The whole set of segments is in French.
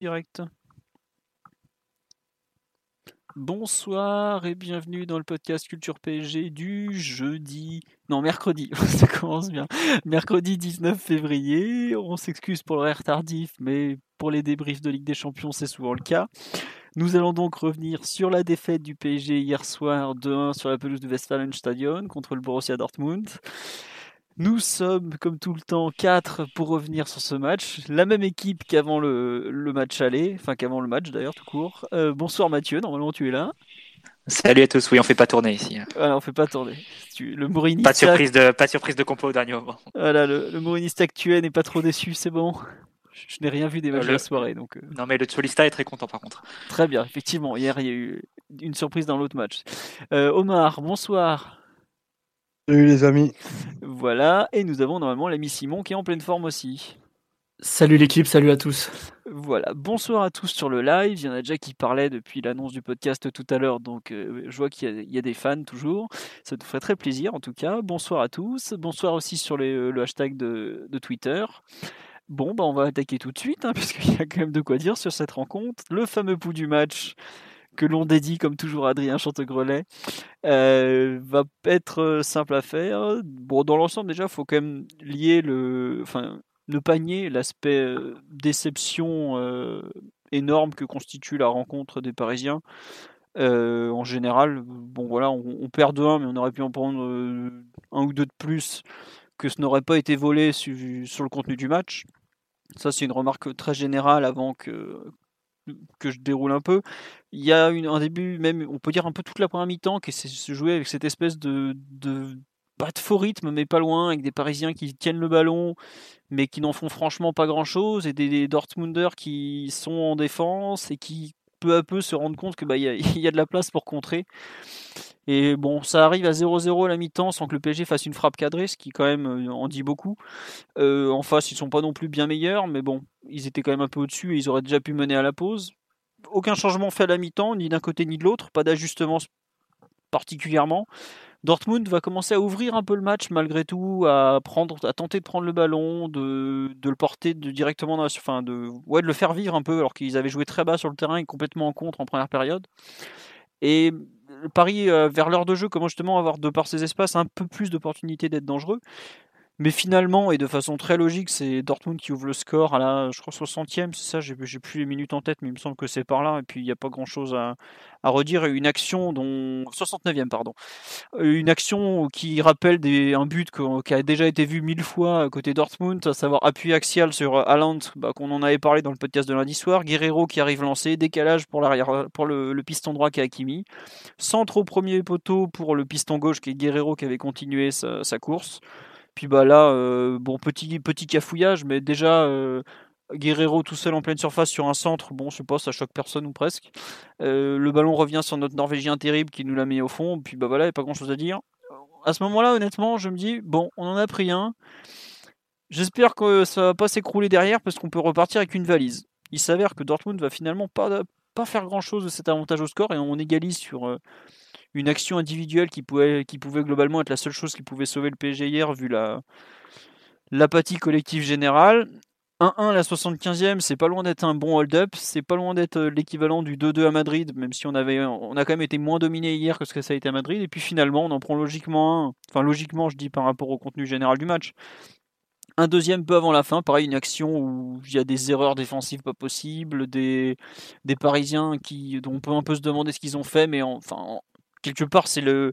Direct. Bonsoir et bienvenue dans le podcast Culture PSG du jeudi, non mercredi, ça commence bien, mercredi 19 février. On s'excuse pour l'horaire tardif, mais pour les débriefs de Ligue des Champions, c'est souvent le cas. Nous allons donc revenir sur la défaite du PSG hier soir 2-1 sur la pelouse du Westfalenstadion contre le Borussia Dortmund. Nous sommes, comme tout le temps, quatre pour revenir sur ce match. La même équipe qu'avant le, le match aller, enfin qu'avant le match d'ailleurs, tout court. Euh, bonsoir Mathieu, normalement tu es là. Salut à tous, oui, on fait pas tourner ici. Voilà, on fait pas tourner. Le Mouriniste, Pas de surprise de, pas de surprise de compo au dernier moment. Voilà, le, le Mouriniste actuel n'est pas trop déçu, c'est bon. Je, n'ai rien vu des matchs de la le- soirée, donc euh, Non, mais le Tsolista est très content par contre. très bien. Effectivement, hier il y a eu une surprise dans l'autre match. Euh, Omar, bonsoir. Salut les amis. Voilà, et nous avons normalement l'ami Simon qui est en pleine forme aussi. Salut l'équipe, salut à tous. Voilà, bonsoir à tous sur le live. Il y en a déjà qui parlaient depuis l'annonce du podcast tout à l'heure, donc euh, je vois qu'il y, a- il y a des fans toujours. Ça nous ferait très plaisir en tout cas. Bonsoir à tous. Bonsoir aussi sur les- le hashtag de, de Twitter. Bon, bah on va attaquer tout de suite, hein, parce qu'il y a quand même de quoi dire sur cette rencontre. Le fameux pouls du match que l'on dédie comme toujours à Adrien Chantegrelet euh, va être euh, simple à faire. Bon, dans l'ensemble déjà, faut quand même lier le, enfin, ne pas nier l'aspect euh, déception euh, énorme que constitue la rencontre des Parisiens. En général, bon voilà, on, perd 2-1, mais on aurait pu en prendre un ou deux de plus, que ce n'aurait pas été volé su- sur le contenu du match. Ça, c'est une remarque très générale avant que, que je déroule un peu. Il y a un début, même, on peut dire un peu toute la première mi-temps, qui s'est se jouer avec cette espèce de, de pas de faux rythme, mais pas loin, avec des Parisiens qui tiennent le ballon, mais qui n'en font franchement pas grand-chose, et des, des Dortmunders qui sont en défense et qui peu à peu se rendent compte que bah, y, y a de la place pour contrer. Et bon, ça arrive à 0-0 à la mi-temps sans que le PSG fasse une frappe cadrée, ce qui quand même euh, en dit beaucoup. Euh, en face, ils sont pas non plus bien meilleurs, mais bon, ils étaient quand même un peu au-dessus et ils auraient déjà pu mener à la pause. Aucun changement fait à la mi-temps, ni d'un côté ni de l'autre, pas d'ajustement particulièrement. Dortmund va commencer à ouvrir un peu le match malgré tout, à tenter de prendre le ballon, de, le porter directement dans la, enfin de, ouais, de le faire vivre un peu, alors qu'ils avaient joué très bas sur le terrain et complètement en contre en première période. Et Paris, euh, vers l'heure de jeu, comment justement avoir de par ces espaces un peu plus d'opportunités d'être dangereux. Mais finalement, et de façon très logique, c'est Dortmund qui ouvre le score à la, je crois, 60e, c'est ça, j'ai plus les minutes en tête, mais il me semble que c'est par là, et puis il n'y a pas grand-chose à, à redire. Une action dont... 69e, pardon. Euh, Une action qui rappelle un but qui a déjà été vu mille fois côté Dortmund, à savoir appui axial sur Haaland, bah, qu'on en avait parlé dans le podcast de lundi soir, Guerrero qui arrive lancé, décalage pour, pour le, piston droit qui est Hakimi, centre au premier poteau pour le piston gauche qui est Guerrero qui avait continué sa course. Puis bah là, euh, bon petit cafouillage, mais déjà euh, Guerrero tout seul en pleine surface sur un centre, bon je sais pas, ça choque personne ou presque. Euh, le ballon revient sur notre Norvégien terrible qui nous l'a mis au fond, puis bah voilà, il a pas grand chose à dire. À ce moment-là, honnêtement, je me dis, bon, on en a pris un. J'espère que ça va pas s'écrouler derrière parce qu'on peut repartir avec une valise. Il s'avère que Dortmund va finalement pas, pas faire grand-chose de cet avantage au score et on égalise sur une action individuelle qui pouvait, qui pouvait globalement être la seule chose qui pouvait sauver le PSG hier vu la l'apathie collective générale. 1-1 la 75e, c'est pas loin d'être un bon hold-up, c'est pas loin d'être euh, l'équivalent du 2-2 à Madrid, même si on avait on a quand même été moins dominé hier que ce que ça a été à Madrid, et puis finalement on en prend logiquement un, enfin logiquement je dis par rapport au contenu général du match. Un deuxième peu avant la fin, pareil, une action où il y a des erreurs défensives pas possibles, des, des Parisiens qui, dont on peut un peu se demander ce qu'ils ont fait, mais en- enfin, en- quelque part, c'est le,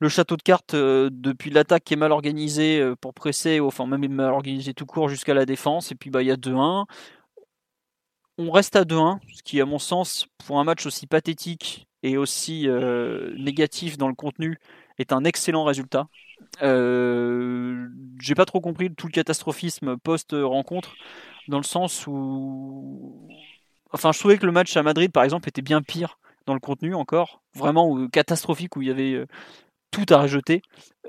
le château de cartes euh, depuis l'attaque qui est mal organisé euh, pour presser, enfin même mal organisé tout court jusqu'à la défense, et puis bah, il y a 2-1. On reste à 2-1, ce qui, à mon sens, pour un match aussi pathétique et aussi euh, négatif dans le contenu, est un excellent résultat. J'ai pas trop compris tout le catastrophisme post-rencontre, dans le sens où. Enfin, je trouvais que le match à Madrid, par exemple, était bien pire dans le contenu encore, vraiment catastrophique, où il y avait tout à rejeter.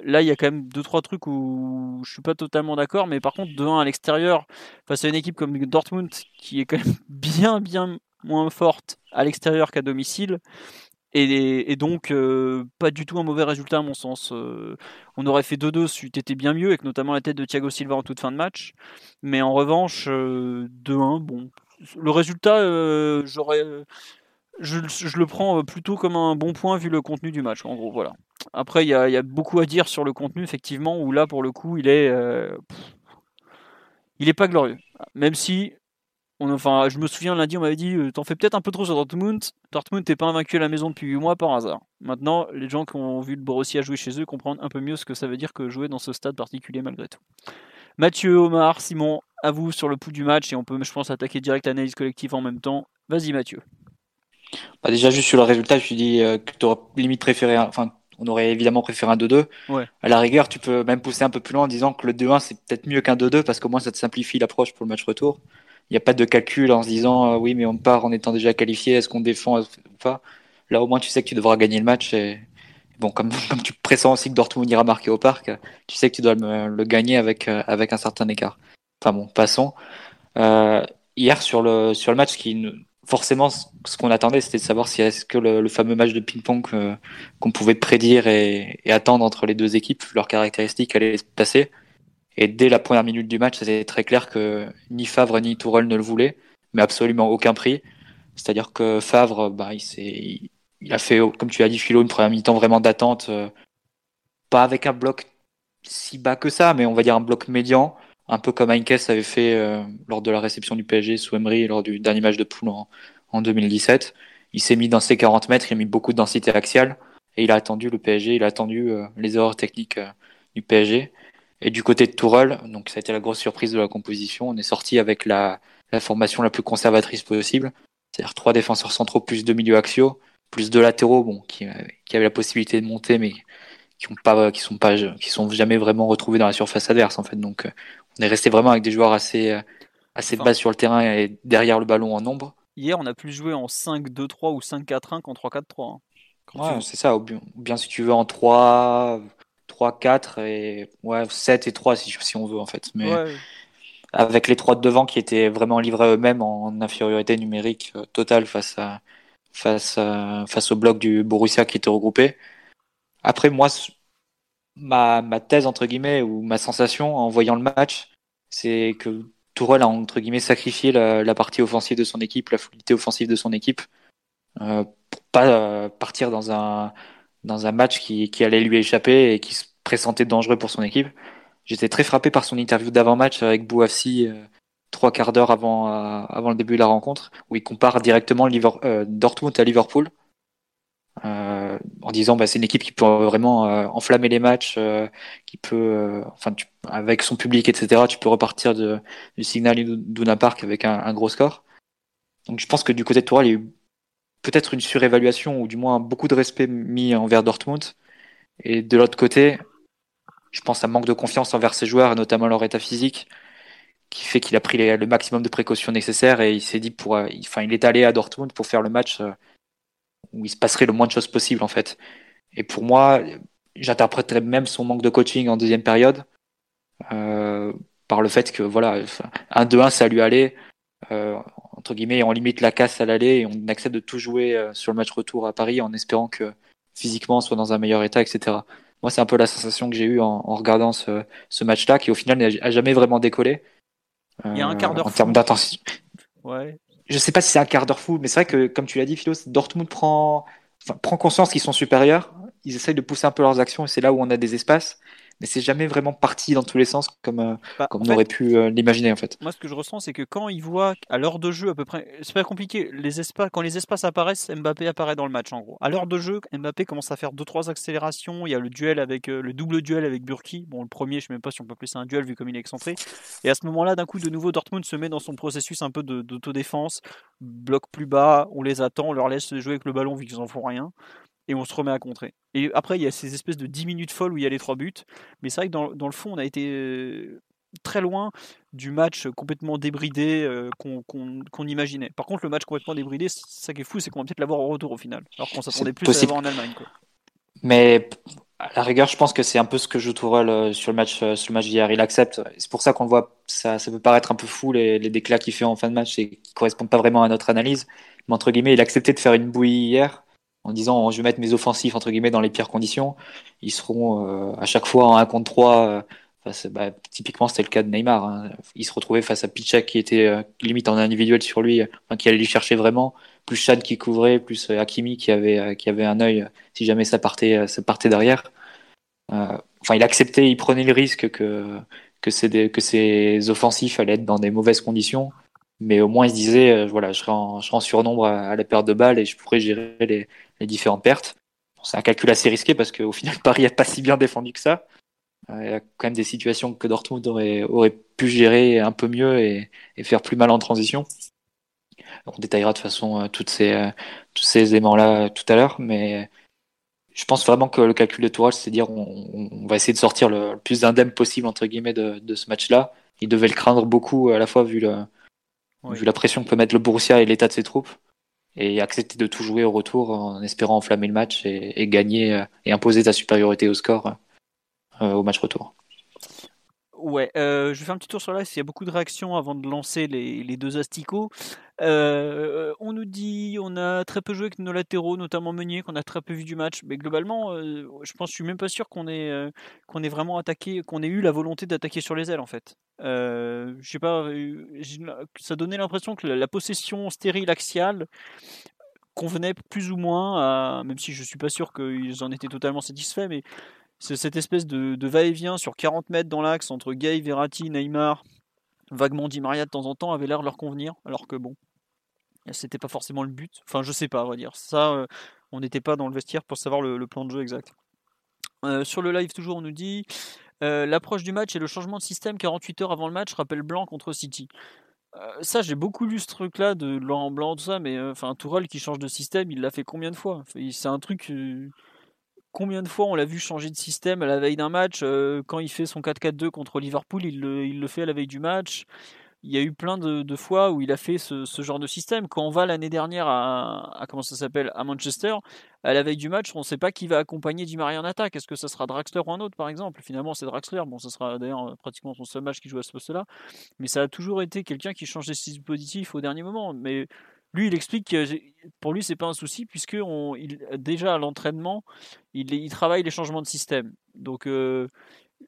Là, il y a quand même deux trois trucs où je suis pas totalement d'accord, mais par contre, de 1 à l'extérieur, face à une équipe comme Dortmund, qui est quand même bien bien moins forte à l'extérieur qu'à domicile, et, donc, euh, pas du tout un mauvais résultat à mon sens. Euh, on aurait fait 2-2, si été bien mieux, avec notamment la tête de Thiago Silva en toute fin de match. Mais en revanche, 2-1, euh, bon. Le résultat, j'aurais. Je, le prends plutôt comme un bon point vu le contenu du match, en gros, voilà. Après, il y a, beaucoup à dire sur le contenu, effectivement, où là, pour le coup, il est. il est pas glorieux. Même si enfin, je me souviens lundi, on m'avait dit euh, T'en fais peut-être un peu trop sur Dortmund. Dortmund n'est pas invaincu à la maison depuis 8 mois par hasard. Maintenant, les gens qui ont vu le Borussia jouer chez eux comprennent un peu mieux ce que ça veut dire que jouer dans ce stade particulier malgré tout. Mathieu, Omar, Simon, à vous sur le pouls du match et on peut, je pense, attaquer direct l'analyse collective en même temps. Vas-y, Mathieu. Bah déjà, juste sur le résultat, je suis dit euh, que tu aurais limite préféré. Enfin, on aurait évidemment préféré un 2-2. Ouais. À la rigueur, tu peux même pousser un peu plus loin en disant que le 2-1 c'est peut-être mieux qu'un 2-2 parce qu'au moins ça te simplifie l'approche pour le match retour. Il n'y a pas de calcul en se disant euh, oui, mais on part en étant déjà qualifié, est-ce qu'on défend ou pas Là, au moins, tu sais que tu devras gagner le match. Et bon, comme, comme tu pressens aussi que Dortmund ira marquer au parc, tu sais que tu dois le, gagner avec, euh, avec un certain écart. Enfin bon, passons. Euh, hier, sur le, sur le match, qui forcément, ce qu'on attendait, c'était de savoir si est-ce que le, fameux match de ping-pong qu'on pouvait prédire et, attendre entre les deux équipes, leurs caractéristiques allaient se passer. Et dès la première minute du match, c'était très clair que ni Favre ni Tourelle ne le voulaient, mais absolument aucun prix. C'est-à-dire que Favre, bah, il, il a fait, comme tu as dit, Philo, une première mi-temps vraiment d'attente, euh, pas avec un bloc si bas que ça, mais on va dire un bloc médian, un peu comme Heinkes avait fait euh, lors de la réception du PSG sous Emery lors du dernier match de poule en, en 2017. Il s'est mis dans ses 40 mètres, il a mis beaucoup de densité axiale et il a attendu le PSG, il a attendu euh, les erreurs techniques du PSG. Et du côté de Tourelle, donc ça a été la grosse surprise de la composition, on est sorti avec la, formation la plus conservatrice possible, c'est-à-dire trois défenseurs centraux plus deux milieux axiaux, plus deux latéraux, bon, qui, avaient la possibilité de monter, mais qui ont pas, qui sont pas, qui sont jamais vraiment retrouvés dans la surface adverse en fait. Donc, euh, on est resté vraiment avec des joueurs assez, euh, assez de base sur le terrain et derrière le ballon en nombre. Hier, on a plus joué en 5-2-3 ou 5-4-1 qu'en 3-4-3. Hein. Ouais, c'est ça. Ou bien, si tu veux en 3, 3, 4 et ouais, 7 et 3 si, si on veut en fait. Mais avec les trois de devant qui étaient vraiment livrés eux-mêmes en infériorité numérique euh, totale face à face à, face au bloc du Borussia qui était regroupé. Après moi ma, ma thèse entre guillemets ou ma sensation en voyant le match, c'est que Tourelle a entre guillemets sacrifié la, la, partie offensive de son équipe, la fluidité offensive de son équipe, euh, pour pas euh, partir dans un dans un match qui, qui, allait lui échapper et qui se pressentait dangereux pour son équipe. J'étais très frappé par son interview d'avant-match avec Bouafsi euh, trois quarts d'heure avant, euh, avant le début de la rencontre, où il compare directement euh, Dortmund à Liverpool, en disant bah, c'est une équipe qui peut vraiment enflammer les matchs, qui peut, enfin, avec son public, etc., tu peux repartir de, du signal d'Una Park avec un, un, gros score. Donc je pense que du côté de Tourelle, il y a eu peut-être une surévaluation ou du moins beaucoup de respect mis envers Dortmund. Et de l'autre côté, je pense un manque de confiance envers ses joueurs, et notamment leur état physique, qui fait qu'il a pris le maximum de précautions nécessaires et il s'est dit pour, euh, enfin, il est allé à Dortmund pour faire le match euh, où il se passerait le moins de choses possible en fait. Et pour moi, j'interpréterais même son manque de coaching en deuxième période euh, par le fait que voilà, un 2-1 ça lui allait. Euh, entre guillemets, on limite la casse à l'aller et on accepte de tout jouer euh, sur le match retour à Paris en espérant que physiquement on soit dans un meilleur état, etc. Moi, c'est un peu la sensation que j'ai eue en, regardant ce, ce match-là, qui au final n'a jamais vraiment décollé. Il y a un quart d'heure. En termes d'intensité. Ouais. Je sais pas si c'est un quart d'heure fou, mais c'est vrai que, comme tu l'as dit, Philo, Dortmund prend, enfin, prend conscience qu'ils sont supérieurs. Ils essayent de pousser un peu leurs actions et c'est là où on a des espaces mais c'est jamais vraiment parti dans tous les sens comme, euh, bah, comme on aurait pu euh, l'imaginer en fait. Moi, ce que je ressens, c'est que quand ils voient à l'heure de jeu à peu près, c'est pas compliqué. Les espaces, quand les espaces apparaissent, Mbappé apparaît dans le match en gros. À l'heure de jeu, Mbappé commence à faire deux trois accélérations. Il y a le duel avec euh, le double duel avec Burki. Bon, le premier, je sais même pas si on peut appeler ça un duel vu comme il est excentré. Et à ce moment-là, d'un coup, de nouveau, Dortmund se met dans son processus un peu d'autodéfense, bloc plus bas, on les attend, on leur laisse jouer avec le ballon vu qu'ils en font rien. Et on se remet à contrer. Et après, il y a ces espèces de 10 minutes folles où il y a les trois buts. Mais c'est vrai que dans, dans, le fond, on a été euh, très loin du match complètement débridé euh, qu'on imaginait. Par contre, le match complètement débridé, ça qui est fou, c'est qu'on va peut-être l'avoir au retour au final. Alors qu'on s'attendait plus à l'avoir en Allemagne. Quoi. Mais à la rigueur, je pense que c'est un peu ce que joue Tourelle sur le match, sur le match d'hier. Il accepte. C'est pour ça qu'on voit, ça, ça peut paraître un peu fou les, les déclats qu'il fait en fin de match et qui correspondent pas vraiment à notre analyse. Mais entre guillemets, il a accepté de faire une bouillie hier en disant je vais mettre mes offensifs entre guillemets dans les pires conditions. Ils seront euh, à chaque fois en 1 contre 3. Euh, bah, typiquement, c'était le cas de Neymar. Hein. Il se retrouvait face à Pichak qui était euh, limite en individuel sur lui, qui allait lui chercher vraiment. Plus Chad qui couvrait, plus Hakimi qui avait, qui avait un œil si jamais ça partait, ça partait derrière. enfin, il acceptait, il prenait le risque que, que, que ses offensifs allaient être dans des mauvaises conditions mais au moins il se disait euh, voilà je serai en, je surnombre à, la perte de balles et je pourrais gérer les, différentes pertes. C'est un calcul assez risqué parce qu'au final Paris n'a pas si bien défendu que ça. Euh, il y a quand même des situations que Dortmund aurait, aurait pu gérer un peu mieux et, faire plus mal en transition. On détaillera de toute façon euh, toutes ces, tous ces éléments là tout à l'heure mais je pense vraiment que le calcul de Tourelle, c'est dire on, va essayer de sortir le, plus indemne possible entre guillemets de, de ce match là il devait le craindre beaucoup à la fois vu le, vu la pression que peut mettre le Borussia et l'état de ses troupes, et accepter de tout jouer au retour en espérant enflammer le match et, gagner euh, et imposer sa supériorité au score euh, au match retour. Ouais, euh, je faire un petit tour sur là, s'il y a beaucoup de réactions avant de lancer les, les deux asticots. Euh, on nous dit on a très peu joué avec nos latéraux, notamment Meunier, qu'on a très peu vu du match. Mais globalement, euh, je pense, je suis même pas sûr qu'on ait, euh, qu'on ait vraiment attaqué, qu'on ait eu la volonté d'attaquer sur les ailes en fait. je sais pas, ça donnait l'impression que la, possession stérile axiale convenait plus ou moins à, même si je suis pas sûr qu'ils en étaient totalement satisfaits, mais cette espèce de, va-et-vient sur 40 mètres dans l'axe entre Gay, Verratti, Neymar, vaguement dit Maria de temps en temps avait l'air de leur convenir, alors que bon, c'était pas forcément le but. Enfin, je sais pas, on va dire. Ça, euh, on n'était pas dans le vestiaire pour savoir le, plan de jeu exact. Euh, sur le live, toujours, on nous dit euh, l'approche du match et le changement de système 48 heures avant le match rappelle Blanc contre City. ça, j'ai beaucoup lu ce truc-là de Laurent Blanc, tout ça, mais enfin, Tourelle qui change de système, il l'a fait combien de fois? C'est un truc combien de fois on l'a vu changer de système à la veille d'un match euh, Quand il fait son 4-4-2 contre Liverpool, il le, fait à la veille du match. Il y a eu plein de, fois où il a fait ce, genre de système. Quand on va l'année dernière à, comment ça s'appelle à Manchester, à la veille du match, on ne sait pas qui va accompagner Di Maria en attaque. Est-ce que ça sera Draxler ou un autre, par exemple? Finalement, c'est Draxler. Bon, ça sera d'ailleurs pratiquement son seul match qui joue à ce poste-là. Mais ça a toujours été quelqu'un qui change des dispositifs au dernier moment. Mais lui, il explique que pour lui, c'est pas un souci, puisque on, déjà à l'entraînement, il, il, travaille les changements de système. Donc, euh,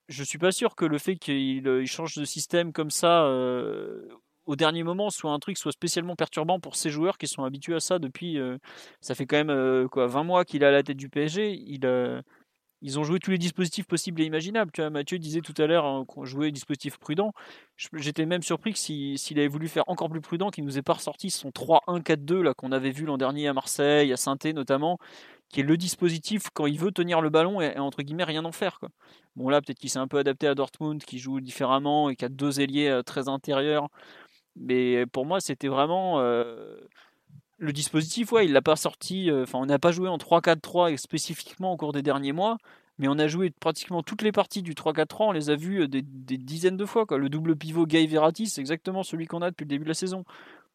je suis pas sûr que le fait qu'il il change de système comme ça euh, au dernier moment soit un truc soit spécialement perturbant pour ces joueurs qui sont habitués à ça depuis. Euh, ça fait quand même euh, quoi 20 mois qu'il est à la tête du PSG. Il ils ont joué tous les dispositifs possibles et imaginables. Tu vois, Mathieu disait tout à l'heure hein, qu'on jouait dispositif prudent. J'étais même surpris que s'il avait voulu faire encore plus prudent, qu'il nous ait pas ressorti son 3-1-4-2 là qu'on avait vu l'an dernier à Marseille, à saint notamment, qui est le dispositif quand il veut tenir le ballon et, entre guillemets rien en faire. Bon là peut-être qu'il s'est un peu adapté à Dortmund, qui joue différemment et qui a deux ailiers euh, très intérieurs. Mais pour moi c'était vraiment euh, le dispositif, ouais, il l'a pas sorti. Euh, enfin, on n'a pas joué en 3-4-3 spécifiquement au cours des derniers mois, mais on a joué pratiquement toutes les parties du 3-4-3. On les a vues euh, des, dizaines de fois. Quoi. Le double pivot Gay Verratti, c'est exactement celui qu'on a depuis le début de la saison.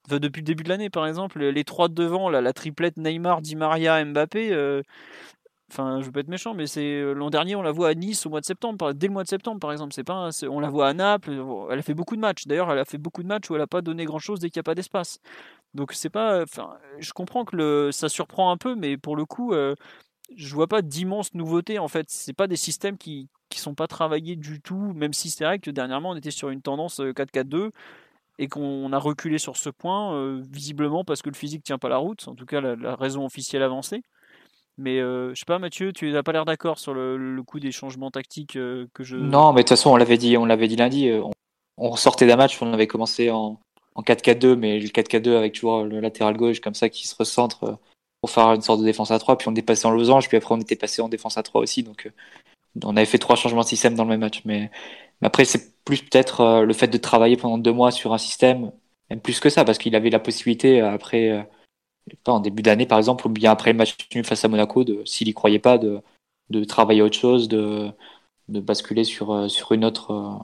Depuis le début de l'année, par exemple, les trois de devant, la triplette Neymar, Di Maria, Mbappé. Euh, enfin, je veux pas être méchant, mais c'est l'an dernier, on la voit à Nice au mois de septembre, dès le mois de septembre, par exemple. C'est pas, on la voit à Naples. Elle a fait beaucoup de matchs. D'ailleurs, elle a fait beaucoup de matchs où elle a pas donné grand chose dès qu'il n'y a pas d'espace. Donc c'est pas, enfin, je comprends que le, ça surprend un peu, mais pour le coup, euh, je vois pas d'immenses nouveautés en fait. C'est pas des systèmes qui qui sont pas travaillés du tout, même si c'est vrai que dernièrement on était sur une tendance 4-4-2 euh, et qu'on a reculé sur ce point, euh, visiblement parce que le physique tient pas la route, en tout cas la, raison officielle avancée. Mais je sais pas, Mathieu, tu n'as pas l'air d'accord sur le, coup des changements tactiques que je. Non, mais de toute façon, on l'avait dit, on l'avait dit lundi. On, on sortait d'un match, on avait commencé en, en 4-4-2, mais le 4-4-2 avec toujours le latéral gauche comme ça qui se recentre euh, pour faire une sorte de défense à 3. Puis on est passé en losange, puis après on était passé en défense à 3 aussi. Donc euh, on avait fait trois changements de système dans le même match. Mais, après, c'est plus peut-être euh, le fait de travailler pendant deux mois sur un système, même plus que ça, parce qu'il avait la possibilité après pas en début d'année par exemple, ou bien après le match nul face à Monaco, s'il y croyait pas, de, de travailler autre chose, de, de basculer sur, sur, une autre,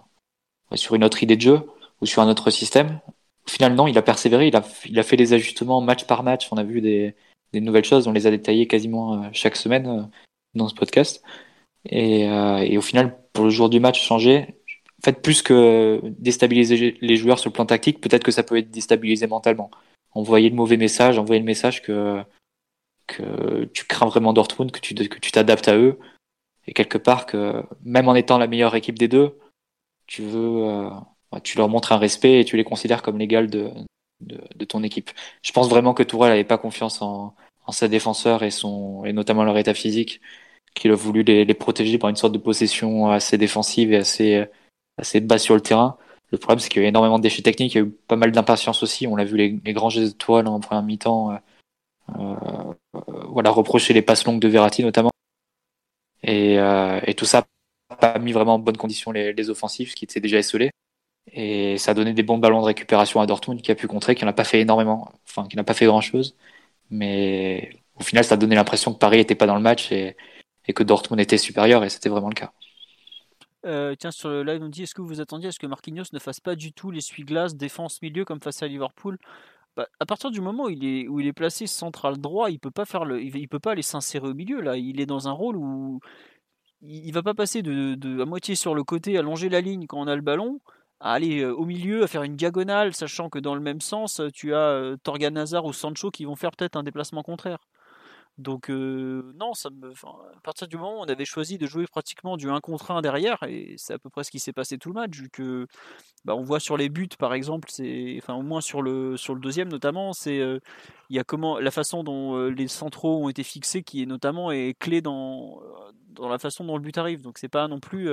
sur une autre idée de jeu ou sur un autre système. Au final, non, il a persévéré, il a, il a fait des ajustements match par match. On a vu des, des nouvelles choses, on les a détaillées quasiment euh, chaque semaine euh, dans ce podcast. Et, euh, et, au final, pour le jour du match, changer, en fait, plus que déstabiliser les joueurs sur le plan tactique, peut-être que ça peut être déstabilisé mentalement. Envoyer le mauvais message, envoyer le message que, que tu crains vraiment Dortmund, que tu que tu t'adaptes à eux, et quelque part que même en étant la meilleure équipe des deux, tu veux, tu leur montres un respect et tu les considères comme l'égal de, de, ton équipe. Je pense vraiment que Tourelle n'avait pas confiance en, en ses défenseurs et, son, et notamment leur état physique, qu'il a voulu les, les, protéger par une sorte de possession assez défensive et assez, assez basse sur le terrain. Le problème, c'est qu'il y a eu énormément de déchets techniques, il y a eu pas mal d'impatience aussi. On l'a vu les, les, grands gestes de Tourelle en première mi-temps. Euh, euh, voilà, reprocher les passes longues de Verratti notamment. Et, euh, et tout ça n'a pas mis vraiment en bonne condition les, les offensifs, qui étaient déjà esselés. Et ça a donné des bons ballons de récupération à Dortmund qui a pu contrer, qui n'a pas fait énormément, enfin qui n'a pas fait grand chose. Mais au final, ça a donné l'impression que Paris n'était pas dans le match et, que Dortmund était supérieur et c'était vraiment le cas. Euh, tiens, sur le live, on dit est-ce que vous attendiez à ce que Marquinhos ne fasse pas du tout l'essuie-glace défense-milieu comme face à Liverpool? Bah, À partir du moment où il est, il placé central droit, il peut il, peut pas aller s'insérer au milieu. Là, il est dans un rôle où il, va pas passer à moitié sur le côté, à longer la ligne quand on a le ballon à aller au milieu, à faire une diagonale, sachant que dans le même sens, tu as Torgan Hazard ou Sancho qui vont faire peut-être un déplacement contraire. Donc non, ça me, à partir du moment où on avait choisi de jouer pratiquement du 1 contre 1 derrière, et c'est à peu près ce qui s'est passé tout le match, vu que bah, on voit sur les buts par exemple, c'est, enfin au moins sur le sur le deuxième notamment, c'est y a comment la façon dont les centraux ont été fixés qui est notamment est clé dans dans la façon dont le but arrive. Donc c'est pas non plus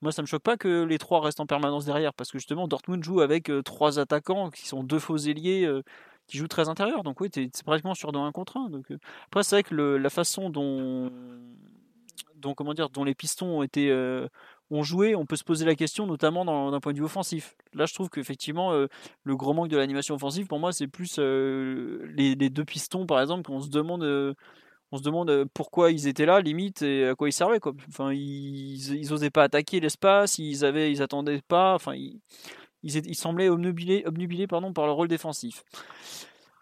moi, ça me choque pas que les trois restent en permanence derrière, parce que justement, Dortmund joue avec euh, trois attaquants qui sont deux faux ailiers euh, qui jouent très intérieur. Donc oui, c'est pratiquement sur un contre un. Euh, Après, c'est vrai que la façon dont, comment dire, dont les pistons ont joué, on peut se poser la question, notamment d'un point de vue offensif. Là, je trouve qu'effectivement, le gros manque de l'animation offensive, pour moi, c'est plus les, deux pistons, par exemple, qu'on se demande on se demande euh, pourquoi ils étaient là, limite, et à quoi ils servaient. Quoi. Enfin, ils, ils osaient pas attaquer l'espace, ils avaient, ils attendaient pas. Enfin, ils, ils, semblaient obnubilés, obnubilés pardon, par le rôle défensif.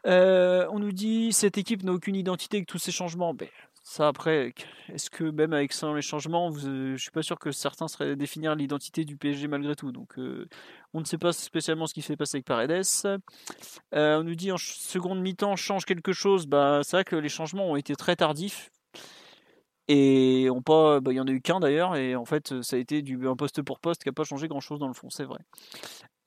Euh, on nous dit cette équipe n'a aucune identité avec tous ces changements. Ben, ça après, est-ce que même avec les changements, vous, euh, je suis pas sûr que certains seraient définir l'identité du PSG malgré tout. Donc euh, on ne sait pas spécialement ce qui s'est passé avec Paredes. Euh, on nous dit en seconde mi-temps change quelque chose. Bah c'est vrai que les changements ont été très tardifs. Et pas, bah, il y en a eu qu'un d'ailleurs, et en fait ça a été du un poste pour poste qui n'a pas changé grand chose dans le fond, c'est vrai.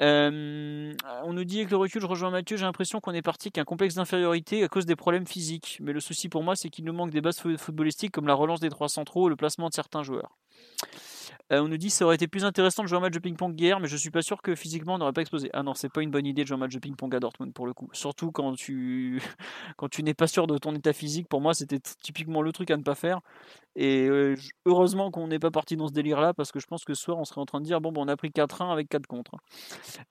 Euh, on nous dit avec le recul, je rejoins Mathieu, j'ai l'impression qu'on est parti avec un complexe d'infériorité à cause des problèmes physiques. Mais le souci pour moi, c'est qu'il nous manque des bases footballistiques comme la relance des trois centraux et le placement de certains joueurs. Euh, on nous dit ça aurait été plus intéressant de jouer un match de ping-pong hier, mais je suis pas sûr que physiquement on n'aurait pas explosé. Ah non, c'est pas une bonne idée de jouer un match de ping-pong à Dortmund pour le coup. Surtout quand tu n'es pas sûr de ton état physique. Pour moi, c'était typiquement le truc à ne pas faire. Et euh, heureusement qu'on n'est pas parti dans ce délire-là, parce que je pense que ce soir on serait en train de dire bon, on a pris 4-1 avec 4 contre.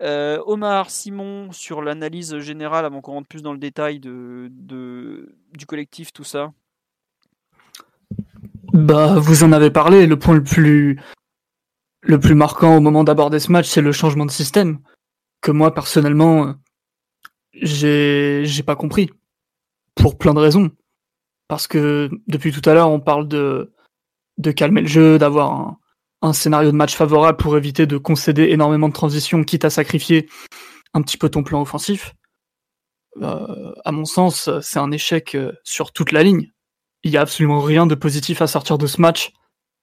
Euh, Omar, Simon, sur l'analyse générale, avant qu'on rentre plus dans le détail du collectif, tout ça. Bah, vous en avez parlé. Le point le plus le plus marquant au moment d'aborder ce match, c'est le changement de système que moi personnellement j'ai j'ai pas compris pour plein de raisons. Parce que depuis tout à l'heure, on parle de de calmer le jeu, d'avoir un, un scénario de match favorable pour éviter de concéder énormément de transitions, quitte à sacrifier un petit peu ton plan offensif. Euh, à mon sens, c'est un échec euh, sur toute la ligne. Il y a absolument rien de positif à sortir de ce match.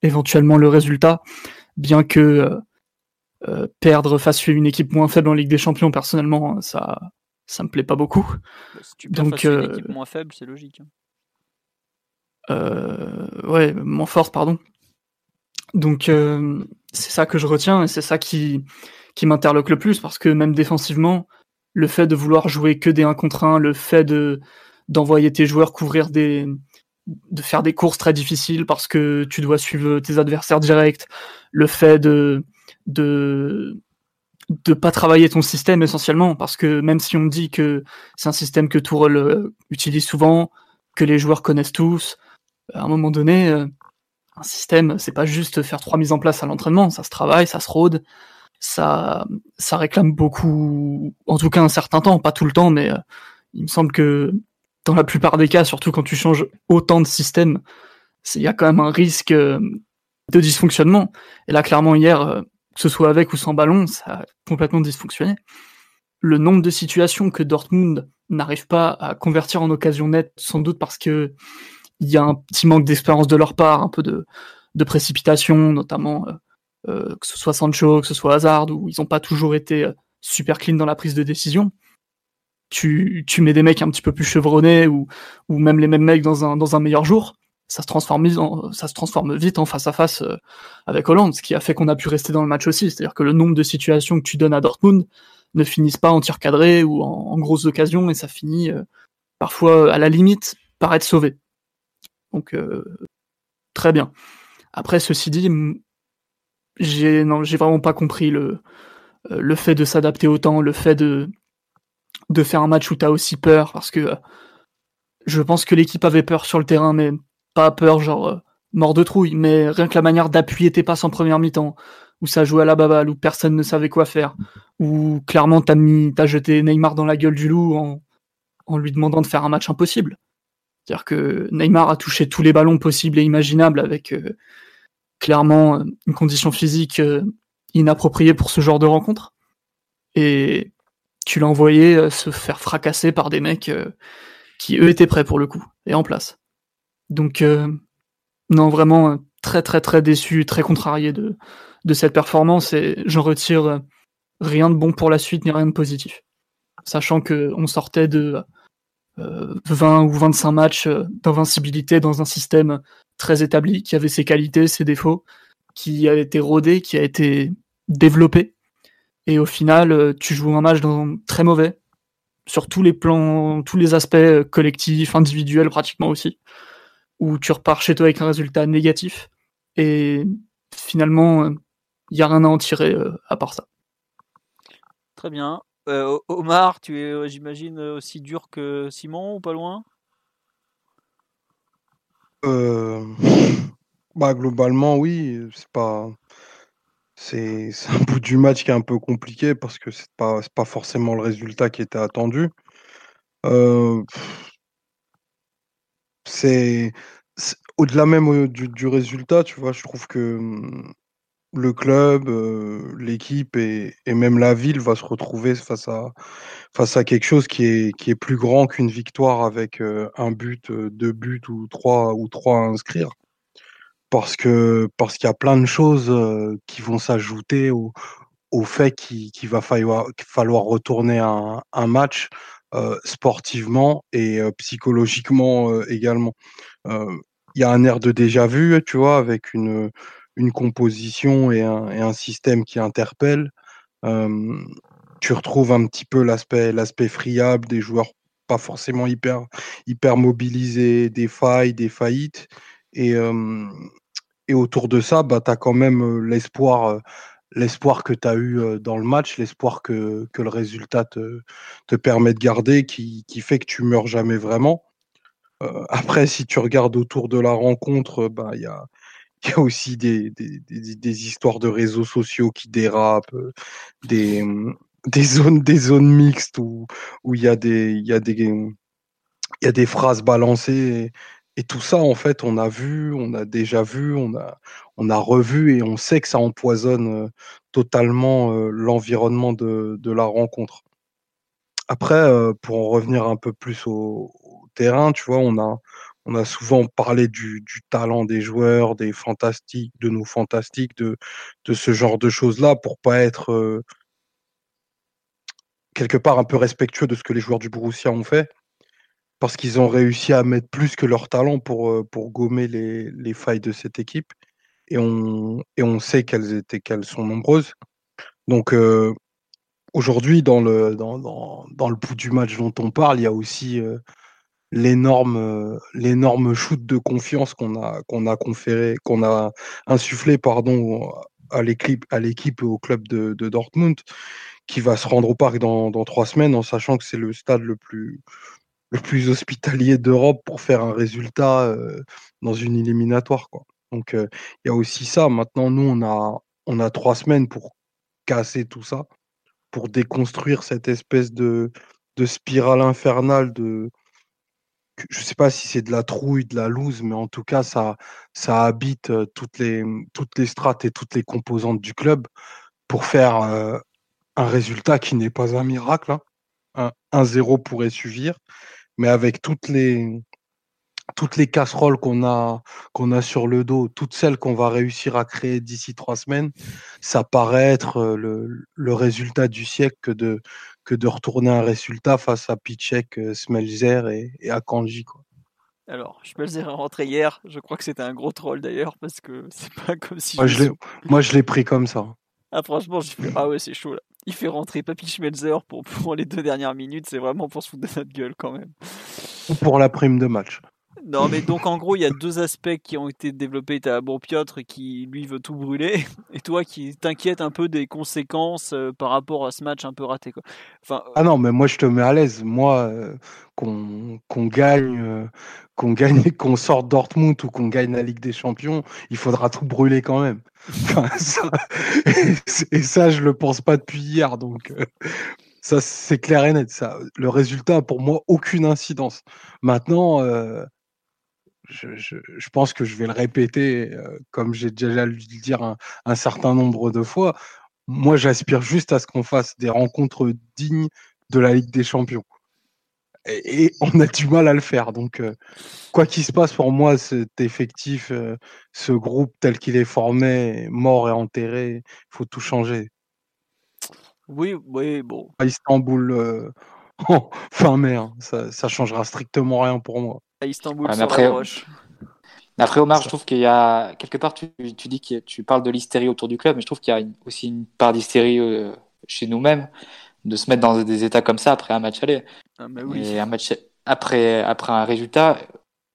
Éventuellement le résultat, bien que euh, euh, perdre face à une équipe moins faible en Ligue des Champions, personnellement, ça, ça me plaît pas beaucoup. Bah, si tu Donc, face une euh, équipe moins faible, c'est logique. Hein. ouais, moins forte, pardon. Donc c'est ça que je retiens et c'est ça qui qui m'interloque le plus parce que même défensivement, le fait de vouloir jouer que des 1 contre 1, le fait de d'envoyer tes joueurs couvrir des de faire des courses très difficiles parce que tu dois suivre tes adversaires directs, le fait de, de de pas travailler ton système essentiellement parce que même si on dit que c'est un système que Tourelle euh, utilise souvent, que les joueurs connaissent tous, à un moment donné, euh, un système, c'est pas juste faire trois mises en place à l'entraînement, ça se travaille, ça se rôde, ça, ça réclame beaucoup, en tout cas un certain temps, pas tout le temps, mais euh, il me semble que dans la plupart des cas, surtout quand tu changes autant de systèmes, il y a quand même un risque de dysfonctionnement. Et là, clairement, hier, que ce soit avec ou sans ballon, ça a complètement dysfonctionné. Le nombre de situations que Dortmund n'arrive pas à convertir en occasion nette, sans doute parce que il y a un petit manque d'expérience de leur part, un peu de, précipitation, notamment euh, euh, que ce soit Sancho, que ce soit Hazard, où ils n'ont pas toujours été euh, super clean dans la prise de décision. Tu, mets des mecs un petit peu plus chevronnés ou, même les mêmes mecs dans un, meilleur jour, ça se transforme vite en face à face euh, avec Hollande, ce qui a fait qu'on a pu rester dans le match aussi. C'est-à-dire que le nombre de situations que tu donnes à Dortmund ne finissent pas en tir cadré ou en, grosses occasions et ça finit euh, parfois à la limite par être sauvé. Donc euh, très bien. Après ceci dit, j'ai vraiment pas compris le le fait de s'adapter autant, le fait de de faire un match où tu as aussi peur parce que je pense que l'équipe avait peur sur le terrain, mais pas peur, genre euh, mort de trouille, mais rien que la manière d'appuyer tes passes en première mi-temps, où ça jouait à la baballe, où personne ne savait quoi faire, où clairement t'as mis, t'as jeté Neymar dans la gueule du loup en, en lui demandant de faire un match impossible. C'est-à-dire que Neymar a touché tous les ballons possibles et imaginables avec euh, clairement euh, une condition physique inappropriée pour ce genre de rencontre. Et tu l'as envoyé se faire fracasser par des mecs qui eux étaient prêts pour le coup et en place. Donc, euh, non, vraiment euh, très très très déçu, très contrarié de, cette performance et j'en retire euh, rien de bon pour la suite ni rien de positif. Sachant que on sortait de 20 ou 25 matchs d'invincibilité dans un système très établi, qui avait ses qualités, ses défauts, qui a été rodé, qui a été développé. Et au final, tu joues un match dans, très mauvais, sur tous les plans, tous les aspects collectifs, individuels pratiquement aussi où tu repars chez toi avec un résultat négatif et finalement il n'y a rien à en tirer euh, à part ça. Très bien. Euh, Omar, tu es, euh, j'imagine, aussi dur que Simon ou pas loin? Bah, Globalement, oui. C'est pas. C'est un bout du match qui est un peu compliqué parce que c'est pas, pas forcément le résultat qui était attendu. C'est au-delà même, du résultat, tu vois? Je trouve que, mmh, le club, l'équipe et même la ville va se retrouver face à face à quelque chose qui est qui est plus grand qu'une victoire avec, un but, deux buts ou trois ou trois à inscrire. Parce que parce qu'il y a plein de choses, qui vont s'ajouter au au fait qu'il va falloir falloir retourner un un match sportivement et psychologiquement également. Il y a un air de déjà vu, tu vois, avec une, une composition et un, et un système qui interpelle. tu retrouves un petit peu l'aspect l'aspect friable des joueurs pas forcément hyper hyper mobilisés, des failles, des faillites. Et, et autour de ça, bah, tu as quand même l'espoir l'espoir que tu as eu dans le match, l'espoir que, que, le résultat te, te, permet de garder, qui, qui, fait que tu meurs jamais vraiment. après, si tu regardes autour de la rencontre, bah, il y, a, y a aussi des, des, des, histoires de réseaux sociaux qui dérapent, des, zones, des zones mixtes où il y, des, y, des, y a des phrases balancées. Et tout ça, en fait, on a vu, on a déjà vu, on a, revu et on sait que ça empoisonne totalement l'environnement de, la rencontre. Après, pour en revenir un peu plus au, terrain, tu vois, on a, souvent parlé du, talent des joueurs, des fantastiques, de nos fantastiques, de, de ce genre de choses-là, pour pas être quelque part un peu respectueux de ce que les joueurs du Borussia ont fait parce qu'ils ont réussi à mettre plus que leur talent pour, pour gommer les, les failles de cette équipe. Et on, et on sait qu'elles étaient qu'elles sont nombreuses. Donc aujourd'hui, dans le, dans, dans, dans, le bout du match dont on parle, il y a aussi l'énorme l'énorme shoot de confiance qu'on a qu'on a conféré, qu'on a insufflé pardon à l'équipe, à l'équipe au club de, Dortmund, qui va se rendre au parc dans, trois semaines, en sachant que c'est le stade le plus, le plus hospitalier d'Europe pour faire un résultat euh, dans une éliminatoire. Quoi. Donc il y a aussi ça. Maintenant, nous, on a, on a trois semaines pour casser tout ça, pour déconstruire cette espèce de, de spirale infernale de, je sais pas si c'est de la trouille, de la loose, mais en tout cas, ça, ça habite toutes les, toutes les strates et toutes les composantes du club pour faire un résultat qui n'est pas un miracle. Hein. Un 1-0 pourrait suffire, mais avec toutes les, toutes les casseroles qu'on a, qu'on a sur le dos, toutes celles qu'on va réussir à créer d'ici trois semaines, ça paraît être le, le résultat du siècle que de, que de retourner un résultat face à Pichek, euh, Smelzer et, et Akanji. Quoi. Alors, Smelzer est rentré hier. Je crois que c'était un gros troll d'ailleurs parce que c'est pas comme si. Moi, je, moi, je l'ai pris comme ça. Ah, franchement, j'ai fait Ah ouais, c'est chaud là. Il fait rentrer Papy Schmelzer pour, pour les deux dernières minutes. C'est vraiment pour se foutre de notre gueule quand même. Pour la prime de match. Non, mais donc en gros, il y a deux aspects qui ont été développés. Tu as bon Piotr qui lui veut tout brûler, et toi qui t'inquiète un peu des conséquences euh, par rapport à ce match un peu raté. Quoi. Enfin, ah non, mais moi je te mets à l'aise. Moi, euh, qu'on gagne, euh, qu'on gagne, qu'on sorte Dortmund ou qu'on gagne la Ligue des Champions, il faudra tout brûler quand même. et, ça, je le pense pas depuis hier, donc. Ça, c'est clair et net. Ça. Le résultat, pour moi, aucune incidence. Maintenant, je, pense que je vais le répéter, euh, comme j'ai déjà lu le dire un, certain nombre de fois. Moi, j'aspire juste à ce qu'on fasse des rencontres dignes de la Ligue des Champions. Et, on a du mal à le faire. Donc, euh, quoi qu'il se passe, pour moi, cet effectif, euh, ce groupe tel qu'il est formé, mort et enterré, il faut tout changer. Oui, oui, bon. À Istanbul, fin mai, hein, ça, ça changera strictement rien pour moi à Istanbul sur après, Après, Omar, je trouve qu'il y a quelque part, tu, tu dis que tu parles de l'hystérie autour du club, mais je trouve qu'il y a aussi une part d'hystérie euh, chez nous-mêmes de se mettre dans des états comme ça après un match aller. Ah, oui. Et un match après, après un résultat,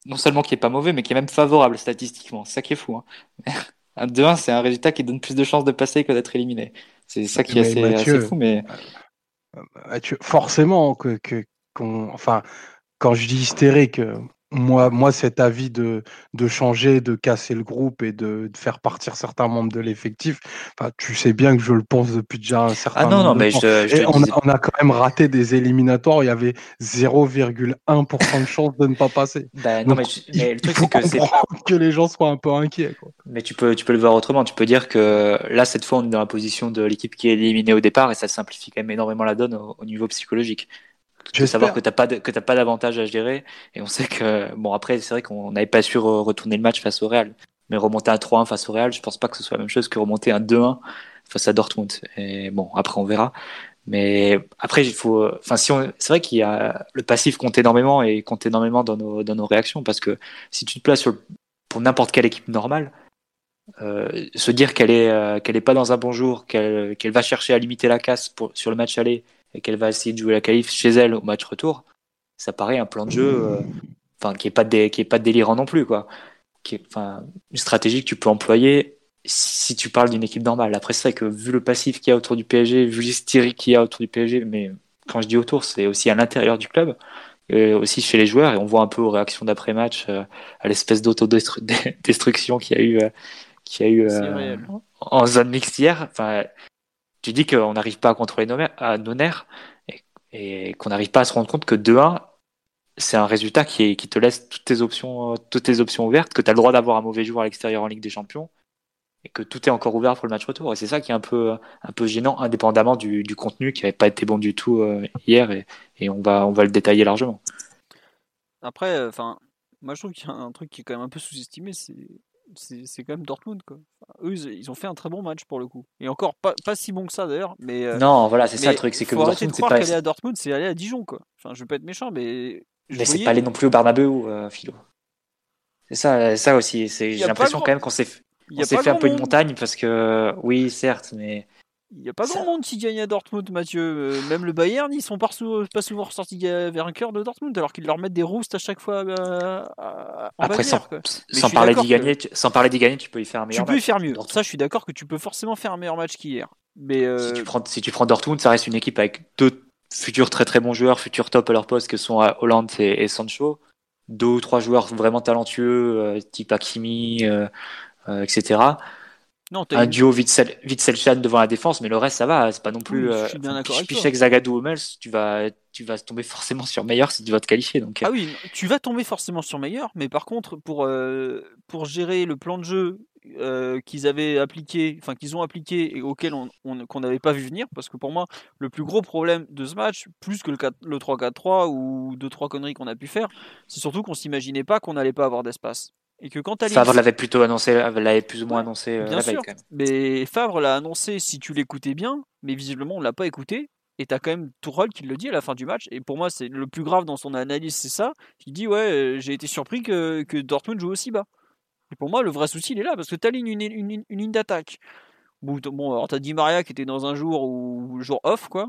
non seulement qui est pas mauvais, mais qui est même favorable statistiquement. C'est ça qui est fou. Hein. un 2-1, c'est un résultat qui donne plus de chances de passer que d'être éliminé. C'est ça qui est assez, assez, fou. Mais... forcément, que, que, enfin, quand je dis hystérique, euh, moi, moi, cet avis de, de changer, de casser le groupe et de, faire partir certains membres de l'effectif, tu sais bien que je le pense depuis déjà un certain ah non, non, mais je, on, a, on, a, quand même raté des éliminatoires où il y avait 0,1% de chance de ne pas passer. Bah, non, mais, le truc, c'est que c'est. que les gens soient un peu inquiets. Quoi. Mais tu peux, tu peux le voir autrement. Tu peux dire que là, cette fois, on est dans la position de l'équipe qui est éliminée au départ et ça simplifie quand même énormément la donne au niveau psychologique veux savoir que t'as pas que t'as pas d'avantage à gérer. Et on sait que bon après c'est vrai qu'on n'avait pas su retourner le match face au Real. Mais remonter à 3-1 face au Real je pense pas que ce soit la même chose que remonter à 2-1 face à Dortmund. Et bon après on verra. Mais après il faut enfin si on c'est vrai qu'il y a le passif compte énormément et compte énormément dans nos dans nos réactions parce que si tu te places sur, pour n'importe quelle équipe normale euh, se dire qu'elle est euh, qu'elle est pas dans un bon jour qu'elle qu'elle va chercher à limiter la casse pour, sur le match aller et qu'elle va essayer de jouer la qualif chez elle au match retour, ça paraît un plan de jeu euh, enfin qui est pas de, qui est pas délirant non plus quoi. Qui enfin une stratégie que tu peux employer si tu parles d'une équipe normale. Après c'est vrai que vu le passif qu'il y a autour du PSG, vu l'hystérie qu'il y a autour du PSG, mais quand je dis autour, c'est aussi à l'intérieur du club, et aussi chez les joueurs et on voit un peu aux réactions d'après match euh, à l'espèce d'autodestruction qu'il y a eu euh, qu'il y a eu en zone mixte hier. Enfin, tu dis qu'on n'arrive pas à contrôler nos, nerfs et, qu'on n'arrive pas à se rendre compte que 2-1, c'est un résultat qui, te laisse toutes tes options, toutes tes options ouvertes, que tu as le droit d'avoir un mauvais joueur à l'extérieur en Ligue des Champions et que tout est encore ouvert pour le match retour. Et c'est ça qui est un peu, un peu gênant, indépendamment du, contenu qui n'avait pas été bon du tout euh, hier et, on, va, on va le détailler largement. Après, moi je trouve qu'il y a un truc qui est quand même un peu sous-estimé, c'est c'est quand même Dortmund quoi. eux ils ont fait un très bon match pour le coup. Et encore pas, pas si bon que ça d'ailleurs, mais euh, Non, voilà, c'est ça le truc, c'est que Dortmund c'est pas qu'aller à Dortmund, c'est aller à Dijon quoi. Enfin, je veux pas être méchant mais mais c'est pas aller non plus au Bernabeu euh, Philo. C'est ça ça aussi, j'ai l'impression quand même qu'on s'est on s'est fait un peu une montagne parce que oui, certes, mais Il n'y a pas grand monde qui gagne à Dortmund, Mathieu. Euh, même le Bayern, ils sont pas, pas souvent ressortis vainqueurs de Dortmund, alors qu'ils leur mettent des roustes à chaque fois. Euh, Après, sans, parler d'y gagner, tu, sans parler d'y gagner, tu peux y faire un meilleur Tu peux y faire mieux. Ça, je suis d'accord que tu peux forcément faire un meilleur match qu'hier. Mais euh, si, tu prends, si tu prends Dortmund, ça reste une équipe avec deux futurs très très bons joueurs, futurs top à leur poste, que sont Hollande et, Sancho. Deux ou trois joueurs vraiment talentueux, type Hakimi, etc un duo Witzel, Witzel devant la défense, mais le reste ça va, c'est pas non plus. je suis bien d'accord avec Pichek, Zagadou, Hummels, tu vas, tu vas tomber forcément sur meilleur si tu vas te qualifier. Donc. Euh. Ah oui, tu vas tomber forcément sur meilleur, mais par contre pour euh, pour gérer le plan de jeu euh, qu'ils avaient appliqué, enfin qu'ils ont appliqué et auquel on, qu'on n'avait pas vu venir, parce que pour moi le plus gros problème de ce match, plus que le, le 3-4-3 ou deux trois conneries qu'on a pu faire, c'est surtout qu'on s'imaginait pas qu'on n'allait pas avoir d'espace. Et que quand Favre l'avait plutôt annoncé, l'avait plus ou moins annoncé euh, sûr, Mais Favre l'a annoncé si tu l'écoutais bien, mais visiblement on l'a pas écouté. Et t'as quand même Tourelle qui le dit à la fin du match. Et pour moi, c'est le plus grave dans son analyse, c'est ça. Il dit ouais, euh, j'ai été surpris que, que, Dortmund joue aussi bas. Et pour moi, le vrai souci, il est là parce que t'as une, une, une, une ligne d'attaque. Bon, alors t'as dit Maria qui était dans un jour ou jour off quoi,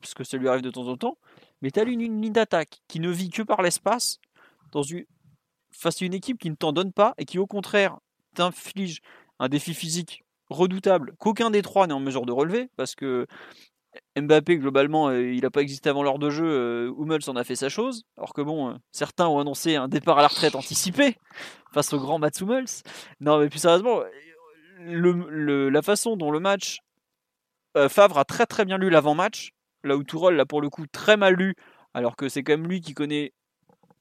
parce que ça lui arrive de temps en temps. Mais t'as une, une ligne d'attaque qui ne vit que par l'espace dans une face à une équipe qui ne t'en donne pas et qui au contraire t'inflige un défi physique redoutable qu'aucun des trois n'est en mesure de relever parce que Mbappé globalement euh, il n'a pas existé avant l'heure de jeu euh, Hummels en a fait sa chose. Alors que bon euh, certains ont annoncé un départ à la retraite anticipé face au grand Mats Hummels. Non mais plus sérieusement la façon dont le match Favre a très très bien lu l'avant-match là où Tourol l'a pour le coup très mal lu alors que c'est quand même lui qui connaît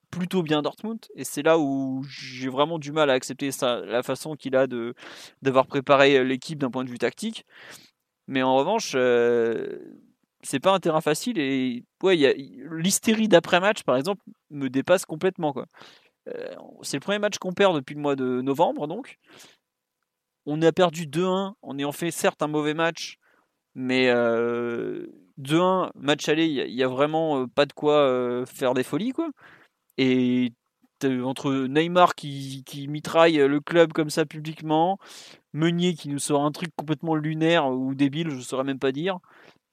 plutôt bien Dortmund et c'est là où j'ai vraiment du mal à accepter la façon qu'il a de d'avoir préparé euh, l'équipe d'un point de vue tactique. Mais en revanche, euh, c'est pas un terrain facile et ouais, l'hystérie d'après match par exemple me dépasse complètement quoi. Euh, c'est le premier match qu'on perd depuis le mois de novembre donc. On a perdu 2-1, on ayant fait certes un mauvais match, mais 2-1 match aller, il y, a vraiment pas de quoi faire des folies quoi. Et entre Neymar qui, mitraille le club comme ça publiquement, Meunier qui nous sort un truc complètement lunaire ou débile, je ne saurais même pas dire.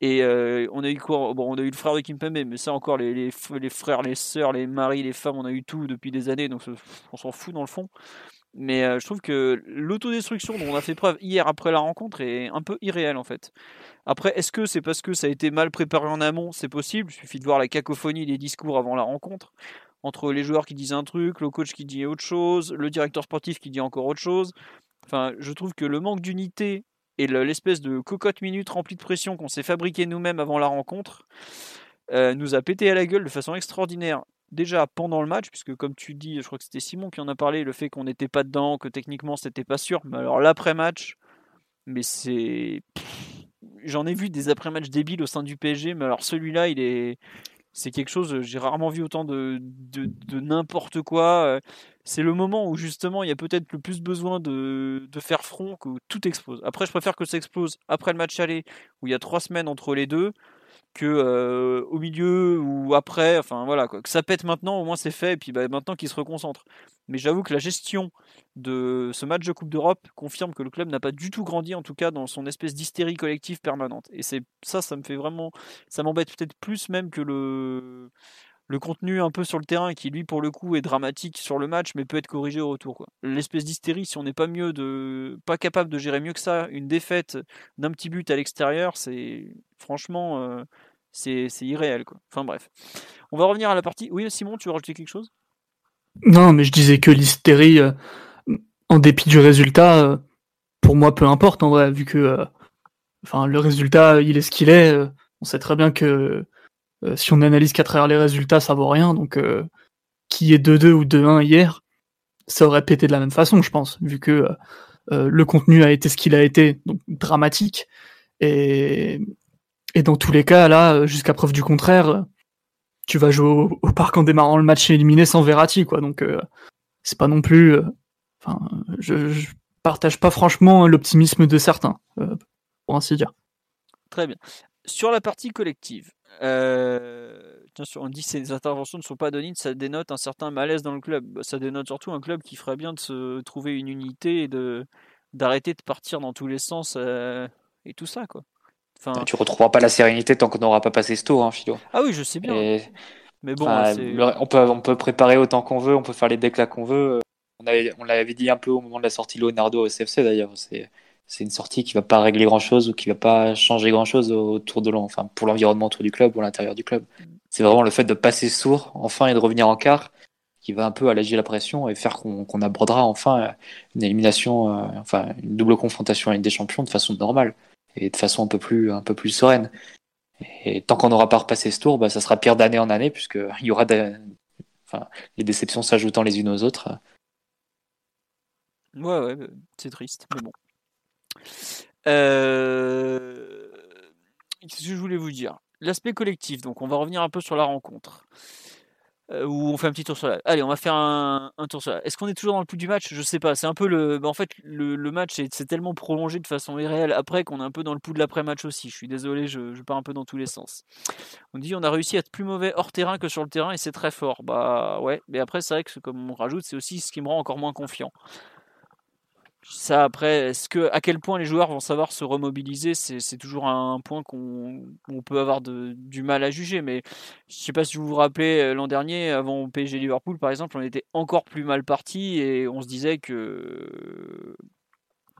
Et euh, on a eu quoi Bon, on a eu le frère de Kimpembe, mais ça encore, les, les, les, frères, les sœurs, les maris, les femmes, on a eu tout depuis des années, donc on s'en fout dans le fond. Mais euh, je trouve que l'autodestruction dont on a fait preuve hier après la rencontre est un peu irréelle en fait. Après, est-ce que c'est parce que ça a été mal préparé en amont? C'est possible, il suffit de voir la cacophonie des discours avant la rencontre entre les joueurs qui disent un truc, le coach qui dit autre chose, le directeur sportif qui dit encore autre chose. Enfin, je trouve que le manque d'unité et l'espèce de cocotte minute remplie de pression qu'on s'est fabriqué nous-mêmes avant la rencontre euh, nous a pété à la gueule de façon extraordinaire. Déjà pendant le match, puisque comme tu dis, je crois que c'était Simon qui en a parlé, le fait qu'on n'était pas dedans, que techniquement c'était pas sûr. Mais alors l'après-match, mais c'est. J'en ai vu des après-matchs débiles au sein du PSG, mais alors celui-là, il est c'est quelque chose, j'ai rarement vu autant de, de, n'importe quoi. C'est le moment où justement il y a peut-être le plus besoin de, de, faire front que tout explose. Après, je préfère que ça explose après le match aller, où il y a trois semaines entre les deux, que euh, au milieu ou après, enfin voilà, quoi. que ça pète maintenant, au moins c'est fait, et puis bah, maintenant qu'il se reconcentre. Mais j'avoue que la gestion de ce match de Coupe d'Europe confirme que le club n'a pas du tout grandi, en tout cas dans son espèce d'hystérie collective permanente. Et c'est ça, ça me fait vraiment, ça m'embête peut-être plus même que le le contenu un peu sur le terrain qui lui pour le coup est dramatique sur le match mais peut être corrigé au retour L'espèce d'hystérie si on n'est pas mieux de pas capable de gérer mieux que ça une défaite d'un petit but à l'extérieur, c'est franchement euh, c'est irréel. Enfin bref. On va revenir à la partie. Oui Simon, tu veux rajouter quelque chose? Non, mais je disais que l'hystérie euh, en dépit du résultat euh, pour moi peu importe en vrai vu que enfin le résultat il est ce qu'il est, on sait très bien que euh, si on analyse qu'à travers les résultats, ça vaut rien. Donc, euh, qui est 2-2 ou 2-1 hier, ça aurait pété de la même façon, je pense, vu que euh, le contenu a été ce qu'il a été, donc dramatique. Et dans tous les cas, là, jusqu'à preuve du contraire, tu vas jouer au, parc en démarrant le match éliminé sans Verratti, quoi. Donc, c'est pas non plus. Enfin, je, je, partage pas franchement l'optimisme de certains, pour ainsi dire. Très bien. Sur la partie collective, euh, on dit que ces interventions ne sont pas anonymes, ça dénote un certain malaise dans le club. Bah, ça dénote surtout un club qui ferait bien de se trouver une unité et de d'arrêter de partir dans tous les sens euh, et tout ça quoi. Enfin... Tu retrouveras pas la sérénité tant qu'on n'aura pas passé ce tour, hein, Philo. Ah oui, je sais bien. Mais bon, on peut, on peut préparer autant qu'on veut, on peut faire les decks là qu'on veut. On, avait, on l'avait dit un peu au moment de la sortie Leonardo au CFC d'ailleurs. C'est, c'est une sortie qui va pas régler grand chose ou qui va pas changer grand chose autour de enfin, pour l'environnement autour du club ou à l'intérieur du club. C'est vraiment le fait de passer sourd enfin et de revenir en quart qui va un peu alléger la pression et faire qu'on abordera enfin une élimination, euh, enfin une double confrontation avec des champions de façon normale et de façon un peu plus, un peu plus sereine. Et tant qu'on n'aura pas repassé ce tour, bah, ça sera pire d'année en année puisqu'il y aura des, les déceptions s'ajoutant les unes aux autres. Ouais, ouais, c'est triste, mais bon. Euh... Qu'est-ce que je voulais vous dire? L'aspect collectif, donc on va revenir un peu sur la rencontre. Euh, ou on fait un petit tour sur la. Allez, on va faire un, tour sur la. Est-ce qu'on est toujours dans le pouls du match? Je sais pas. C'est un peu le. Bah, en fait, le, match c'est tellement prolongé de façon irréelle après qu'on est un peu dans le pouls de l'après-match aussi. Je suis désolé, je, je, pars un peu dans tous les sens. On dit on a réussi à être plus mauvais hors terrain que sur le terrain et c'est très fort. Bah ouais, mais après, c'est vrai que comme on rajoute, c'est aussi ce qui me rend encore moins confiant. Ça, après, est-ce que à quel point les joueurs vont savoir se remobiliser, c'est toujours un point qu'on peut avoir de, du mal à juger. Mais je sais pas si vous vous rappelez euh, l'an dernier, avant PSG Liverpool par exemple, on était encore plus mal parti et on se disait que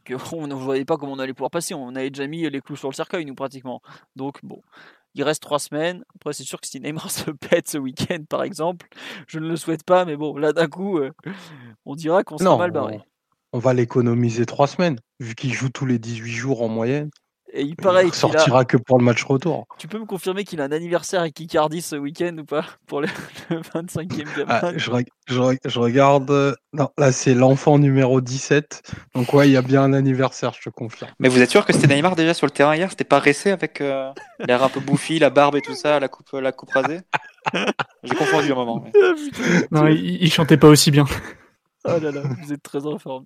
qu'on ne voyait pas comment on allait pouvoir passer. On avait déjà mis les clous sur le cercueil, nous pratiquement. Donc bon, il reste trois semaines. Après, c'est sûr que si Neymar se pète ce week-end, par exemple, je ne le souhaite pas, mais bon, là d'un coup, euh, on dira qu'on sera mal barré on va l'économiser trois semaines, vu qu'il joue tous les 18 jours en moyenne. Et il paraît sortira que pour le match retour. Tu peux me confirmer qu'il a un anniversaire avec Icardi ce week-end ou pas Pour le, 25e ah, je, regarde. Non, là, c'est l'enfant numéro 17. Donc, ouais, il y a bien un anniversaire, je te confirme. Mais vous êtes sûr que c'était Neymar déjà sur le terrain hier? C'était pas Ressé avec euh, l'air un peu bouffi, la barbe et tout ça, la coupe, la coupe rasée? J'ai confondu un moment. Non, il, il chantait pas aussi bien. Oh là là, vous êtes très en forme.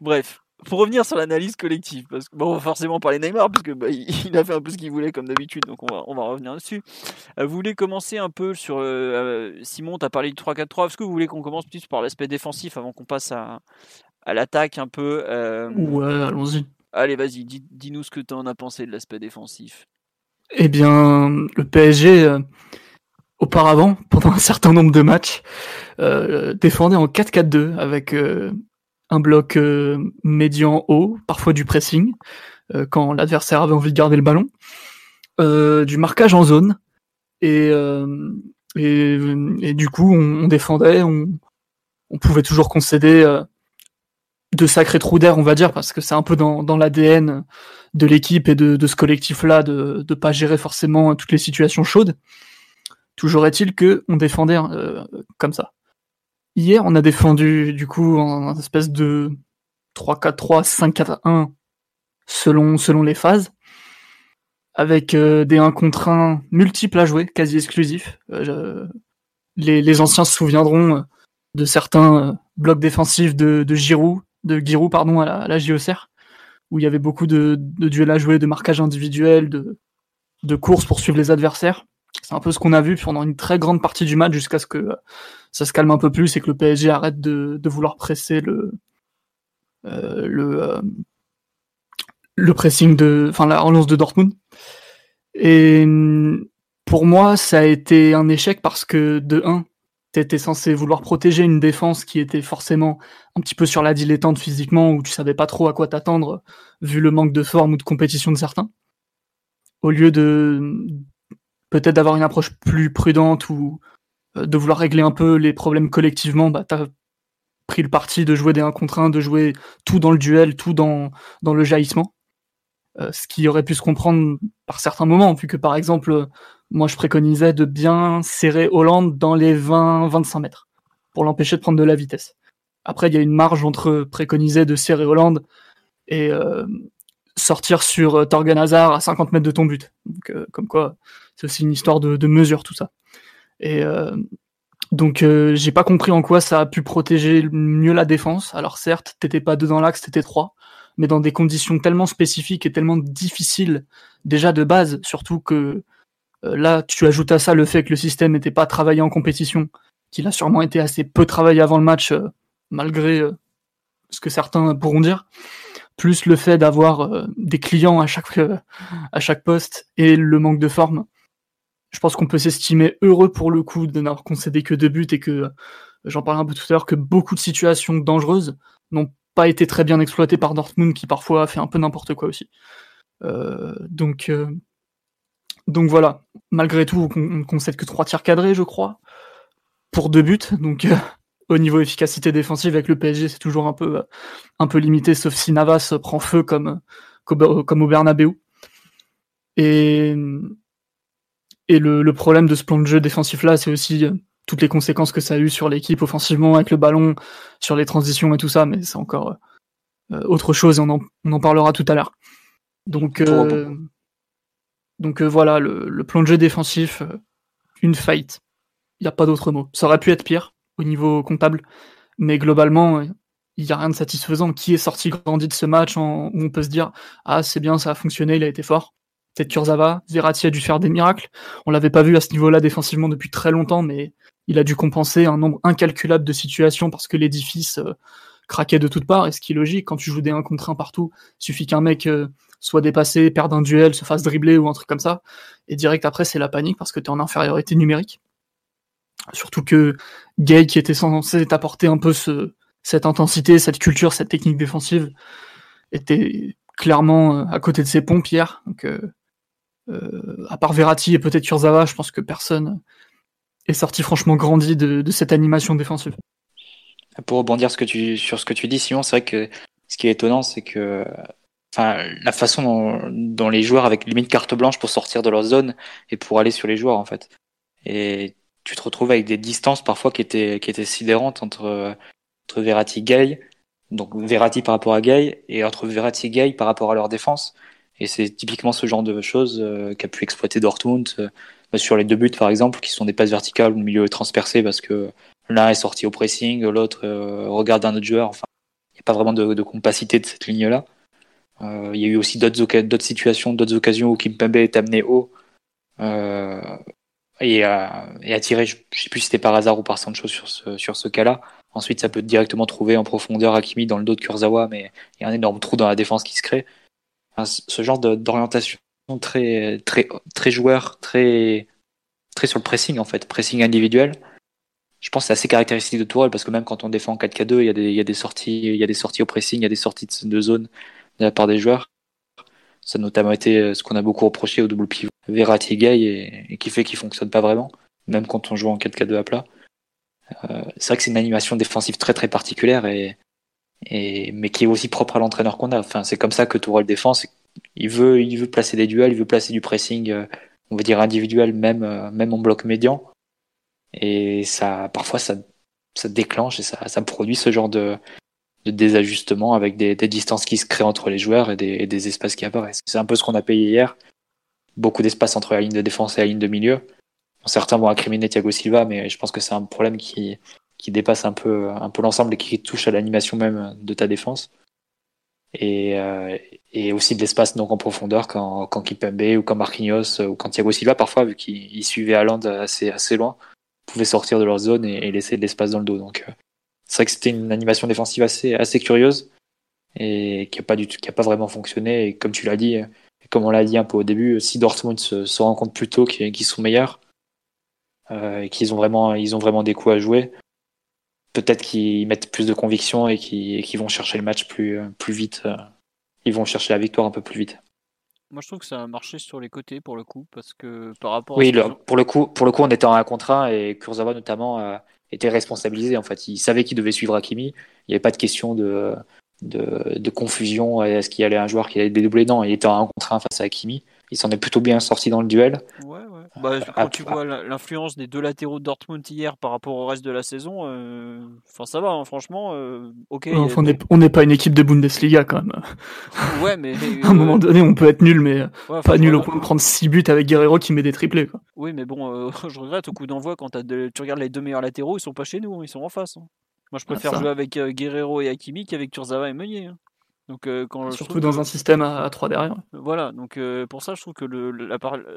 Bref, pour revenir sur l'analyse collective, parce que bon, on va forcément parler Neymar, parce que bah, il a fait un peu ce qu'il voulait comme d'habitude, donc on va, on va revenir dessus. Euh, vous voulez commencer un peu sur euh, euh, Simon, tu as parlé du 3-4-3. Est-ce que vous voulez qu'on commence plus par l'aspect défensif avant qu'on passe à, à l'attaque un peu Ouais, allons-y. Allez, vas-y, dis-nous ce que tu en as pensé de l'aspect défensif. Eh bien, le PSG auparavant, pendant un certain nombre de matchs, euh, défendait en 4-4-2 avec euh, un bloc euh, médian haut, parfois du pressing, quand l'adversaire avait envie de garder le ballon, du marquage en zone, et, et, du coup on, défendait, on, on, pouvait toujours concéder de sacrés trous d'air, on va dire, parce que c'est un peu dans, dans l'ADN de l'équipe et de, de ce collectif-là de ne pas gérer forcément toutes les situations chaudes. Toujours est-il que on défendait euh, comme ça. Hier, on a défendu du coup en espèce de 3-4-3, 5-4-1 selon, selon les phases, avec euh, des 1 contre 1 multiples à jouer, quasi exclusifs. Euh, les, anciens se souviendront de certains blocs défensifs de, de Giroud, de Giroud pardon, à la, à la où il y avait beaucoup de, duels à jouer, de marquage individuel, de, de courses pour suivre les adversaires. C'est un peu ce qu'on a vu pendant une très grande partie du match jusqu'à ce que euh, ça se calme un peu plus et que le PSG arrête de, vouloir presser le euh, le euh, le pressing de enfin la relance de Dortmund. Et pour moi, ça a été un échec parce que de 1, étais censé vouloir protéger une défense qui était forcément un petit peu sur la dilettante physiquement où tu savais pas trop à quoi t'attendre vu le manque de forme ou de compétition de certains. Au lieu de peut-être d'avoir une approche plus prudente ou euh, de vouloir régler un peu les problèmes collectivement, bah, tu as pris le parti de jouer des 1 contre 1, de jouer tout dans le duel, tout dans, dans le jaillissement. Euh, ce qui aurait pu se comprendre par certains moments, vu que par exemple, moi je préconisais de bien serrer Hollande dans les 20-25 mètres, pour l'empêcher de prendre de la vitesse. Après, il y a une marge entre préconiser de serrer Hollande et euh, sortir sur Torgan Hazard à 50 mètres de ton but. Donc, comme quoi, c'est aussi une histoire de, mesure tout ça. Et euh, donc euh, j'ai pas compris en quoi ça a pu protéger mieux la défense. Alors certes, t'étais pas deux dans l'axe, t'étais trois, mais dans des conditions tellement spécifiques et tellement difficiles déjà de base, surtout que euh, là tu ajoutes à ça le fait que le système n'était pas travaillé en compétition, qu'il a sûrement été assez peu travaillé avant le match, malgré ce que certains pourront dire. plus le fait d'avoir des clients à chaque, à chaque poste et le manque de forme. Je pense qu'on peut s'estimer heureux pour le coup de n'avoir concédé que deux buts et que, j'en parlais un peu tout à l'heure, que beaucoup de situations dangereuses n'ont pas été très bien exploitées par Dortmund qui parfois a fait un peu n'importe quoi aussi. donc, donc voilà, malgré tout, on ne concède que trois tirs cadrés, je crois, pour deux buts. Donc euh, au niveau efficacité défensive avec le PSG, c'est toujours un peu, un peu limité, sauf si Navas prend feu comme, comme, au Bernabeu. Et, et le, problème de ce plan de jeu défensif-là, c'est aussi euh, toutes les conséquences que ça a eu sur l'équipe offensivement, avec le ballon, sur les transitions et tout ça, mais c'est encore euh, autre chose et on en, on en parlera tout à l'heure. Donc, donc euh, voilà, le, plan de jeu défensif, euh, une fight. Il n'y a pas d'autre mot. Ça aurait pu être pire au niveau comptable, mais globalement, il n'y a rien de satisfaisant. Qui est sorti grandi de ce match où on peut se dire Ah, c'est bien, ça a fonctionné, il a été fort Peut-être Kurzawa, Verratti a dû faire des miracles. On l'avait pas vu à ce niveau-là défensivement depuis très longtemps, mais il a dû compenser un nombre incalculable de situations parce que l'édifice euh, craquait de toutes parts. Et ce qui est logique, quand tu joues des 1 contre 1 partout, il suffit qu'un mec soit dépassé, perdre un duel, se fasse dribbler ou un truc comme ça. Et direct après, c'est la panique parce que tu en infériorité numérique. Surtout que Gay, qui était censé t'apporter un peu ce, cette intensité, cette culture, cette technique défensive, était clairement euh, à côté de ses pompes euh, euh, à part Verratti et peut-être Kurzawa, je pense que personne est sorti franchement grandi de, cette animation défensive. Pour rebondir sur ce que tu dis, Simon, c'est vrai que ce qui est étonnant, c'est que la façon dont, les joueurs avec limite carte blanche pour sortir de leur zone et pour aller sur les joueurs en fait. Et tu te retrouves avec des distances parfois qui étaient qui étaient sidérantes entre entre Verratti et Gay, donc Verratti par rapport à Gay et entre Verratti et Gay par rapport à leur défense. Et c'est typiquement ce genre de choses euh, qu'a pu exploiter Dortmund euh, sur les deux buts par exemple, qui sont des passes verticales au milieu transpercé parce que l'un est sorti au pressing, l'autre euh, regarde un autre joueur. Enfin, il n'y a pas vraiment de, de compacité de cette ligne-là. Euh, il y a eu aussi d'autres situations, d'autres occasions où Kimpembe est amené haut euh, et, a, tiré, je, ne sais plus si c'était par hasard ou par Sancho sur ce, sur ce cas-là. Ensuite, ça peut directement trouver en profondeur Hakimi dans le dos de Kurzawa, mais il y a un énorme trou dans la défense qui se crée. Ce genre d'orientation très, très, très joueur, très, très sur le pressing en fait, pressing individuel. Je pense que c'est assez caractéristique de Tourelle parce que même quand on défend en 4K2, il y a des, il y a des sorties, il y a des sorties au pressing, il y a des sorties de, de zone de la part des joueurs. Ça a notamment été euh, ce qu'on a beaucoup reproché au double pivot Verratti Gay et, qui fait qu'il fonctionne pas vraiment, même quand on joue en 4-4-2 à plat. Euh, c'est vrai que c'est une animation défensive très très particulière et, et mais qui est aussi propre à l'entraîneur qu'on a. Enfin, c'est comme ça que Tourelle défend. Il veut, il veut placer des duels, il veut placer du pressing, euh, on va dire individuel, même, même en bloc médian. Et ça, parfois, ça, ça déclenche et ça, ça produit ce genre de, de désajustement avec des, distances qui se créent entre les joueurs et des, espaces qui apparaissent. C'est un peu ce qu'on a payé hier. Beaucoup d'espace entre la ligne de défense et la ligne de milieu. certains vont incriminer Thiago Silva, mais je pense que c'est un problème qui, qui dépasse un peu, un peu l'ensemble et qui touche à l'animation même de ta défense. Et, euh, et aussi de l'espace donc en profondeur quand, quand Kipembe ou quand Marquinhos ou quand Thiago Silva parfois vu qu'il suivait Haaland assez, assez loin pouvaient sortir de leur zone et, et laisser de l'espace dans le dos. Donc euh, c'est vrai que c'était une animation défensive assez, assez curieuse et qui n'a pas, a pas vraiment fonctionné. Et comme tu l'as dit, comme on l'a dit un peu au début, si Dortmund se, se rend compte plus tôt qu'ils sont meilleurs euh, et qu'ils ont vraiment, ils ont vraiment des coups à jouer, peut-être qu'ils mettent plus de conviction et qu'ils vont chercher le match plus, plus vite. Euh, ils vont chercher la victoire un peu plus vite. Moi, je trouve que ça a marché sur les côtés pour le coup, parce que par rapport. Oui, pour le coup, pour le coup, on était en 1 contre 1 et Kurzawa notamment était responsabilisé. En fait, il savait qu'il devait suivre Hakimi. Il n'y avait pas de question de, de, de confusion. Est-ce qu'il y allait un joueur qui allait dédoubler Non, il était en contre un face à Hakimi. Il s'en est plutôt bien sorti dans le duel. Ouais, ouais. Bah, euh, quand tu vois l'influence des deux latéraux de Dortmund hier par rapport au reste de la saison, euh, enfin ça va, hein, franchement. Euh, ok. on n'est pas une équipe de Bundesliga quand même. Ouais, mais à un moment donné, on peut être nul, mais pas nul au point de prendre 6 buts avec Guerrero qui met des triplés. Quoi. Oui, mais bon, je regrette au coup d'envoi quand tu regardes les deux meilleurs latéraux, ils sont pas chez nous, hein, ils sont en face. Hein. Moi, je ah, préfère jouer avec Guerrero et Hakimi qu'avec Kurzawa et Meunier. Donc, euh, quand Surtout dans un système à, 3 derrière. Voilà, donc euh, pour ça, je trouve que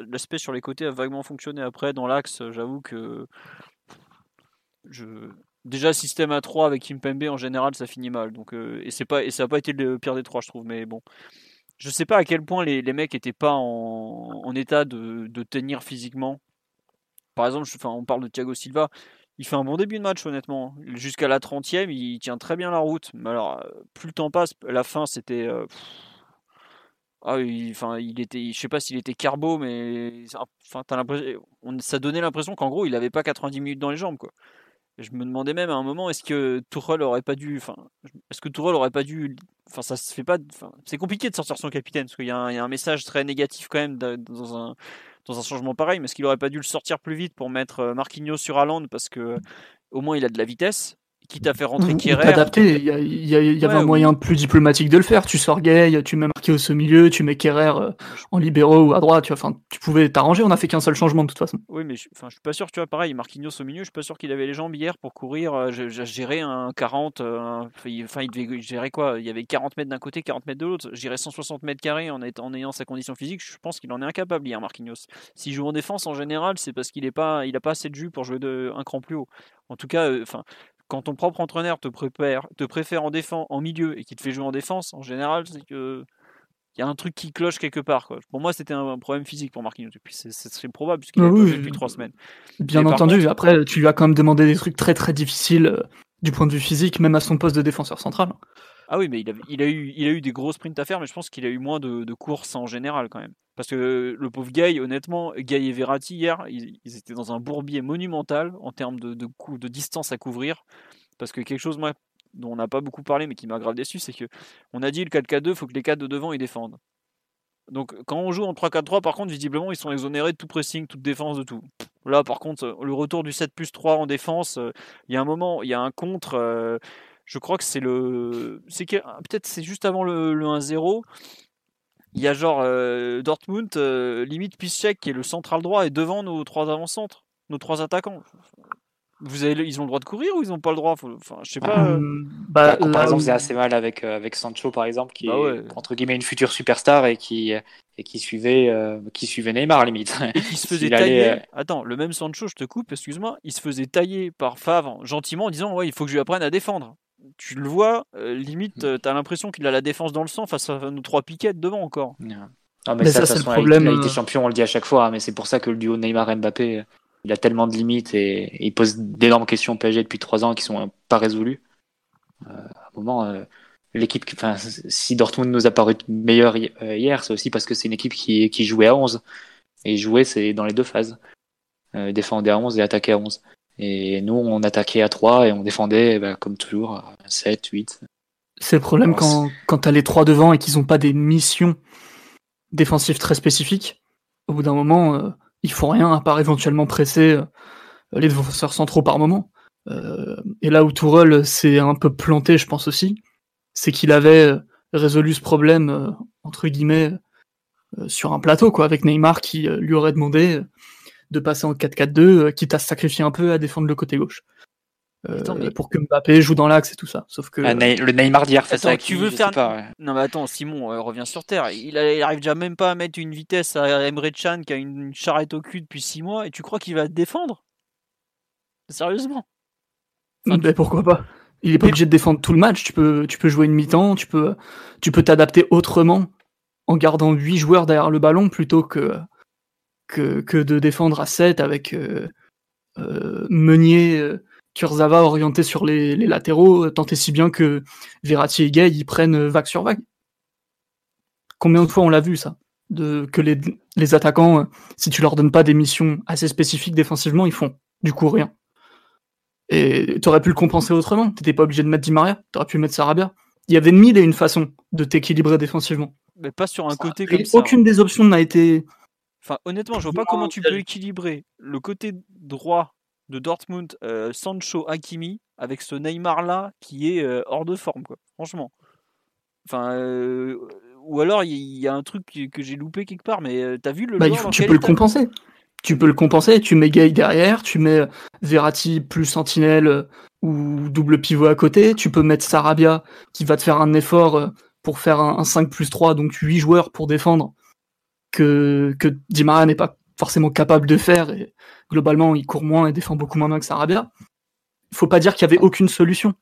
l'aspect sur les côtés a vaguement fonctionné. Après, dans l'axe, j'avoue que je déjà système à 3 avec Kimpembe en général ça finit mal donc et c'est pas et ça n'a pas été le pire des trois je trouve mais bon je sais pas à quel point les, les mecs étaient pas en, en état de, de, tenir physiquement par exemple enfin, on parle de Thiago Silva il fait un bon début de match honnêtement. Jusqu'à la 30e il tient très bien la route. Mais alors plus le temps passe la fin c'était ah, il, enfin, il était, je sais pas s'il était carbo, mais enfin, ça donnait l'impression qu'en gros, il avait pas 90 minutes dans les jambes, quoi. je me demandais même à un moment, est-ce que Tourelle aurait pas dû, enfin, est-ce que Tourelle aurait pas dû, enfin, ça se fait pas, c'est compliqué de sortir son capitaine parce qu'il y, a un message très négatif quand même dans un dans un changement pareil, mais est-ce qu'il aurait pas dû le sortir plus vite pour mettre euh, Marquinhos sur Haaland parce que au moins il a de la vitesse? Qui t'a fait rentrer Kierer. Adapté, il y, y, y, avait un moyen plus diplomatique de le faire. Tu sors Gay, tu mets Marquinhos au milieu, tu mets Kierer euh, en libéraux ou à droite. Tu, vois, enfin, tu pouvais t'arranger, on a fait qu'un seul changement de toute façon. Oui, mais je, enfin, je suis pas sûr, tu vois, pareil, Marquinhos au milieu, je suis pas sûr qu'il avait les jambes hier pour courir. Euh, j'ai géré un 40, euh, enfin, il devait gérer quoi? Il y avait 40 mètres d'un côté, 40 mètres de l'autre. Gérer 160 mètres carrés en, en ayant sa condition physique, je pense qu'il en est incapable hier, Marquinhos. S'il joue en défense, en général, c'est parce qu'il est pas, il a pas assez de jus pour jouer de, un cran plus haut. En tout cas, enfin, quand ton propre entraîneur te, prépare, te préfère en, défense, en milieu et qui te fait jouer en défense, en général, c'est que il y a un truc qui cloche quelque part. Quoi. Pour moi, c'était un problème physique pour Marquinhos. Et puis, ce serait probable puisqu'il a joué depuis trois semaines. Bien entendu. Après, tu lui as quand même demandé des trucs très très difficiles euh, du point de vue physique, même à son poste de défenseur central. Ah oui, mais il a, a, eu, il des gros sprints à faire, mais je pense qu'il a eu moins de, courses en général quand même. Parce que le pauvre Gay, honnêtement, Gay et Verratti hier, ils, étaient dans un bourbier monumental en termes de distance à couvrir. Parce que quelque chose, moi, dont on n'a pas beaucoup parlé, mais qui m'a grave déçu, c'est que on a dit le 4-4-2, il faut que les 4 de devant ils défendent. Donc quand on joue en 3-4-3, par contre, visiblement, ils sont exonérés de tout pressing, toute défense, de tout. Là, par contre, le retour du 7 plus 3 en défense, euh, il y a un moment, il y a un contre. Euh, je crois que c'est le. C'est peut-être c'est juste avant le, 1-0. Il y a genre euh, Dortmund, limite Piszczek qui est le central droit et devant nos trois avant-centres, nos trois attaquants. Vous avez, ils ont le droit de courir ou ils n'ont pas le droit? Enfin, je sais pas. Euh, bah, par exemple, c'est assez mal avec, euh, avec Sancho, par exemple, qui bah est entre guillemets une future superstar et qui, et qui, suivait, euh, qui suivait Neymar, limite. Et qui se faisait tailler. Attends, le même Sancho, je te coupe, excuse-moi, il se faisait tailler par Favre gentiment en disant Ouais, il faut que je lui apprenne à défendre. Tu le vois, limite, mm. tu as l'impression qu'il a la défense dans le sang face à nos trois piquettes devant encore. Non, mais, ça, c'est le problème. Il a été champion, on le dit à chaque fois, hein, mais c'est pour ça que le duo Neymar-Mbappé il a tellement de limites et, il pose d'énormes questions au PSG depuis trois ans qui sont pas résolues. Euh, à un moment, euh, l'équipe, enfin, si Dortmund nous a paru meilleur euh, hier, c'est aussi parce que c'est une équipe qui, qui jouait à 11. Et jouer, c'est dans les deux phases. Euh, défendre à 11 et attaquer à 11. Et nous, on attaquait à 3 et on défendait, bah, comme toujours, à 7, 8. C'est le problème quand, quand tu as les trois devant et qu'ils n'ont pas des missions défensives très spécifiques. Au bout d'un moment, ils font rien à part éventuellement presser euh, les défenseurs centraux par moment. Euh, et là où Tourelle s'est un peu planté, je pense aussi, c'est qu'il avait euh, résolu ce problème entre guillemets sur un plateau quoi, avec Neymar qui lui aurait demandé de passer en 4-4-2, quitte à se sacrifier un peu à défendre le côté gauche. Euh, pour que Mbappé joue dans l'axe et tout ça. Sauf que ah, le Neymar d'hier fait ça. Tu veux faire Non mais attends, Simon euh, revient sur terre. Il, arrive déjà même pas à mettre une vitesse à Emre Can qui a une charrette au cul depuis 6 mois et tu crois qu'il va te défendre? Sérieusement? Mais pourquoi pas? Il est pas obligé de défendre tout le match. Tu peux, tu peux jouer une mi-temps. Tu peux, tu peux t'adapter autrement en gardant 8 joueurs derrière le ballon plutôt que que, que de défendre à 7 avec euh, euh Meunier. Kurzawa orienté sur les, latéraux, tant et si bien que Verratti et Gay ils prennent vague sur vague. Combien de fois on l'a vu ça? De, Que les, attaquants, si tu leur donnes pas des missions assez spécifiques défensivement, ils font du coup rien. Et tu aurais pu le compenser autrement. T'étais pas obligé de mettre Di Maria, t'aurais pu mettre Sarabia. Il y avait mille et une façons de t'équilibrer défensivement. Mais pas sur un côté comme ça. Aucune des options n'a été. Enfin, honnêtement, je vois pas comment tu peux équilibrer le côté droit de Dortmund, euh, Sancho Hakimi, avec ce Neymar là qui est euh, hors de forme, quoi. Franchement. Enfin, euh, ou alors il y, a un truc que, j'ai loupé quelque part, mais t'as vu le. Bah, tu peux le compenser. Tu peux le compenser. Tu mets Gay derrière, tu mets Verratti plus sentinelle ou double pivot à côté. Tu peux mettre Sarabia qui va te faire un effort pour faire un, 5 plus 3, donc 8 joueurs pour défendre que, que Di Maria n'est pas forcément capable de faire. Et globalement, il court moins et défend beaucoup moins bien que Sarabia. faut pas dire qu'il y avait aucune solution.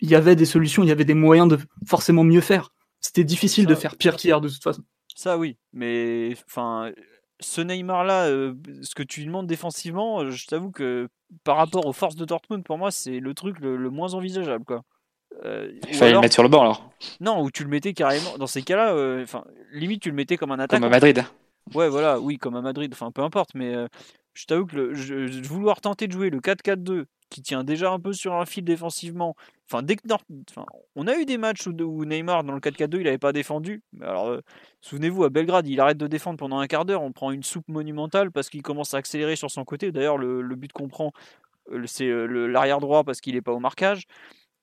Il y avait des solutions, il y avait des moyens de forcément mieux faire. C'était difficile de faire pire qu'hier de toute façon. Ça oui, mais enfin, ce Neymar là, euh, ce que tu lui demandes défensivement, je t'avoue que par rapport aux forces de Dortmund, pour moi, c'est le truc le, moins envisageable quoi. Euh, il fallait le mettre sur le banc alors. Non, ou tu le mettais carrément. Dans ces cas-là, euh, limite tu le mettais comme un attaquant. Comme à Madrid. Ouais, voilà, oui, comme à Madrid. Enfin, peu importe, mais je t'avoue que le, je, vouloir tenter de jouer le 4-4-2 qui tient déjà un peu sur un fil défensivement. Enfin, dès que enfin, on a eu des matchs où, Neymar dans le 4-4-2 il n'avait pas défendu. Alors, euh, souvenez-vous à Belgrade, il arrête de défendre pendant un quart d'heure, on prend une soupe monumentale parce qu'il commence à accélérer sur son côté. D'ailleurs, le, but qu'on prend, euh, c'est euh, l'arrière droit parce qu'il n'est pas au marquage.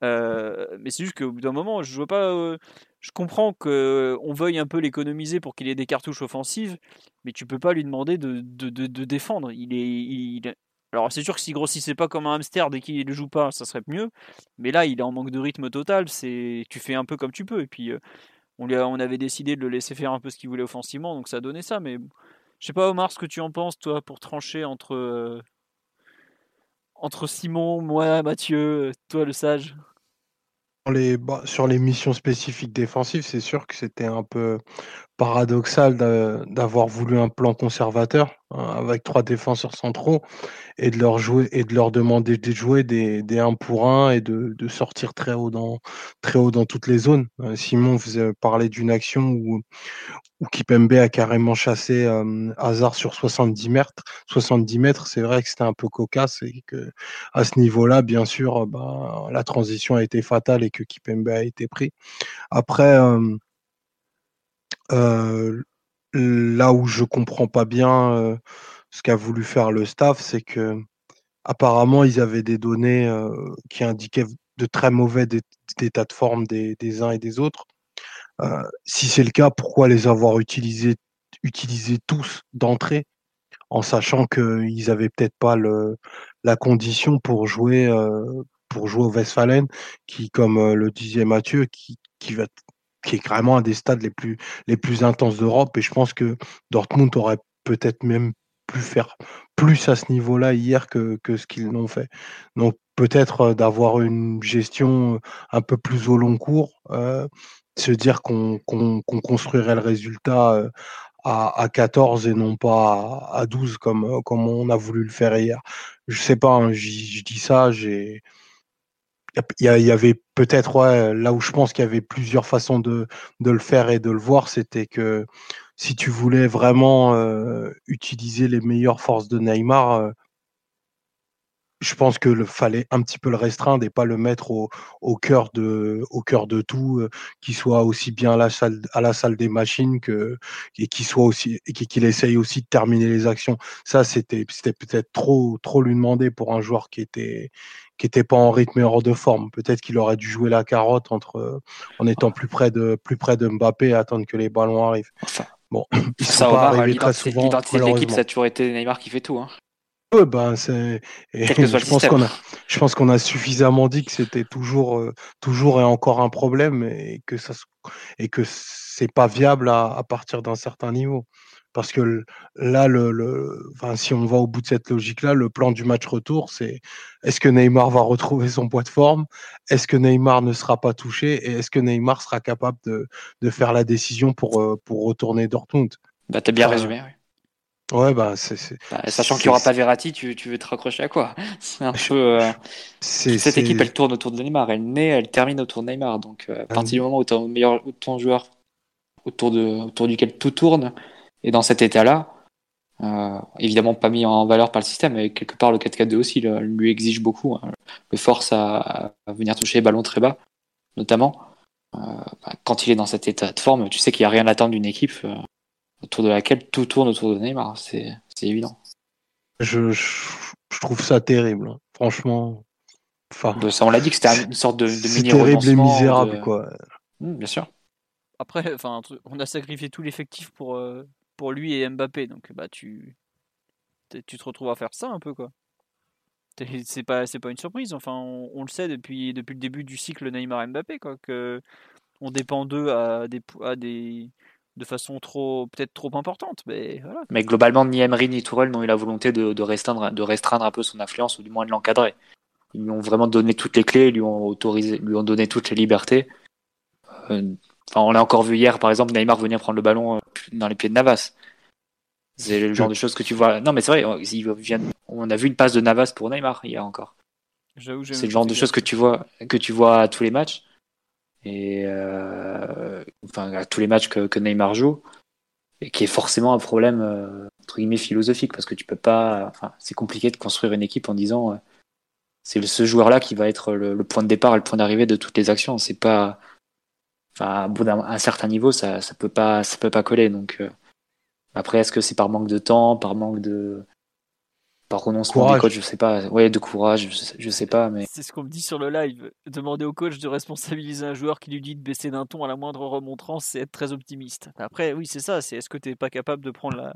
Mais c'est juste qu'au bout d'un moment, je vois pas. je comprends qu'on veuille un peu l'économiser pour qu'il ait des cartouches offensives, mais tu peux pas lui demander de, de, de, défendre. Il est, il, alors c'est sûr que s'il grossissait pas comme un hamster dès qu'il ne joue pas, ça serait mieux. Mais là, il est en manque de rythme total. C'est tu fais un peu comme tu peux. Et puis on, on avait décidé de le laisser faire un peu ce qu'il voulait offensivement, donc ça donnait ça. Mais je sais pas Omar, ce que tu en penses toi pour trancher entre entre Simon, moi, Mathieu, toi le sage. Bah, sur les missions spécifiques défensives, c'est sûr que c'était un peu paradoxal d'avoir voulu un plan conservateur hein, avec trois défenseurs centraux et de leur jouer et de leur demander de jouer des, des 1 pour 1 et de, sortir très haut dans très haut dans toutes les zones. Euh, Simon faisait parler d'une action où, où Kipembe a carrément chassé euh, Hazard sur 70 mètres. 70 mètres, c'est vrai que c'était un peu cocasse et que à ce niveau-là, bien sûr, bah, la transition a été fatale et que Kipembe a été pris. Après, euh, là où je comprends pas bien ce qu'a voulu faire le staff, c'est que apparemment ils avaient des données qui indiquaient de très mauvais états de forme des, uns et des autres. si c'est le cas, pourquoi les avoir utilisés, utilisés tous d'entrée, en sachant qu'ils n'avaient peut-être pas la condition pour jouer, pour jouer au Westfalen, qui, comme le disait Mathieu, qui, qui va qui est vraiment un des stades les plus, les plus intenses d'Europe. Et je pense que Dortmund aurait peut-être même pu faire plus à ce niveau-là hier que, que ce qu'ils l'ont fait. Donc peut-être euh, d'avoir une gestion euh, un peu plus au long cours, euh, se dire qu'on construirait le résultat à, à, 14 et non pas à, 12 comme, comme on a voulu le faire hier. Je sais pas, hein, je dis ça, j'ai il y, avait peut-être là où je pense qu'il y avait plusieurs façons de, le faire et de le voir, c'était que si tu voulais vraiment euh, utiliser les meilleures forces de Neymar, euh, je pense que fallait un petit peu le restreindre et pas le mettre au, au cœur de au cœur de tout, euh, qu'il soit aussi bien à la salle à la salle des machines que et qu'il soit aussi et qu'il essaye aussi de terminer les actions. Ça c'était c'était peut-être trop trop lui demander pour un joueur qui était qui était pas en rythme et hors de forme. Peut-être qu'il aurait dû jouer la carotte entre en étant plus près de plus près de Mbappé et attendre que les ballons arrivent. Enfin, bon, ça va arriver très souvent. L'identité de l'équipe, ça a toujours été Neymar qui fait tout. Hein. Ben c'est. je pense qu'on a, je pense qu'on a suffisamment dit que c'était toujours, toujours et encore un problème et que ça, et que c'est pas viable à, à partir d'un certain niveau. Parce que là, le, enfin, si on va au bout de cette logique-là, le plan du match retour, c'est est-ce que Neymar va retrouver son poids de forme? Est-ce que Neymar ne sera pas touché? Et est-ce que Neymar sera capable de, de faire la décision pour, euh, pour retourner Dortmund? Bah, T'as bien résumé, oui. Ouais, bah, c'est. Bah, sachant qu'il n'y aura pas Verratti, tu, tu, veux te raccrocher à quoi? C'est un peu. Euh, cette équipe, elle tourne autour de Neymar. Elle naît, elle termine autour de Neymar. Donc, euh, à partir du moment où tu as meilleur, ton joueur autour, de, autour duquel tout tourne, et dans cet état-là, euh, évidemment pas mis en valeur par le système, mais quelque part le 4-4-2 aussi le, lui exige beaucoup, hein, le force à, venir toucher les ballons très bas, notamment. Euh, bah, quand il est dans cet état de forme, tu sais qu'il n'y a rien à attendre d'une équipe euh, autour de laquelle tout tourne autour de Neymar, c'est évident. Je, je, trouve ça terrible, hein. franchement. Enfin, ça, on l'a dit que c'était une sorte de, de mini terrible et misérable, quoi. Mmh, bien sûr. Après, enfin, on a sacrifié tout l'effectif pour, pour lui et Mbappé. Donc bah tu tu te retrouves à faire ça un peu quoi. C'est pas c'est pas une surprise. Enfin on, le sait depuis depuis le début du cycle Neymar Mbappé quoi que on dépend d'eux à des à des de façon trop peut-être trop importante mais voilà. Mais globalement ni Emery ni Tourelle n'ont eu la volonté de, restreindre de restreindre un peu son influence ou du moins de l'encadrer. ils lui ont vraiment donné toutes les clés, lui ont autorisé, lui ont donné toutes les libertés. Euh, enfin, on l'a encore vu hier, par exemple, Neymar venir prendre le ballon euh, dans les pieds de Navas. C'est le genre de choses que tu vois. Non, mais c'est vrai, on a vu une passe de Navas pour Neymar hier encore. C'est le genre de choses que tu vois, que tu vois à tous les matchs. Et euh, enfin, à tous les matchs que, que, Neymar joue. Et qui est forcément un problème, entre guillemets, philosophique. Parce que tu peux pas. Enfin, c'est compliqué de construire une équipe en disant c'est ce joueur-là qui va être le, point de départ et le point d'arrivée de toutes les actions. C'est pas, enfin, à un certain niveau, ça, ça peut pas, ça peut pas coller. Donc, euh, après, est-ce que c'est par manque de temps, par manque de, par renoncement des coachs, je sais pas. Ouais, de courage, je sais, pas. Mais c'est ce qu'on me dit sur le live. Demander au coach de responsabiliser un joueur qui lui dit de baisser d'un ton à la moindre remontrance, c'est être très optimiste. Après, oui, c'est ça. C'est est-ce que tu n'es pas capable de prendre la,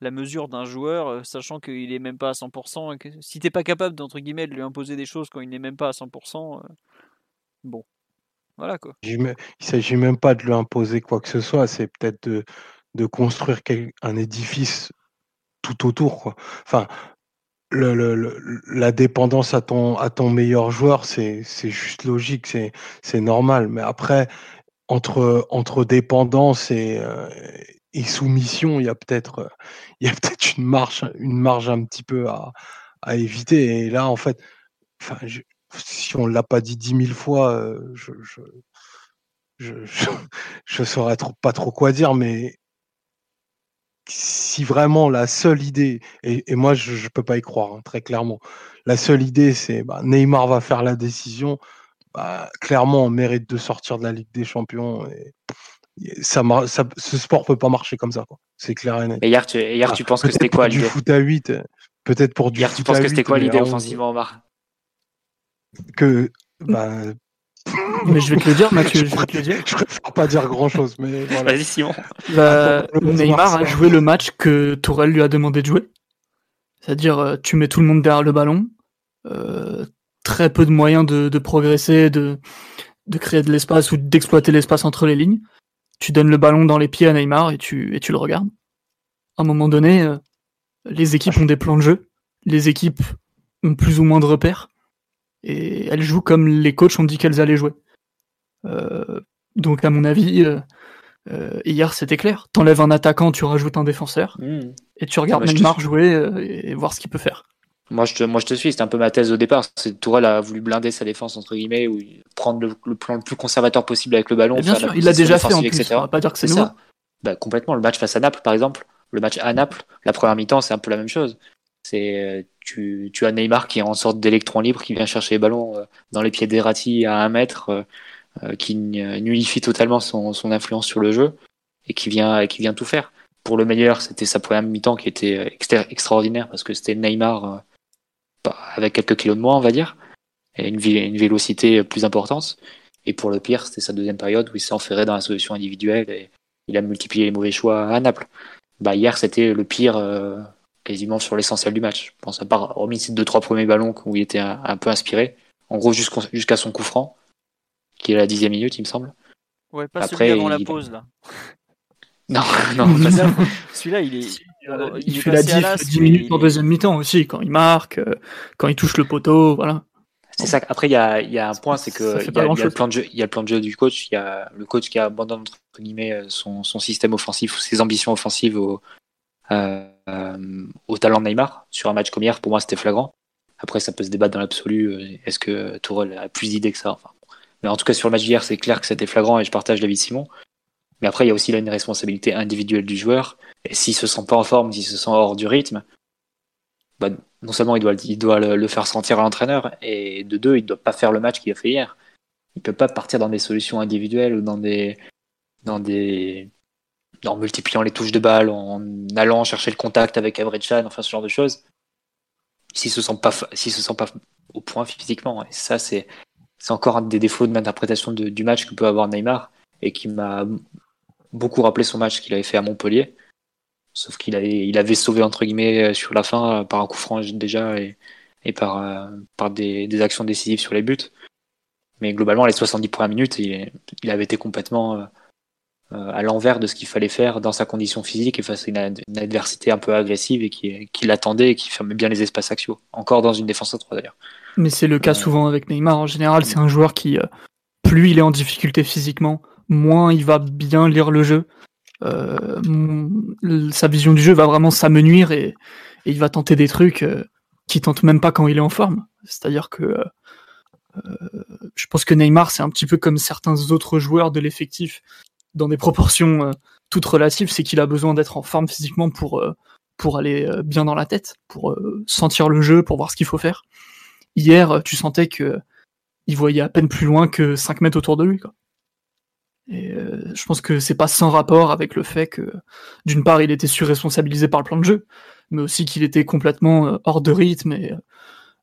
la mesure d'un joueur, euh, sachant qu'il est même pas à 100%. Et que, si t'es pas capable d'entre guillemets de lui imposer des choses quand il n'est même pas à 100%, euh, bon, voilà quoi. Il s'agit même pas de lui imposer quoi que ce soit. C'est peut-être de, de construire un édifice tout autour. Quoi. Enfin, la dépendance à ton, à ton meilleur joueur, c'est juste logique, c'est normal. Mais après, entre, entre dépendance et, euh, et soumission, il y a peut-être a peut-être une marge, une marge un petit peu à, à éviter. Et là, en fait, enfin, si on l'a pas dit dix mille fois, euh, je, je, je, je, saurais trop, pas trop quoi dire, mais si vraiment la seule idée, et, moi je ne peux pas y croire, hein, très clairement, la seule idée c'est bah, Neymar va faire la décision, bah, clairement on mérite de sortir de la Ligue des Champions. Et, ça, ça, ce sport peut pas marcher comme ça, c'est clair et net. Et hier, tu, hier, ah, tu penses que c'était quoi l'idée Du foot à 8, peut-être pour du hier, tu penses que c'était quoi l'idée offensivement, Omar? Que bah, mais je vais te le dire, Mathieu. Je, vais te le dire. je préfère pas dire grand chose, mais voilà. Vas-y, Simon. Bah, Neymar a joué le match que Tourelle lui a demandé de jouer. C'est-à-dire, euh, tu mets tout le monde derrière le ballon, euh, très peu de moyens de, de progresser, de, de créer de l'espace ou d'exploiter l'espace entre les lignes. Tu donnes le ballon dans les pieds à Neymar et tu, et tu le regardes. À un moment donné, euh, les équipes ont des plans de jeu, les équipes ont plus ou moins de repères et elles jouent comme les coachs ont dit qu'elles allaient jouer. Euh, donc à mon avis, euh, euh, hier c'était clair. T'enlèves un attaquant, tu rajoutes un défenseur, hmm. et tu regardes Neymar jouer et voir ce qu'il peut faire. Moi je, te, moi je te suis, c'était un peu ma thèse au départ. Tourelle a voulu blinder sa défense entre guillemets, ou prendre le, plan le plus conservateur possible avec le ballon. bien sûr, il l'a déjà fait en plus. Etc. On va pas dire que c'est nouveau. Bah, complètement. Le match face à Naples par exemple, le match à Naples, la première mi-temps c'est un peu la même chose. C'est tu, tu as Neymar qui est en sorte d'électron libre, qui vient chercher les ballons euh, dans les pieds d'Erati à un mètre, euh, euh, qui nullifie totalement son, son, influence sur le jeu et qui vient, qui vient tout faire. Pour le meilleur, c'était sa première mi-temps qui était extraordinaire parce que c'était Neymar bah, avec quelques kilos de moins, on va dire, et une, une vélocité plus importante. Et pour le pire, c'était sa deuxième période où il s'est enferré dans la solution individuelle et il a multiplié les mauvais choix à Naples. Bah, hier, c'était le pire quasiment sur l'essentiel du match. Je pense à part, hormis ces deux, trois premiers ballons où il était un, peu inspiré. En gros, jusqu'à son coup franc, qui est à la dixième minute, il me semble. Ouais, pas Après, celui avant la pause, là. non, non, celui-là, il est. Il, fait la 10, minutes en deuxième mi-temps aussi, quand il marque, euh, quand il touche le poteau, voilà. C'est ça. Après, il y a, y a, un point, c'est que il y, a, le plan de jeu, il y a le plan de jeu du coach, il y a le coach qui abandonne entre guillemets son, son système offensif, ses ambitions offensives au, euh, au talent de Neymar. Sur un match comme hier, pour moi, c'était flagrant. Après, ça peut se débattre dans l'absolu. Euh, est-ce que Tourelle a plus d'idées que ça enfin, Mais en tout cas, sur le match d'hier, c'est clair que c'était flagrant et je partage l'avis de Simon. Mais après, il y a aussi là une responsabilité individuelle du joueur. Et s'il se sent pas en forme, s'il se sent hors du rythme, bah, non seulement il doit, doit le, faire sentir à l'entraîneur, et de deux, il ne doit pas faire le match qu'il a fait hier. Il peut pas partir dans des solutions individuelles ou dans des, dans des, en multipliant les touches de balle, en allant chercher le contact avec Chan, enfin ce genre de choses, s'il se pas, se sent pas au point physiquement. Et ça, c'est, encore un des défauts de l'interprétation du match que peut avoir Neymar et qui m'a beaucoup rappelé son match qu'il avait fait à Montpellier. Sauf qu'il avait, il avait sauvé entre guillemets sur la fin par un coup franc déjà et, par, euh, des, actions décisives sur les buts. Mais globalement, les 70 premières minutes, il, avait été complètement euh, euh, à l'envers de ce qu'il fallait faire dans sa condition physique et face à une, adversité un peu agressive et qui, qui l'attendait et qui fermait bien les espaces axiaux. Encore dans une défense à 3 d'ailleurs. Mais c'est le cas souvent avec Neymar. En général, c'est un joueur qui, plus il est en difficulté physiquement, moins il va bien lire le jeu. sa vision du jeu va vraiment s'amenuire et, et, il va tenter des trucs qu'il tente même pas quand il est en forme. C'est-à-dire que euh, je pense que Neymar, c'est un petit peu comme certains autres joueurs de l'effectif, dans des proportions euh, toutes relatives, c'est qu'il a besoin d'être en forme physiquement pour, euh, pour aller bien dans la tête, pour sentir le jeu, pour voir ce qu'il faut faire. Hier, tu sentais que il voyait à peine plus loin que 5 mètres autour de lui. Quoi. Et je pense que c'est pas sans rapport avec le fait que, d'une part, il était surresponsabilisé par le plan de jeu, mais aussi qu'il était complètement hors de rythme et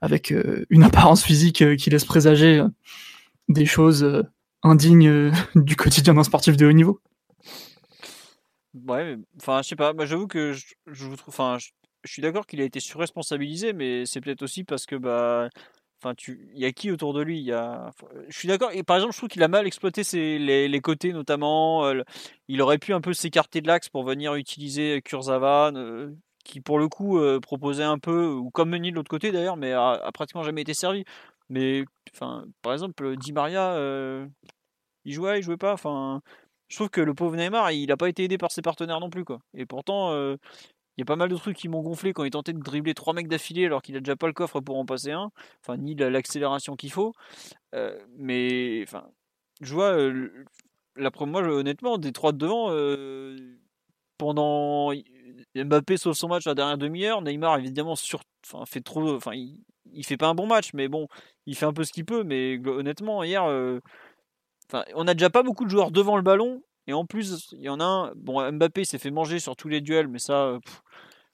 avec euh, une apparence physique euh, qui laisse présager euh, des choses indignes du quotidien d'un sportif de haut niveau. Ouais, enfin, je sais pas, j'avoue que je, vous trouve, enfin, je, suis d'accord qu'il a été surresponsabilisé, mais c'est peut-être aussi parce que, bah, enfin, tu, il y a qui autour de lui? Je suis d'accord, et par exemple, je trouve qu'il a mal exploité les, les côtés, notamment, il aurait pu un peu s'écarter de l'axe pour venir utiliser Kurzawa, qui pour le coup euh, proposait un peu, ou comme Meunier de l'autre côté d'ailleurs, mais a, pratiquement jamais été servi. Mais enfin, par exemple, Di Maria, euh, il jouait, il jouait pas. Enfin, je trouve que le pauvre Neymar, il n'a pas été aidé par ses partenaires non plus quoi. Et pourtant, euh, il y a pas mal de trucs qui m'ont gonflé quand il tentait de dribbler trois mecs d'affilée alors qu'il a déjà pas le coffre pour en passer un. Enfin, ni l'accélération qu'il faut. mais enfin, je vois. la, moi, honnêtement, des trois de devant, pendant Mbappé sauve son match la dernière demi-heure. Neymar, évidemment, sur, fait trop. Fait pas un bon match, mais bon, il fait un peu ce qu'il peut. Mais honnêtement, hier, on a déjà pas beaucoup de joueurs devant le ballon. Et en plus, il y en a un. Bon, Mbappé s'est fait manger sur tous les duels, mais ça,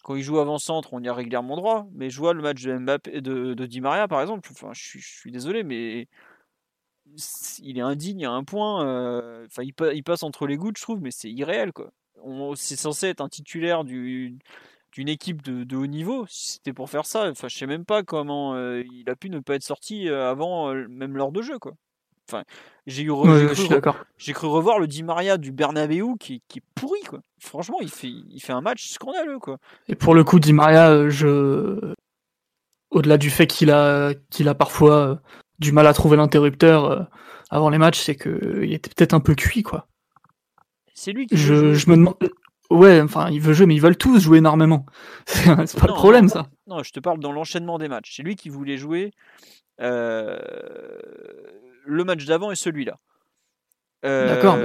quand il joue avant-centre, on y a régulièrement droit. Mais je vois le match de Mbappé, de, Di Maria, par exemple. Je, suis désolé, mais il est indigne à un point. Il, il, passe entre les gouttes, je trouve, mais c'est irréel, quoi c'est censé être un titulaire d'une équipe de, haut niveau. Si c'était pour faire ça, enfin, je sais même pas comment euh, il a pu ne pas être sorti euh, avant, euh, même lors de jeu, quoi. Enfin, j'ai eu j'ai cru, revoir le Di Maria du Bernabeu qui, qui, est pourri, quoi. Franchement, il fait, il fait un match scandaleux, quoi. Et pour le coup, Di Maria, je, au-delà du fait qu'il a, qu'il a parfois du mal à trouver l'interrupteur avant les matchs, c'est qu'il était peut-être un peu cuit, quoi. C'est lui qui. Je, me demande. Ouais, enfin, il veut jouer, mais ils veulent tous jouer énormément. C'est pas le problème, ça. Non, je te parle dans l'enchaînement des matchs. C'est lui qui voulait jouer euh, le match d'avant et celui-là. Euh, D'accord.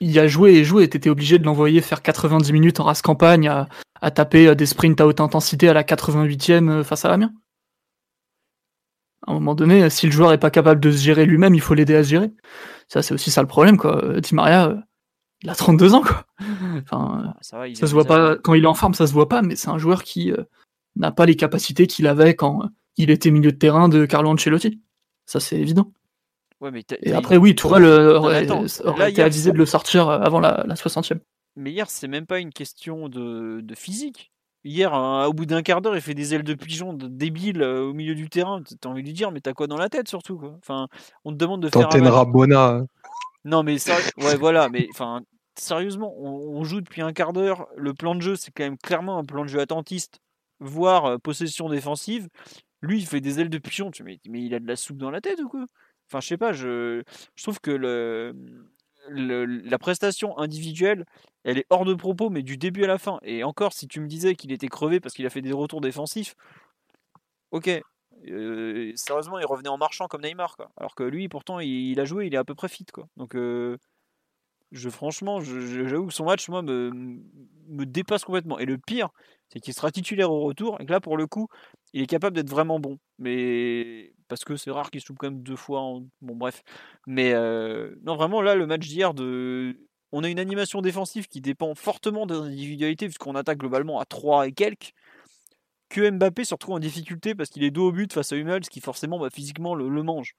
Il a joué et joué. T'étais obligé de l'envoyer faire 90 minutes en race campagne à, à, taper des sprints à haute intensité à la 88e euh, face à la mienne. À un moment donné, si le joueur est pas capable de se gérer lui-même, il faut l'aider à se gérer. Ça, c'est aussi ça le problème, quoi. Di Maria, il a 32 ans quoi. Enfin, ah, ça, se voit pas quand il est en forme, ça se voit pas, mais c'est un joueur qui euh, n'a pas les capacités qu'il avait quand euh, il était milieu de terrain de Carlo Ancelotti. Ça c'est évident. Et après oui, Tourelle euh, aurait, été avisé de le sortir avant la, 60e. Mais hier, c'est même pas une question de, physique. Hier, au bout d'un quart d'heure, il fait des ailes de pigeon de débile au milieu du terrain. T'as envie de lui dire, mais t'as quoi dans la tête surtout quoi? Enfin, on te demande de faire. Un Rabona. Non, mais ça, ouais, voilà, mais enfin, sérieusement, on, joue depuis un quart d'heure. Le plan de jeu, c'est quand même clairement un plan de jeu attentiste, voire euh, possession défensive. Lui, il fait des ailes de pigeon. Mais, mais il a de la soupe dans la tête ou quoi? Enfin, je sais pas, je, je trouve que le, la prestation individuelle, elle est hors de propos, mais du début à la fin. Et encore, si tu me disais qu'il était crevé parce qu'il a fait des retours défensifs, ok, euh, sérieusement, il revenait en marchant comme Neymar, quoi. Alors que lui, pourtant, il, a joué, il est à peu près fit, quoi. Donc, euh, je, franchement, j'avoue que son match, moi, me, me, dépasse complètement. Et le pire, c'est qu'il sera titulaire au retour, et que là, pour le coup, il est capable d'être vraiment bon. Mais parce que c'est rare qu'il se loupe quand même deux fois. Bon, bref. Mais euh, non, vraiment, là, le match d'hier, de... on a une animation défensive qui dépend fortement des individualités, puisqu'on attaque globalement à 3 et quelques que Mbappé se retrouve en difficulté parce qu'il est dos au but face à Hummels qui forcément bah, physiquement le, mange.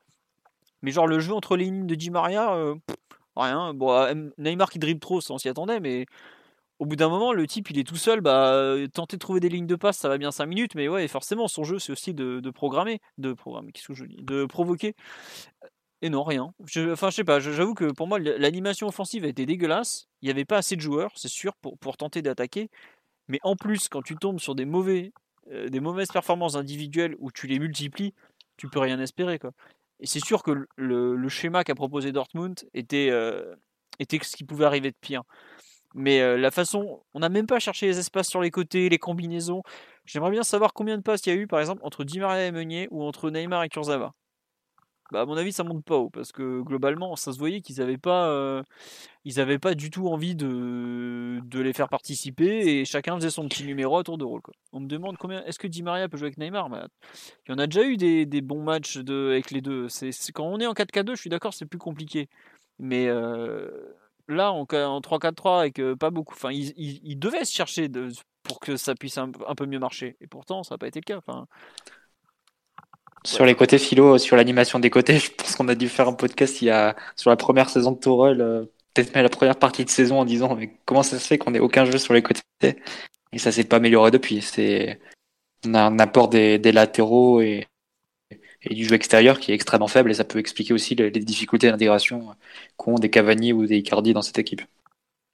Mais genre le jeu entre les lignes de Di Maria, euh, rien. Bon, euh, Neymar qui dribble trop, on s'y attendait, mais au bout d'un moment, le type il est tout seul, bah tenter de trouver des lignes de passe, ça va bien 5 minutes, mais ouais, forcément son jeu c'est aussi de, programmer, de programmer, qu'est-ce que je dis, de provoquer. Et non, rien. enfin, je sais pas, j'avoue que pour moi, l'animation offensive a été dégueulasse. Il n'y avait pas assez de joueurs, c'est sûr, pour tenter d'attaquer. Mais en plus, quand tu tombes sur des mauvais euh, des mauvaises performances individuelles où tu les multiplies, tu peux rien espérer. Quoi. Et c'est sûr que le, schéma qu'a proposé Dortmund était, euh, était ce qui pouvait arriver de pire. Mais euh, la façon, on n'a même pas cherché les espaces sur les côtés, les combinaisons. J'aimerais bien savoir combien de passes il y a eu, par exemple, entre Di Maria et Meunier ou entre Neymar et Kurzawa. Bah, à mon avis, ça monte pas haut parce que globalement, ça se voyait qu'ils n'avaient pas, euh, ils avaient pas du tout envie de, les faire participer et chacun faisait son petit numéro à tour de rôle. On me demande combien, est-ce que Di Maria peut jouer avec Neymar? Bah, Il y en a déjà eu des, bons matchs avec les deux. C'est, quand on est en 4-4-2, je suis d'accord, c'est plus compliqué. Mais euh, là, en, en 3-4-3 avec pas beaucoup, enfin, ils, devaient se chercher pour que ça puisse un, peu mieux marcher. Et pourtant, ça n'a pas été le cas. Sur les côtés philo, sur l'animation des côtés, je pense qu'on a dû faire un podcast il y a sur la première saison de Tourelle, euh, peut-être même la première partie de saison en disant mais comment ça se fait qu'on ait aucun jeu sur les côtés? Et ça s'est pas amélioré depuis. C'est on a un apport des, latéraux et, et, du jeu extérieur qui est extrêmement faible et ça peut expliquer aussi les, difficultés d'intégration qu'ont des Cavani ou des Icardi dans cette équipe.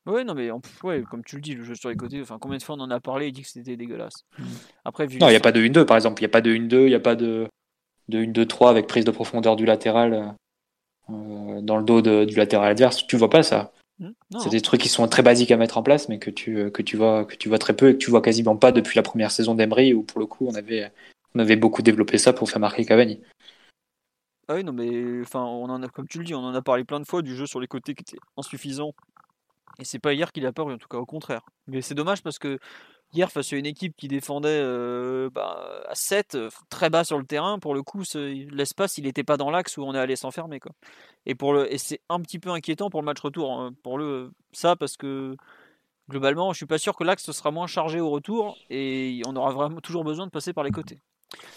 Ouais, non, mais ouais, comme tu le dis, le jeu sur les côtés, enfin, combien de fois on en a parlé et dit que c'était dégueulasse. Mmh. Après, vu non, il n'y a pas de 1-2 par exemple, il n'y a pas de 1-2, il n'y a pas de de 1-2-3 avec prise de profondeur du latéral euh, dans le dos du latéral adverse. Tu vois pas ça. Hmm, c'est des trucs qui sont très basiques à mettre en place, mais que tu, que tu, vois, que tu vois très peu et que tu vois quasiment pas depuis la première saison d'Emery où pour le coup on avait, on avait beaucoup développé ça pour faire marquer Cavani. Ah oui, non, mais enfin, on en a, comme tu le dis, on en a parlé plein de fois du jeu sur les côtés qui était insuffisant. Et c'est pas hier qu'il a peur, en tout cas au contraire. Mais c'est dommage parce que hier face à une équipe qui défendait euh, bah, à 7, euh, très bas sur le terrain, pour le coup, l'espace, il n'était pas dans l'axe où on est allé s'enfermer. Et, et c'est un petit peu inquiétant pour le match retour, hein, pour le, ça, parce que globalement, je suis pas sûr que l'axe sera moins chargé au retour et on aura vraiment toujours besoin de passer par les côtés.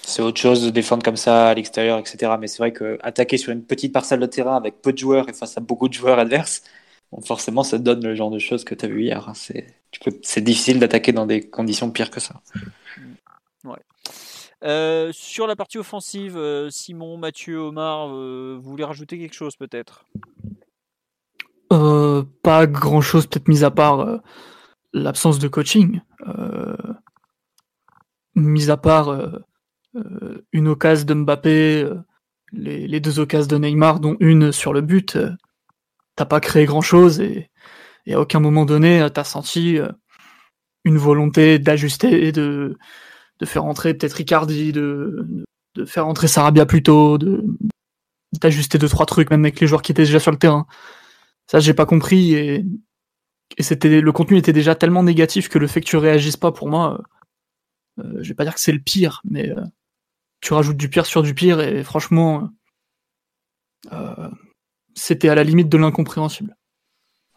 C'est autre chose de défendre comme ça à l'extérieur, etc. Mais c'est vrai qu'attaquer sur une petite parcelle de terrain avec peu de joueurs et face à beaucoup de joueurs adverses, forcément, ça donne le genre de choses que tu as vu hier. Hein. C'est difficile d'attaquer dans des conditions pires que ça. Ouais. Euh, sur la partie offensive, euh, Simon, Mathieu, Omar, euh, vous voulez rajouter quelque chose peut-être? Pas grand-chose, peut-être mis à part l'absence de coaching. mis à part une occasion de Mbappé, les, les, deux occasions de Neymar, dont une sur le but t'as pas créé grand chose et, à aucun moment donné t'as senti euh, une volonté d'ajuster, de, de faire entrer peut-être Ricardi, de, de faire entrer Sarabia plus tôt, de d'ajuster deux trois trucs même avec les joueurs qui étaient déjà sur le terrain. Ça j'ai pas compris et, et c'était le contenu était déjà tellement négatif que le fait que tu réagisses pas pour moi, euh, euh, je vais pas dire que c'est le pire, mais tu rajoutes du pire sur du pire et franchement c'était à la limite de l'incompréhensible.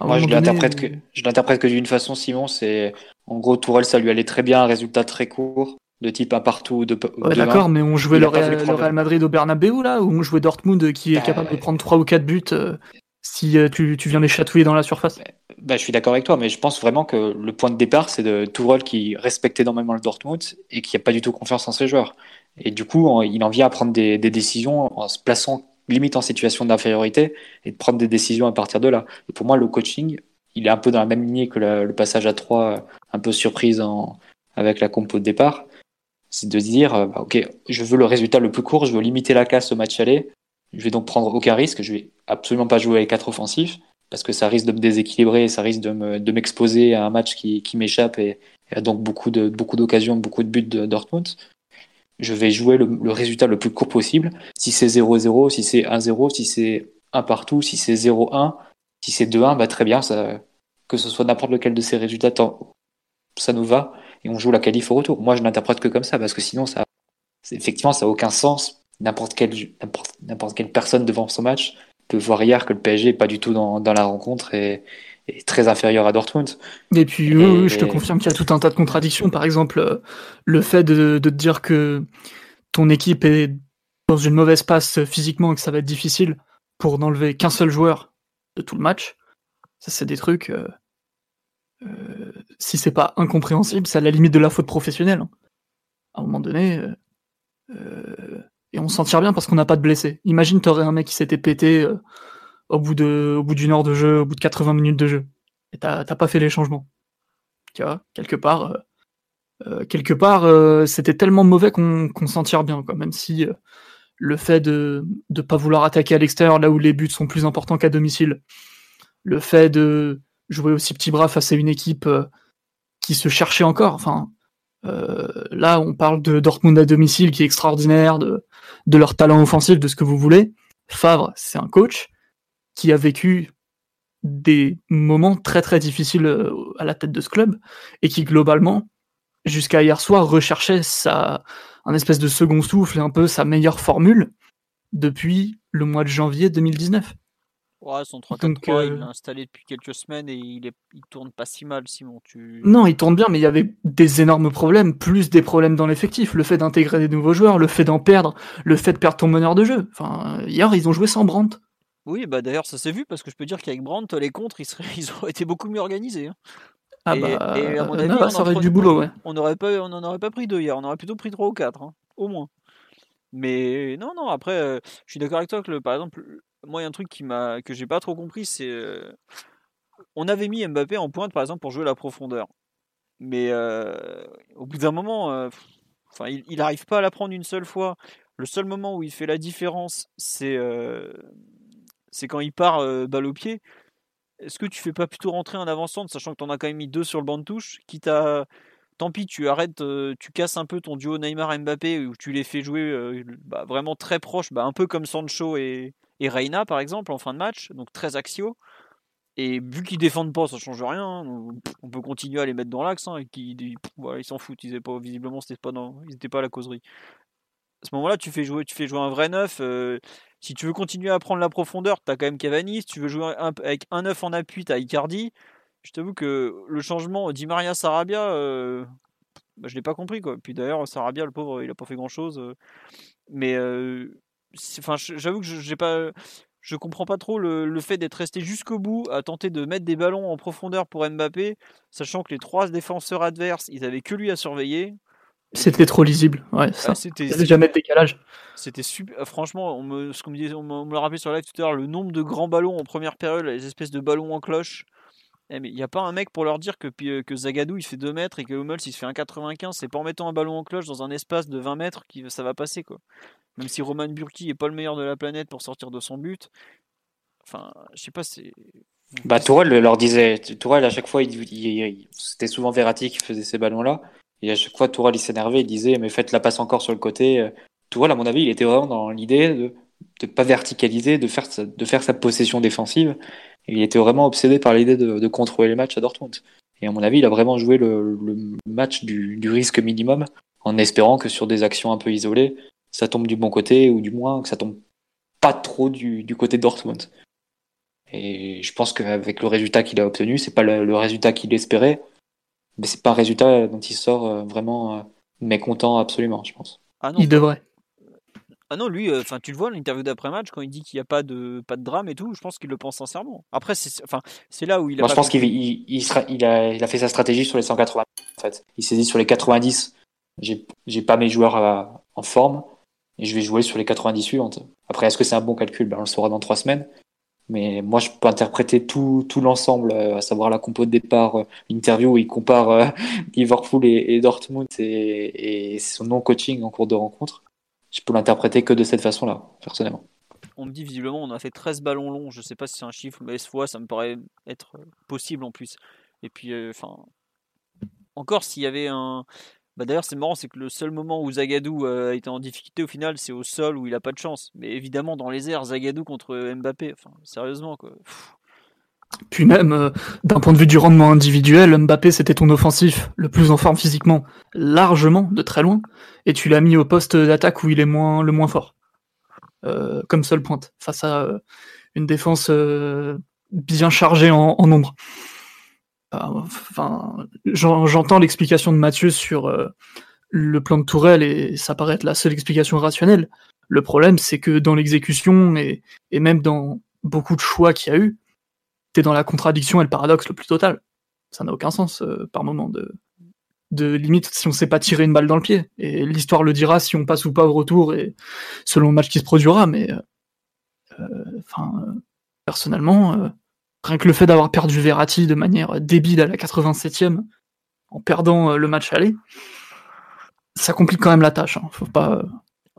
Moi, je l'interprète que, je l'interprète que d'une façon, Simon, c'est, en gros, Tourelle, ça lui allait très bien, un résultat très court, de type un partout, de, d'accord, mais on jouait le Real, Madrid au Bernabeu, là, ou on jouait Dortmund, qui est bah, capable de prendre 3 ou 4 buts, euh, si euh, tu, tu, viens les chatouiller dans la surface? Bah, je suis d'accord avec toi, mais je pense vraiment que le point de départ, c'est de Tourelle qui respecte énormément le Dortmund et qui n'a pas du tout confiance en ses joueurs. Et du coup, il en vient à prendre des, des décisions en se plaçant limite en situation d'infériorité et de prendre des décisions à partir de là. Et pour moi, le coaching, il est un peu dans la même lignée que le passage à 3, un peu surprise avec la compo de départ. C'est de dire, euh, bah, ok, je veux le résultat le plus court, je veux limiter la casse au match aller. Je vais donc prendre aucun risque, je vais absolument pas jouer avec quatre offensifs parce que ça risque de me déséquilibrer, ça risque de m'exposer à un match qui, qui m'échappe et, et, donc beaucoup de beaucoup d'occasions, beaucoup de buts de Dortmund je vais jouer le, résultat le plus court possible. Si c'est 0-0, si c'est 1-0, si c'est 1 partout, si c'est 0-1, si c'est 2-1, bah très bien, que ce soit n'importe lequel de ces résultats, ça nous va et on joue la qualif au retour. Moi, je n'interprète que comme ça parce que sinon, ça, effectivement, ça n'a aucun sens. N'importe quelle, n'importe quelle personne devant son match peut voir hier que le PSG n'est pas du tout dans, dans la rencontre et, très inférieur à Dortmund. Et puis, je te confirme qu'il y a tout un tas de contradictions. Par exemple, euh, le fait de, te dire que ton équipe est dans une mauvaise passe physiquement et que ça va être difficile pour n'enlever qu'un seul joueur de tout le match, ça, c'est des trucs. Euh, euh, si c'est pas incompréhensible, c'est à la limite de la faute professionnelle. Hein. À un moment donné. et on s'en tire bien parce qu'on n'a pas de blessés. Imagine, t'aurais un mec qui s'était pété au bout de, au bout d'une heure de jeu, au bout de 80 minutes de jeu. Et t'as pas fait les changements. Tu vois, quelque part, euh, euh quelque part, euh, c'était tellement mauvais qu'on s'en tire bien, quoi. Même si le fait de ne pas vouloir attaquer à l'extérieur là où les buts sont plus importants qu'à domicile, le fait de jouer aussi petit bras face à une équipe qui se cherchait encore. Enfin, là, on parle de Dortmund à domicile qui est extraordinaire, de, de leur talent offensif, de ce que vous voulez. Favre, c'est un coach qui a vécu des moments très très difficiles euh, à la tête de ce club et qui globalement, jusqu'à hier soir, recherchait sa, un espèce de second souffle et un peu sa meilleure formule depuis le mois de janvier 2019. Ouais, son 3 4 3 il l'a installé depuis quelques semaines et il, est, il tourne pas si mal, Simon. Tu... Non, il tourne bien, mais il y avait des énormes problèmes, plus des problèmes dans l'effectif. Le fait d'intégrer des nouveaux joueurs, le fait d'en perdre, le fait de perdre ton meneur de jeu. Enfin, hier, ils ont joué sans Brandt. Oui, bah d'ailleurs, ça s'est vu parce que je peux dire qu'avec Brandt, les contres, ils, seraient, ils auraient été beaucoup mieux organisés. Hein. Ah bah, et à mon avis, on ça aurait du boulot, ouais. On n'en aurait pas pris deux hier, on aurait plutôt pris trois ou quatre, hein, au moins. Mais non, non, après, euh, je suis d'accord avec toi que, le, par exemple, moi, il y a un truc qui m'a que j'ai pas trop compris, c'est euh, on avait mis Mbappé en pointe par exemple pour jouer la profondeur, mais euh, au bout d'un moment, euh, enfin, il n'arrive pas à la prendre une seule fois. Le seul moment où il fait la différence, c'est c'est quand il part balle au pied. Est-ce que tu fais pas plutôt rentrer un avançant, sachant que tu en as quand même mis deux sur le banc de touche, quitte à tant pis, tu arrêtes, tu casses un peu ton duo Neymar-Mbappé où tu les fais jouer bah, vraiment très proches, bah, un peu comme Sancho et, et Reina par exemple en fin de match, donc très axiaux. Et vu qu'ils défendent pas, ça change rien. Hein, on peut continuer à les mettre dans l'axe hein, et ils s'en foutent. Ils pas visiblement, pas dans, ils étaient pas à la causerie. À ce moment-là, tu fais jouer, tu fais jouer un vrai neuf. Si tu veux continuer à prendre la profondeur, tu as quand même Cavani. Si tu veux jouer avec un neuf en appui, tu as Icardi. Je t'avoue que le changement Di Maria Sarabia, euh, bah, je l'ai pas compris quoi. Puis d'ailleurs, Sarabia, le pauvre, il a pas fait grand chose. Euh. mais enfin, j'avoue que j'ai pas, je comprends pas trop le, fait d'être resté jusqu'au bout à tenter de mettre des ballons en profondeur pour Mbappé, sachant que les trois défenseurs adverses, ils avaient que lui à surveiller. C'était trop lisible, ouais. Ah, ça. c'était jamais de décalage. C'était super. Franchement, on me, ce qu'on me disait, on me, l'a rappelé sur live tout à l'heure, le nombre de grands ballons en première période, les espèces de ballons en cloche. Eh, mais il n'y a pas un mec pour leur dire que, euh, que Zagadou il fait 2 mètres et que Hummels il se fait 1,95. C'est pas en mettant un ballon en cloche dans un espace de 20 mètres que ça va passer. quoi. Même si Roman Burki est pas le meilleur de la planète pour sortir de son but. Enfin, je sais pas, c'est. Bah, Tourelle leur disait. Tourelle, à chaque fois, il, c'était souvent Verratti qui faisait ces ballons-là. Et à chaque fois, Tourelle, il s'énervait, il disait, mais faites la passe encore sur le côté. Tourelle, à mon avis, il était vraiment dans l'idée de ne pas verticaliser, de faire, sa, de faire sa possession défensive. il était vraiment obsédé par l'idée de, contrôler les matchs à Dortmund. Et à mon avis, il a vraiment joué le, match du, risque minimum en espérant que sur des actions un peu isolées, ça tombe du bon côté, ou du moins que ça tombe pas trop du, côté Dortmund. Et je pense qu'avec le résultat qu'il a obtenu, c'est pas le, résultat qu'il espérait, mais c'est pas un résultat dont il sort euh, vraiment euh, mécontent absolument, je pense. Ah non, il devrait. Ah non, lui, euh, enfin, tu le vois l'interview d'après match quand il dit qu'il n'y a pas de pas de drame et tout. Je pense qu'il le pense sincèrement. Après, c'est enfin, c'est là où il a. Moi, je pense qu'il il, il, sera, il, a, il a fait sa stratégie sur les 180. En fait, il s'est dit sur les 90, j'ai j'ai pas mes joueurs en forme et je vais jouer sur les 90 suivantes. Après, est-ce que c'est un bon calcul? Ben, On le saura dans trois semaines. Mais moi, je peux interpréter tout, tout l'ensemble, euh, à savoir la compo de départ, euh, l'interview où il compare euh, Liverpool et, Dortmund et, son non-coaching en cours de rencontre. Je peux l'interpréter que de cette façon-là, personnellement. On me dit visiblement on a fait 13 ballons longs, je ne sais pas si c'est un chiffre, mais ce fois ça me paraît être possible en plus. Et puis, enfin, encore s'il y avait un, bah d'ailleurs, c'est marrant, c'est que le seul moment où Zagadou euh, été en difficulté au final, c'est au sol où il a pas de chance. Mais évidemment, dans les airs, Zagadou contre Mbappé, enfin, sérieusement quoi. Puis même, euh, d'un point de vue du rendement individuel, Mbappé c'était ton offensif, le plus en forme physiquement, largement, de très loin, et tu l'as mis au poste d'attaque où il est moins, le moins fort, euh, comme seule pointe, face à une défense bien chargée en, en nombre. Enfin, j'entends l'explication de Mathieu sur euh, le plan de Tourelle et ça paraît être la seule explication rationnelle. Le problème, c'est que dans l'exécution et, même dans beaucoup de choix qu'il y a eu, t'es dans la contradiction et le paradoxe le plus total. Ça n'a aucun sens euh, par moment de, limite si on sait pas tirer une balle dans le pied. Et l'histoire le dira si on passe ou pas au retour et selon le match qui se produira. Mais euh, enfin, personnellement, Rien que le fait d'avoir perdu Verratti de manière débile à la 87e, en perdant euh, le match aller, ça complique quand même la tâche. Hein. Faut pas.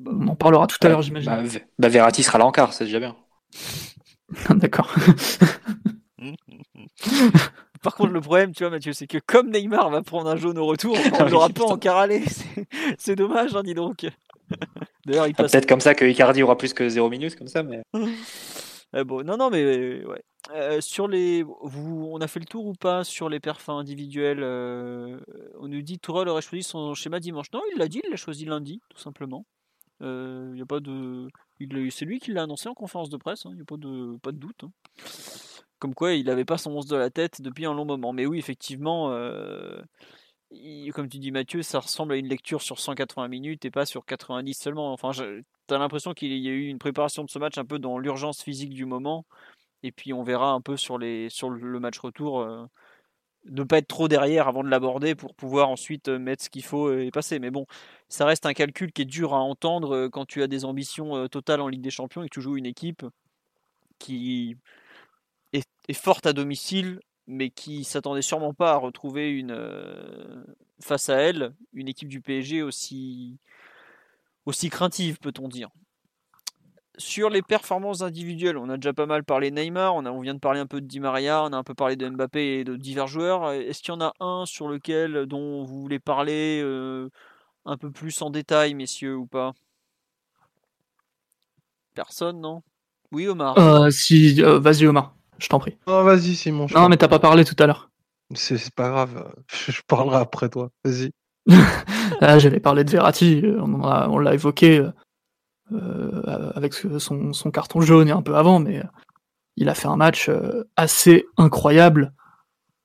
bah, on en parlera tout à l'heure, j'imagine. Bah, bah, Verratti sera là en quart, c'est déjà bien. D'accord. Par contre, le problème, tu vois, Mathieu, c'est que comme Neymar va prendre un jaune au retour, on l'aura pas en aller. C'est dommage, hein, dis donc. D'ailleurs, il passe. Peut-être comme ça que Icardi aura plus que 0 minutes, comme ça, mais. Eh bon, non, non, mais. Euh, sur les, vous, on a fait le tour ou pas sur les perfs individuels euh, On nous dit Tourelle aurait choisi son schéma dimanche. Non, il l'a dit, il l'a choisi lundi, tout simplement. Euh, il y a pas de, c'est lui qui l'a annoncé en conférence de presse. Il hein, n'y a pas de, doute. Hein. Comme quoi, il n'avait pas son monstre de la tête depuis un long moment. Mais oui, effectivement, comme tu dis Mathieu, ça ressemble à une lecture sur 180 minutes et pas sur 90 seulement. Enfin, tu as l'impression qu'il y a eu une préparation de ce match un peu dans l'urgence physique du moment et puis on verra un peu sur, le match retour euh, ne pas être trop derrière avant de l'aborder pour pouvoir ensuite euh, mettre ce qu'il faut et passer. Mais bon, ça reste un calcul qui est dur à entendre euh, quand tu as des ambitions totales en Ligue des Champions et que tu joues une équipe qui est, forte à domicile, mais qui s'attendait sûrement pas à retrouver une face à elle une équipe du PSG aussi aussi craintive, peut-on dire sur les performances individuelles, on a déjà pas mal parlé de Neymar, on, vient de parler un peu de Di Maria, on a un peu parlé de Mbappé et de divers joueurs. Est-ce qu'il y en a un sur lequel dont vous voulez parler euh, un peu plus en détail, messieurs, ou pas? Personne, non? Oui, Omar. Euh, si, euh, vas-y, Omar, je t'en prie. Oh, vas-y, c'est mon Non, mais t'as pas parlé tout à l'heure. C'est pas grave, je parlerai après toi. Vas-y. ah, J'allais parler de Verratti, on l'a évoqué. Euh, avec son, carton jaune et un peu avant, mais il a fait un match euh, assez incroyable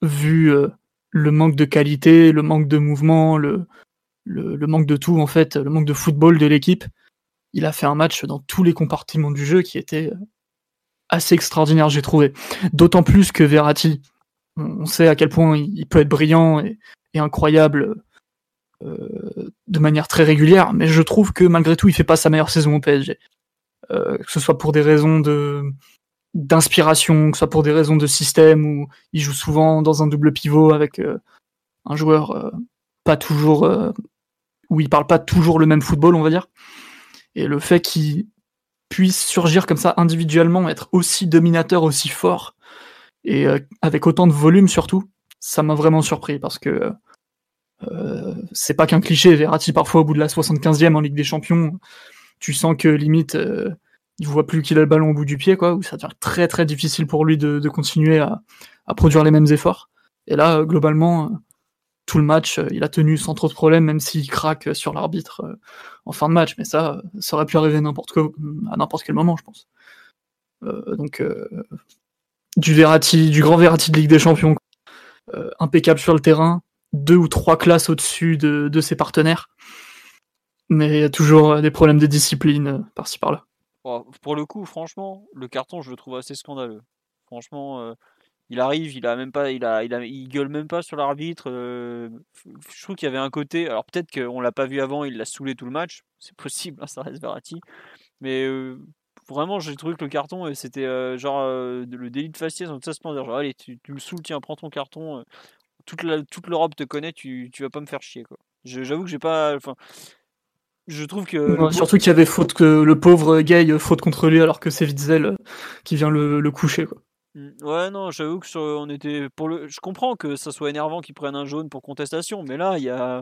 vu euh, le manque de qualité, le manque de mouvement, le, manque de tout en fait, le manque de football de l'équipe. Il a fait un match dans tous les compartiments du jeu qui était assez extraordinaire, j'ai trouvé. D'autant plus que Verratti, on sait à quel point il peut être brillant et, incroyable euh, de manière très régulière, mais je trouve que malgré tout, il fait pas sa meilleure saison au PSG. Euh, que ce soit pour des raisons de d'inspiration, que ce soit pour des raisons de système, où il joue souvent dans un double pivot avec euh, un joueur pas toujours où il parle pas toujours le même football, on va dire. Et le fait qu'il puisse surgir comme ça individuellement, être aussi dominateur, aussi fort, et avec autant de volume surtout, ça m'a vraiment surpris parce que euh, c'est pas qu'un cliché, Verratti parfois au bout de la 75e en Ligue des Champions, tu sens que limite euh, il voit plus qu'il a le ballon au bout du pied, quoi, ça devient très très difficile pour lui de, continuer à, produire les mêmes efforts. Et là, globalement, tout le match, il a tenu sans trop de problèmes, même s'il craque sur l'arbitre euh, en fin de match. Mais ça, ça aurait pu arriver n'importe à n'importe quel moment, je pense. donc, du Verratti, du grand Verratti de Ligue des Champions, impeccable sur le terrain, deux ou trois classes au-dessus de, ses partenaires. Mais il y a toujours euh, des problèmes de discipline euh, par-ci par-là. Pour le coup, franchement, le carton, je le trouve assez scandaleux. Franchement, euh, il arrive, il a même pas, il a, il, gueule même pas sur l'arbitre. je trouve qu'il y avait un côté. Alors peut-être qu'on l'a pas vu avant, il l'a saoulé tout le match. C'est possible, hein, ça reste Verratti. Mais vraiment, j'ai trouvé que le carton, c'était genre le délit de faciès, donc ça se dire genre allez, tu, tu me saoules, tiens, prends ton carton toute l'Europe te connaît, tu, tu vas pas me faire chier quoi. J'avoue que j'ai pas. Enfin, je trouve que. surtout qu'il y avait faute que le pauvre Gay euh, faute contre lui alors que c'est Witzel euh, qui vient le, le coucher quoi. Mmh, ouais non j'avoue que on était pour le je comprends que ça soit énervant qu'ils prennent un jaune pour contestation mais là il y a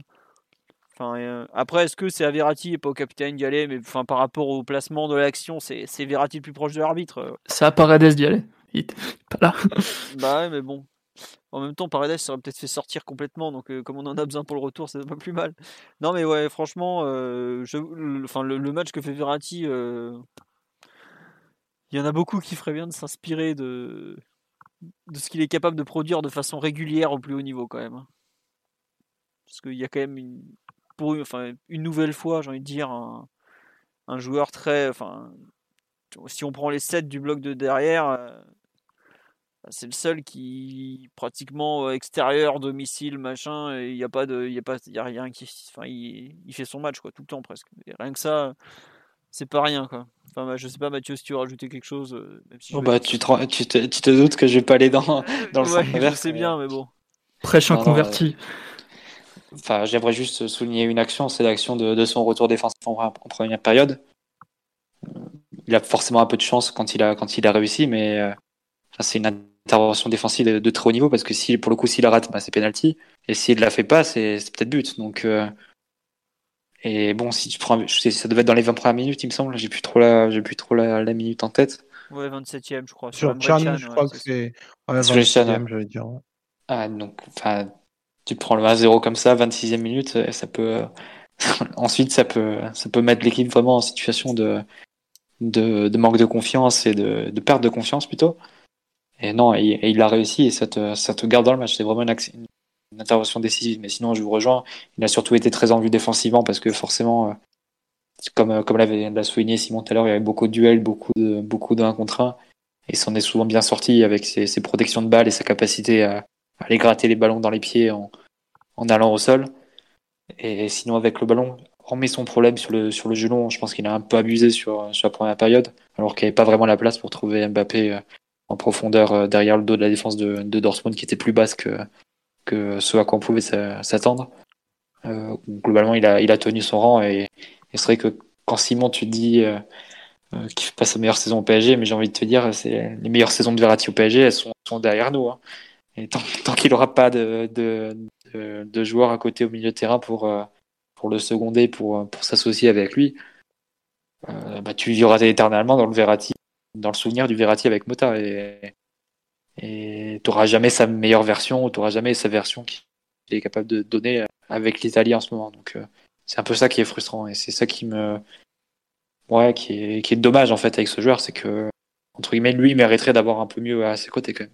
enfin euh, après est-ce que c'est à Verratti et pas au capitaine d'y aller mais enfin par rapport au placement de l'action c'est Verratti le plus proche de l'arbitre c'est à Paredes d'y aller il pas là bah ouais mais bon en même temps, Paredes ça aurait peut-être fait sortir complètement, donc comme on en a besoin pour le retour, c'est pas plus mal. Non, mais ouais, franchement, le, le, match que fait Verratti, il y en a beaucoup qui feraient bien de s'inspirer de, ce qu'il est capable de produire de façon régulière au plus haut niveau, quand même. Hein. Parce qu'il y a quand même une, pour une nouvelle fois, j'ai envie de dire, un, un joueur très. Enfin, si on prend les 7 du bloc de derrière c'est le seul qui pratiquement euh, extérieur, domicile, machin, il n'y a pas de, il y a pas, il y a rien qui, enfin, il, fait son match quoi, tout le temps presque. rien que ça, c'est pas rien quoi. Enfin, bah, je sais pas Mathieu si tu veux rajouter quelque chose. Euh, oh, bah, tu, te, tu, te, tu, te, doutes que je vais pas aller dans, dans le ouais, Je sais bien, mais bon. Prêche un converti. enfin, j'aimerais juste souligner une action, c'est l'action de, son retour défensif en, première période. Il a forcément un peu de chance quand il a, quand il a réussi, mais euh, c'est une intervention défensive de, très haut niveau parce que si, pour le coup, s'il la rate, bah, c'est penalty. Et s'il ne la fait pas, c'est peut-être but. Donc, euh, et bon, si tu prends, je sais, ça devait être dans les 20 premières minutes, il me semble. J'ai plus trop la, j'ai plus trop la, minute en tête. Ouais, 27ème, je crois. Sur, Chan, je crois que c'est. Ouais, 27ème, j'allais dire. Ah, donc, enfin, tu prends le 1-0 comme ça, 26e minute, euh, ça peut. Ensuite, ça peut, ça peut mettre l'équipe vraiment en situation de, de, de, manque de confiance et de, de perte de confiance plutôt. Et non, et, il a réussi et ça te, ça te garde dans le match. C'est vraiment une, une, intervention décisive. Mais sinon, je vous rejoins. Il a surtout été très en vue défensivement parce que forcément, euh, comme, euh, comme l'a souligné Simon tout à l'heure, il y avait beaucoup de duels, beaucoup de, beaucoup d'un contre un. Et s'en est souvent bien sorti avec ses, ses, protections de balles et sa capacité à, aller gratter les ballons dans les pieds en, en allant au sol. Et sinon, avec le ballon, hormis son problème sur le, sur le gelon, je pense qu'il a un peu abusé sur, sur la première période, alors qu'il n'y avait pas vraiment la place pour trouver Mbappé euh, en profondeur euh, derrière le dos de la défense de, de Dortmund qui était plus basse que, que ce à quoi on pouvait s'attendre. Euh, globalement, il a, il a tenu son rang et, et c'est vrai que quand Simon, tu dis euh, qu'il fait pas sa meilleure saison au PSG, mais j'ai envie de te dire, c'est les meilleures saisons de Verratti au PSG, elles sont, derrière nous. Hein. Et tant, qu'il n'aura pas de, de, de, de, joueurs à côté au milieu de terrain pour, pour le seconder, pour, pour s'associer avec lui, bah, tu vivras éternellement dans le Verratti, dans le souvenir du Verratti avec Mota. Et tu n'auras jamais sa meilleure version, tu n'auras jamais sa version qu'il est capable de donner avec l'Italie en ce moment. Donc euh, c'est un peu ça qui est frustrant et c'est ça qui me ouais qui est qui est dommage en fait avec ce joueur, c'est que entre guillemets lui mériterait d'avoir un peu mieux à ses côtés quand même.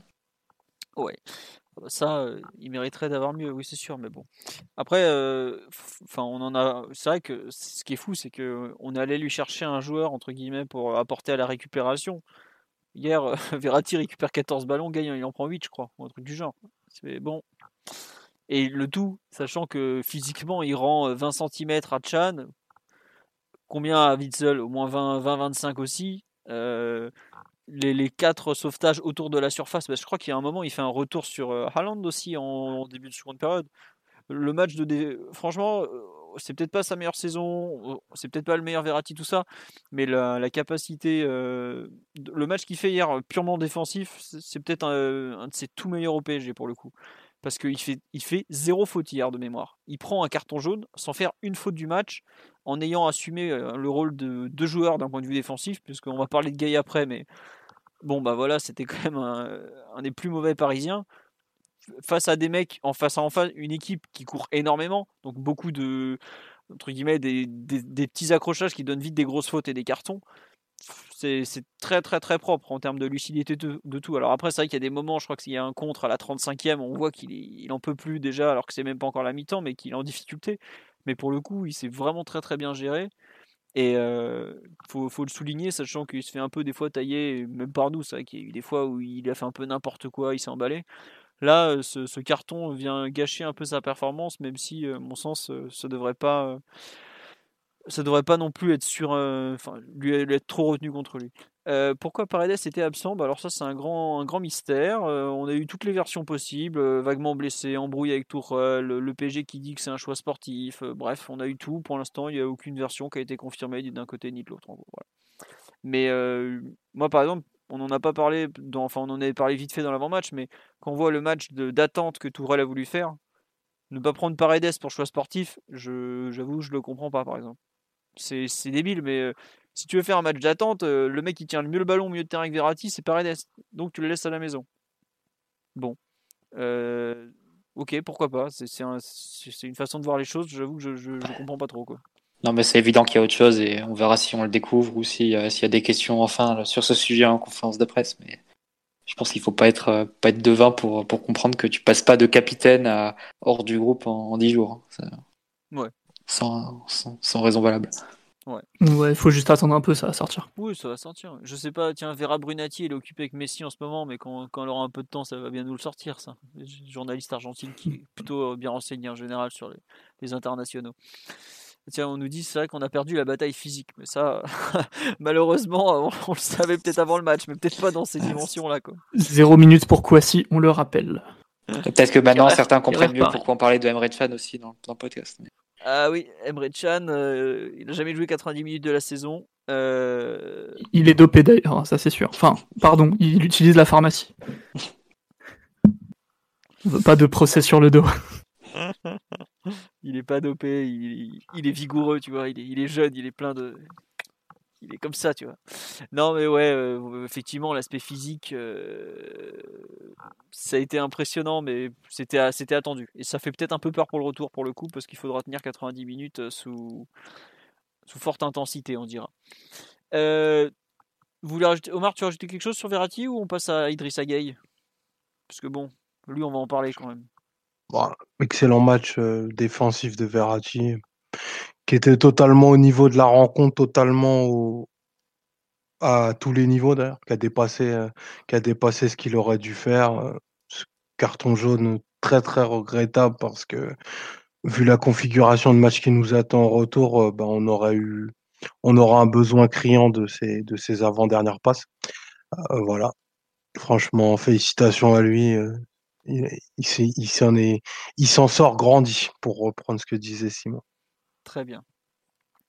Ouais. Ça, euh, il mériterait d'avoir mieux, oui, c'est sûr, mais bon. Après, euh, on en a. C'est vrai que ce qui est fou, c'est que on est allé lui chercher un joueur entre guillemets pour apporter à la récupération. Hier, euh, Verratti récupère 14 ballons, gagne, il en prend 8, je crois, ou un truc du genre. C'est bon. Et le tout, sachant que physiquement, il rend 20 cm à Chan. Combien à Witzel? Au moins 20-25 aussi. Euh, les, quatre sauvetages autour de la surface. Que je crois qu'il y a un moment, il fait un retour sur euh, Haaland aussi en, début de seconde période. Le match de. Franchement, euh, c'est peut-être pas sa meilleure saison, c'est peut-être pas le meilleur Verratti, tout ça, mais la, capacité. Euh, le match qu'il fait hier, purement défensif, c'est peut-être un, de ses tout meilleurs au PSG pour le coup. Parce qu'il fait, il fait zéro faute hier de mémoire. Il prend un carton jaune sans faire une faute du match, en ayant assumé le rôle de deux joueurs d'un point de vue défensif, puisqu'on va parler de Gay après, mais bon, bah voilà, c'était quand même un, des plus mauvais parisiens. Face à des mecs, en face à en face, une équipe qui court énormément, donc beaucoup de, entre guillemets, des, petits accrochages qui donnent vite des grosses fautes et des cartons. C'est très très très propre en termes de lucidité de, tout. Alors après, c'est vrai qu'il y a des moments, je crois qu'il y a un contre à la 35e, on voit qu'il il en peut plus déjà, alors que c'est même pas encore la mi-temps, mais qu'il est en difficulté. Mais pour le coup, il s'est vraiment très très bien géré. Et euh, faut, le souligner, sachant qu'il se fait un peu des fois tailler, même par nous. C'est qu'il y a eu des fois où il a fait un peu n'importe quoi, il s'est emballé. Là, ce, ce, carton vient gâcher un peu sa performance, même si, à mon sens, ça devrait pas, ça devrait pas non plus être sur, enfin, lui être trop retenu contre lui. Euh, pourquoi Paredes était absent? Bah Alors ça c'est un grand, un grand mystère. Euh, on a eu toutes les versions possibles, euh, vaguement blessé, embrouillé avec Tourelle, le PG qui dit que c'est un choix sportif. bref, on a eu tout. Pour l'instant, il n'y a aucune version qui a été confirmée d'un côté ni de l'autre. Mais moi par exemple, on n'en a pas parlé, enfin on en avait parlé vite fait dans l'avant-match, mais quand on voit le match d'attente que Tourelle a voulu faire, ne pas prendre Paredes pour choix sportif, j'avoue, je, je le comprends pas par exemple. C'est débile, mais si tu veux faire un match d'attente, euh, le mec qui tient le mieux le ballon au milieu de terrain avec Verratti, c'est Paredes. Donc tu le laisses à la maison. Bon. Euh, ok, pourquoi pas. C'est une façon de voir les choses. J'avoue que je, ne comprends pas trop. Quoi. Non, mais c'est évident qu'il y a autre chose et on verra si on le découvre ou s'il y a des questions enfin sur ce sujet en conférence de presse. Mais je pense qu'il faut pas être, euh, pas être devin pour, pour comprendre que tu passes pas de capitaine à hors du groupe en, 10 jours. Hein. ouais. sans, sans raison valable. Ouais. Ouais, faut juste attendre un peu, ça va sortir. Oui, ça va sortir. Je sais pas, tiens, Vera Brunati, elle est occupée avec Messi en ce moment, mais quand, quand elle aura un peu de temps, ça va bien nous le sortir, ça. Journaliste argentine qui est plutôt euh, bien renseigné en général sur les, internationaux. Tiens, on nous dit, c'est vrai qu'on a perdu la bataille physique, mais ça, malheureusement, on, le savait peut-être avant le match, mais peut-être pas dans ces dimensions-là, quoi. Zéro minute pour Kwasi, on le rappelle. Peut-être que maintenant certains comprennent mieux pourquoi on parlait de Emre Can aussi dans, dans, le podcast. Ah oui, Emre Can, euh, il n'a jamais joué 90 minutes de la saison. Euh, il est dopé d'ailleurs, hein, ça c'est sûr. Enfin, pardon, il utilise la pharmacie. Pas de procès sur le dos. il est pas dopé, il, est vigoureux, tu vois, il est, jeune, il est plein de. Il est comme ça, tu vois. Non, mais ouais, euh, effectivement, l'aspect physique, ça a été impressionnant, mais c'était, attendu. Et ça fait peut-être un peu peur pour le retour, pour le coup, parce qu'il faudra tenir 90 minutes sous, sous forte intensité, on dira. Euh, vous rajouter, Omar, tu as rajouté quelque chose sur Verratti ou on passe à Idrissa Gueye? Parce que bon, lui, on va en parler quand même. excellent match euh, défensif de Verratti, qui était totalement au niveau de la rencontre, totalement à tous les niveaux d'ailleurs, qui a dépassé, euh, qui a dépassé ce qu'il aurait dû faire. carton jaune très très regrettable parce que vu la configuration de match qui nous attend en retour, euh, bah, on eu, on aura un besoin criant de ces, de ces avant-dernières passes. Euh, voilà. Franchement, félicitations à lui. Euh, il s'en est, il s'en sort grandi, pour reprendre ce que disait Simon. Très bien.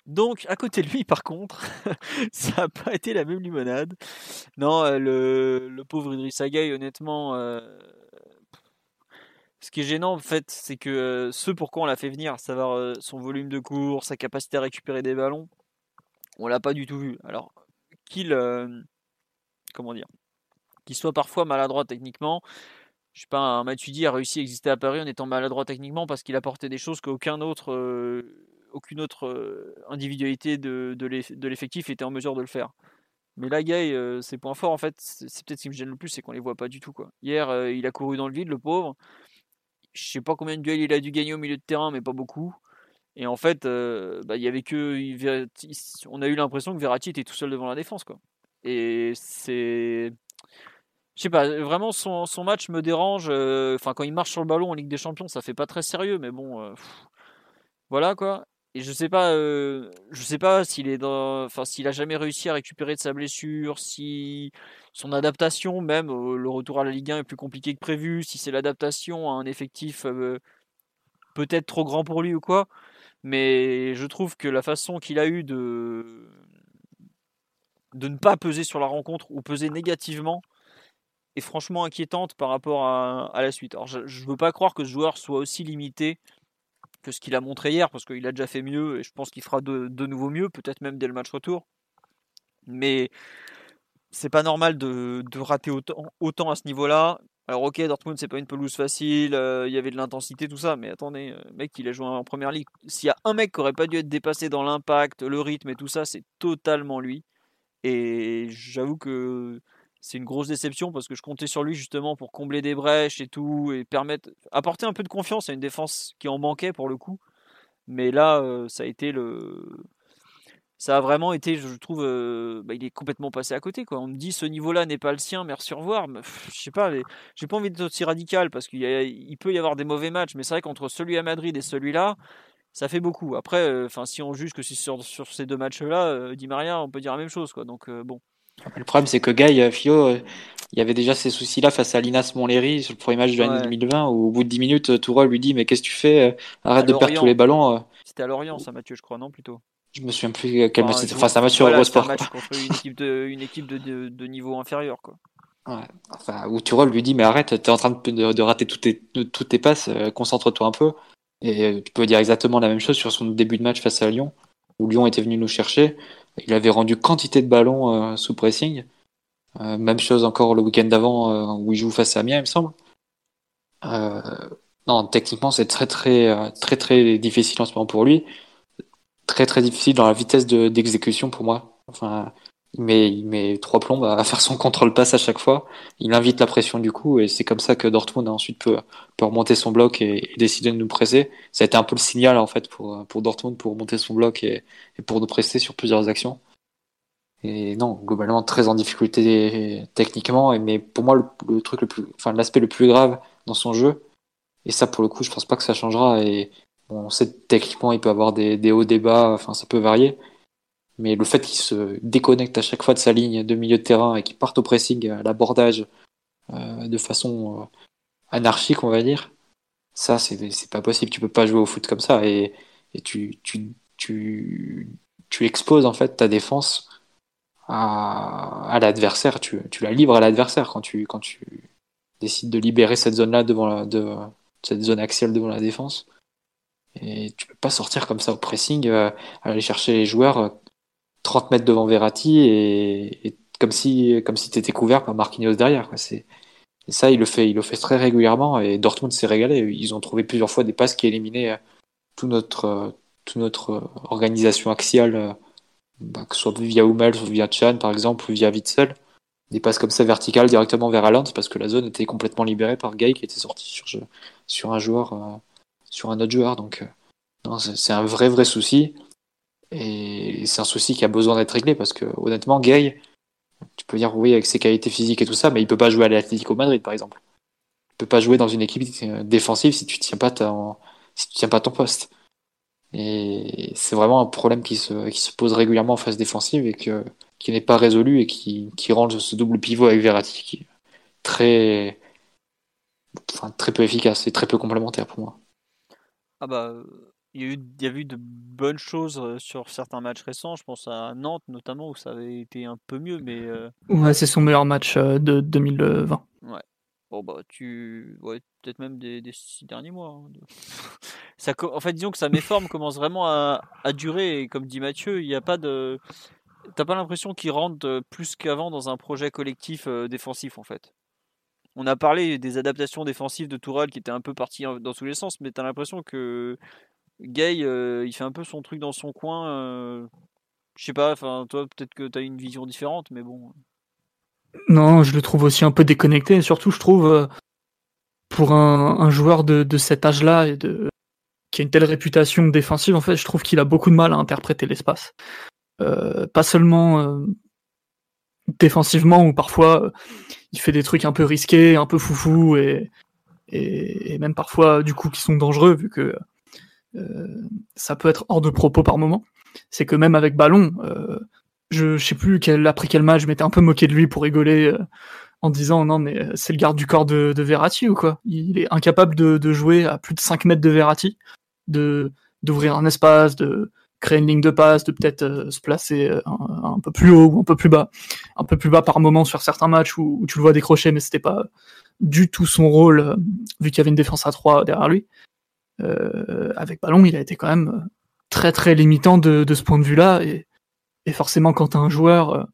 Donc, à côté de lui, par contre, ça n'a pas été la même limonade. Non, le, le pauvre Idriss Agaï, honnêtement, ce qui est gênant, en fait, c'est que euh, ce pourquoi on l'a fait venir, à savoir euh, son volume de cours, sa capacité à récupérer des ballons, on l'a pas du tout vu. Alors, qu'il. Euh, comment dire Qu'il soit parfois maladroit techniquement. Je sais pas, un Matuidi a réussi à exister à Paris en étant maladroit techniquement parce qu'il apportait des choses qu'aucun autre. Aucune autre individualité de, de l'effectif était en mesure de le faire. Mais là, Gay, ses points forts, en fait, c'est peut-être ce qui me gêne le plus, c'est qu'on les voit pas du tout. Quoi. Hier, il a couru dans le vide, le pauvre je sais pas combien de duels il a dû gagner au milieu de terrain, mais pas beaucoup. Et en fait, euh, bah, il y avait que. On a eu l'impression que Verratti était tout seul devant la défense. Quoi. Et c'est. Je sais pas, vraiment son, match me dérange. Euh, enfin, quand il marche sur le ballon en Ligue des Champions, ça fait pas très sérieux, mais bon. Euh, voilà quoi. Et je sais pas, je sais pas s'il est enfin s'il a jamais réussi à récupérer de sa blessure, si son adaptation, même euh, le retour à la Ligue 1 est plus compliqué que prévu, si c'est l'adaptation à un effectif euh, peut-être trop grand pour lui ou quoi. Mais je trouve que la façon qu'il a eu de de ne pas peser sur la rencontre ou peser négativement est franchement inquiétante par rapport à, la suite. Alors je ne veux pas croire que ce joueur soit aussi limité que ce qu'il a montré hier, parce qu'il a déjà fait mieux et je pense qu'il fera de, de nouveau mieux, peut-être même dès le match retour. Mais c'est pas normal de, rater autant, autant à ce niveau-là. Alors ok, Dortmund c'est pas une pelouse facile, euh, il y avait de l'intensité, tout ça, mais attendez, euh, mec il a joué en première ligue. S'il y a un mec qui aurait pas dû être dépassé dans l'impact, le rythme et tout ça, c'est totalement lui. Et j'avoue que c'est une grosse déception parce que je comptais sur lui justement pour combler des brèches et tout et permettre apporter un peu de confiance à une défense qui en manquait pour le coup. Mais là, euh, ça a été le ça a vraiment été, je trouve, euh, bah, il est complètement passé à côté. On me dit ce niveau-là n'est pas le sien, merci, au revoir. Je sais pas, j'ai pas envie d'être aussi radical parce qu'il il peut y avoir des mauvais matchs, mais c'est vrai qu'entre celui à Madrid et celui-là, ça fait beaucoup. Après, euh, si on juge que sur, ces deux matchs-là, euh, Maria, on peut dire la même chose. Quoi. Donc, bon. Le problème, c'est que Guy, Fio, il y avait déjà ces soucis-là face à Linas Montlhéry sur le premier match de l'année 2020, où au bout de 10 minutes, Tourelle lui dit Mais qu'est-ce que tu fais Arrête de perdre tous les ballons. C'était à Lorient, ça, Mathieu, je crois, non Plutôt? Je me souviens plus quel match c'était. Enfin, c'est un match sur Eurosport. Un match contre une équipe de, une équipe de, de, niveau inférieur, quoi. Ouais. Enfin, où Turol lui dit mais arrête, t'es en train de, de, rater toutes tes, toutes tes passes, euh, concentre-toi un peu. Et euh, tu peux dire exactement la même chose sur son début de match face à Lyon, où Lyon était venu nous chercher. Il avait rendu quantité de ballons euh, sous pressing. même chose encore le week-end d'avant où il joue face à Amiens, il me semble. non, techniquement c'est très très très très difficile en ce moment pour lui très très difficile dans la vitesse d'exécution pour moi. Enfin, il met, il met trois plombes à faire son contrôle passe à chaque fois. Il invite la pression du coup et c'est comme ça que Dortmund ensuite peut, peut remonter son bloc et, décider de nous presser. Ça a été un peu le signal en fait pour, pour Dortmund pour monter son bloc et, et pour nous presser sur plusieurs actions. Et non, globalement très en difficulté techniquement. Mais pour moi, le, truc le plus, enfin l'aspect le plus grave dans son jeu, et ça pour le coup, je pense pas que ça changera. Et on sait techniquement il peut avoir des, hauts, des bas, enfin ça peut varier. Mais le fait qu'il se déconnecte à chaque fois de sa ligne de milieu de terrain et qu'il parte au pressing, à l'abordage euh, de façon euh, anarchique, on va dire. Ça, c'est pas possible. Tu peux pas jouer au foot comme ça. Et, et tu, tu, tu, tu exposes en fait ta défense à, à l'adversaire. Tu, tu la livres à l'adversaire quand tu, quand tu décides de libérer cette zone-là devant la, de, cette zone axiale devant la défense. Et tu peux pas sortir comme ça au pressing, euh, aller chercher les joueurs 30 euh, mètres devant Verratti et, comme si comme si t'étais couvert par Marquinhos derrière. C'est et ça, il le fait, il le fait très régulièrement et Dortmund s'est régalé. Ils ont trouvé plusieurs fois des passes qui éliminaient euh, tout notre toute notre organisation axiale, bah, que ce soit via Hummels ou via Chan par exemple ou via Witzel. Des passes comme ça verticales directement vers Haaland parce que la zone était complètement libérée par Gay qui était sorti sur, sur un joueur sur un autre joueur. Donc, euh, c'est un vrai, vrai souci. Et c'est un souci qui a besoin d'être réglé parce que, honnêtement, Gay, tu peux dire oui avec ses qualités physiques et tout ça, mais il peut pas jouer à l'Atlético Madrid, par exemple. Il peut pas jouer dans une équipe euh, défensive si tu tiens pas si tu tiens pas ton poste. Et c'est vraiment un problème qui se, qui se pose régulièrement en phase défensive et que, qui n'est pas résolu et qui, qui rend ce double pivot avec Verratti qui est très, enfin, très peu efficace et très peu complémentaire pour moi. Ah bah, il y, a eu, il y a eu de bonnes choses sur certains matchs récents. Je pense à Nantes notamment où ça avait été un peu mieux, mais. Ouais, c'est son meilleur match de 2020. Ouais. Bon bah tu, ouais, peut-être même des, six derniers mois. Hein, ça, en fait, disons que sa méforme commence vraiment à, à, durer et comme dit Mathieu, il n'y a pas de, t'as pas l'impression qu'il rentre plus qu'avant dans un projet collectif défensif en fait on a parlé des adaptations défensives de Tourelle qui étaient un peu parties dans tous les sens, mais tu as l'impression que Gay, euh, il fait un peu son truc dans son coin. Euh, je sais pas, enfin, toi, peut-être que tu as une vision différente, mais bon. Non, je le trouve aussi un peu déconnecté, et surtout, je trouve, euh, pour un, joueur de, cet âge-là et de qui a une telle réputation défensive, en fait, je trouve qu'il a beaucoup de mal à interpréter l'espace. pas seulement défensivement, où parfois il fait des trucs un peu risqués, un peu foufou et, et, même parfois du coup qui sont dangereux vu que euh, ça peut être hors de propos par moment. C'est que même avec ballon, euh, je, sais plus quel, après quel match, je m'étais un peu moqué de lui pour rigoler euh, en disant non mais c'est le garde du corps de, de Verratti ou quoi? Il est incapable de, jouer à plus de 5 mètres de Verratti, de d'ouvrir un espace, de créer une ligne de passe, de peut-être euh, se placer euh, un, peu plus haut ou un peu plus bas, un peu plus bas par moment sur certains matchs où, tu le vois décrocher, mais c'était pas du tout son rôle euh, vu qu'il y avait une défense à 3 derrière lui. Avec ballon, il a été quand même très très limitant de, ce point de vue-là. Et, forcément quand un joueur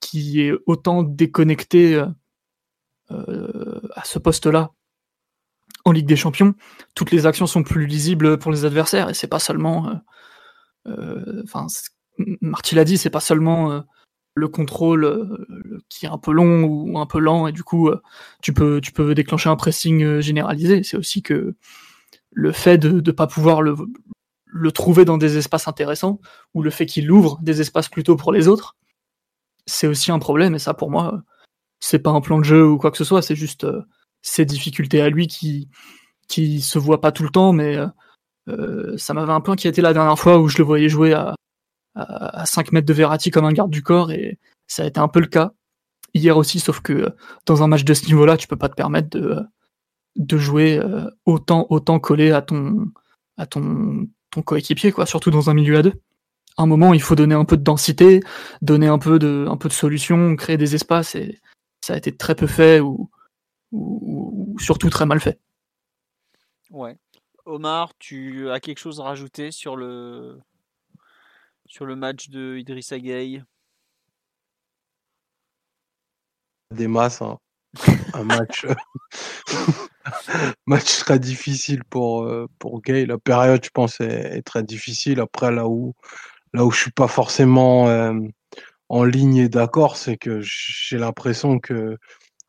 qui est autant déconnecté à ce poste-là en Ligue des Champions, toutes les actions sont plus lisibles pour les adversaires. Et c'est pas seulement euh, enfin, Marty l'a dit, c'est pas seulement euh, le contrôle euh, qui est un peu long ou un peu lent. Et du coup tu peux tu peux déclencher un pressing généralisé. C'est aussi que le fait de ne pas pouvoir le, le trouver dans des espaces intéressants ou le fait qu'il ouvre des espaces plutôt pour les autres, c'est aussi un problème. Et ça pour moi c'est pas un plan de jeu ou quoi que ce soit, c'est juste ses difficultés à lui qui qui se voient pas tout le temps. Mais euh, ça m'avait un peu inquiété la dernière fois où je le voyais jouer à, à, 5 mètres de Verratti comme un garde du corps et ça a été un peu le cas hier aussi, sauf que dans un match de ce niveau-là, tu peux pas te permettre de, de jouer euh, autant, autant collé à ton, à ton, ton coéquipier, quoi, surtout dans un milieu à deux. À un moment, il faut donner un peu de densité, donner un peu de, un peu de solution, créer des espaces, et ça a été très peu fait ou, ou surtout très mal fait. Ouais. Omar, tu as quelque chose à rajouter sur le, sur le match de Idrissa Gueye? Des masses. Hein. Un match, match très difficile pour, euh, pour Gay. La période, je pense, est, très difficile. Après, là où, là où je suis pas forcément euh, en ligne et d'accord, c'est que j'ai l'impression que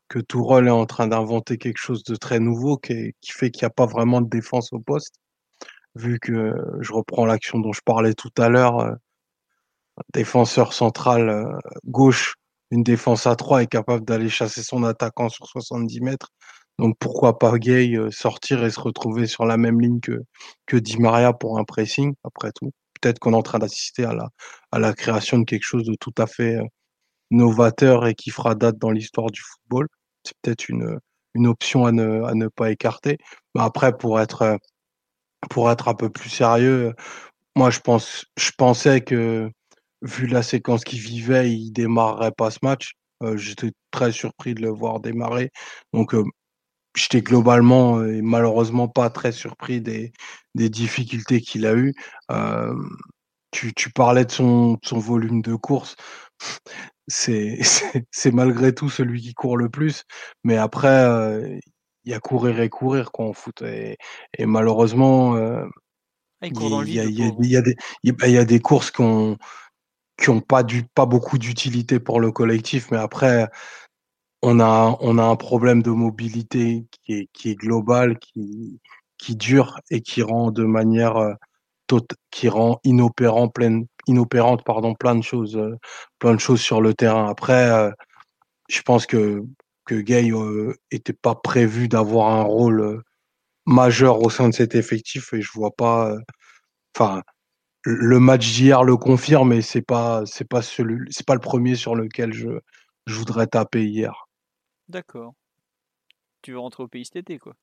que Tourelle est en train d'inventer quelque chose de très nouveau qui, fait qu'il n'y a pas vraiment de défense au poste. Vu que je reprends l'action dont je parlais tout à l'heure, euh, défenseur central euh, gauche, une défense à 3 est capable d'aller chasser son attaquant sur 70 mètres. Donc pourquoi pas Gay euh, sortir et se retrouver sur la même ligne que, que Di Maria pour un pressing, après tout? Peut-être qu'on est en train d'assister à la, à la création de quelque chose de tout à fait novateur et qui fera date dans l'histoire du football. C'est peut-être une, une option à ne, à ne pas écarter. Mais après, pour être, pour être un peu plus sérieux, moi, je, pense, je pensais que, vu la séquence qu'il vivait, il démarrerait pas ce match. J'étais très surpris de le voir démarrer. Donc, j'étais globalement et malheureusement pas très surpris des, des difficultés qu'il a eues. tu, tu, parlais de son, son volume de course. C'est malgré tout celui qui court le plus. Mais après, il y a courir et courir quoi, en foot. Et, et malheureusement, il y, a, des, il y a des courses qui ont, qui ont pas, du, pas beaucoup d'utilité pour le collectif. Mais après, on a, on a un problème de mobilité qui est, qui est global, qui, qui dure et qui rend de manière euh, qui rend inopérant plein, inopérante pardon, plein de choses, euh, plein de choses sur le terrain. Après, euh, je pense que que Gay était pas prévu d'avoir un rôle majeur au sein de cet effectif et je vois pas. Enfin, le match d'hier le confirme et c'est pas c'est pas celui c'est pas le premier sur lequel je je voudrais taper hier. D'accord. Tu veux rentrer au pays cet été, quoi.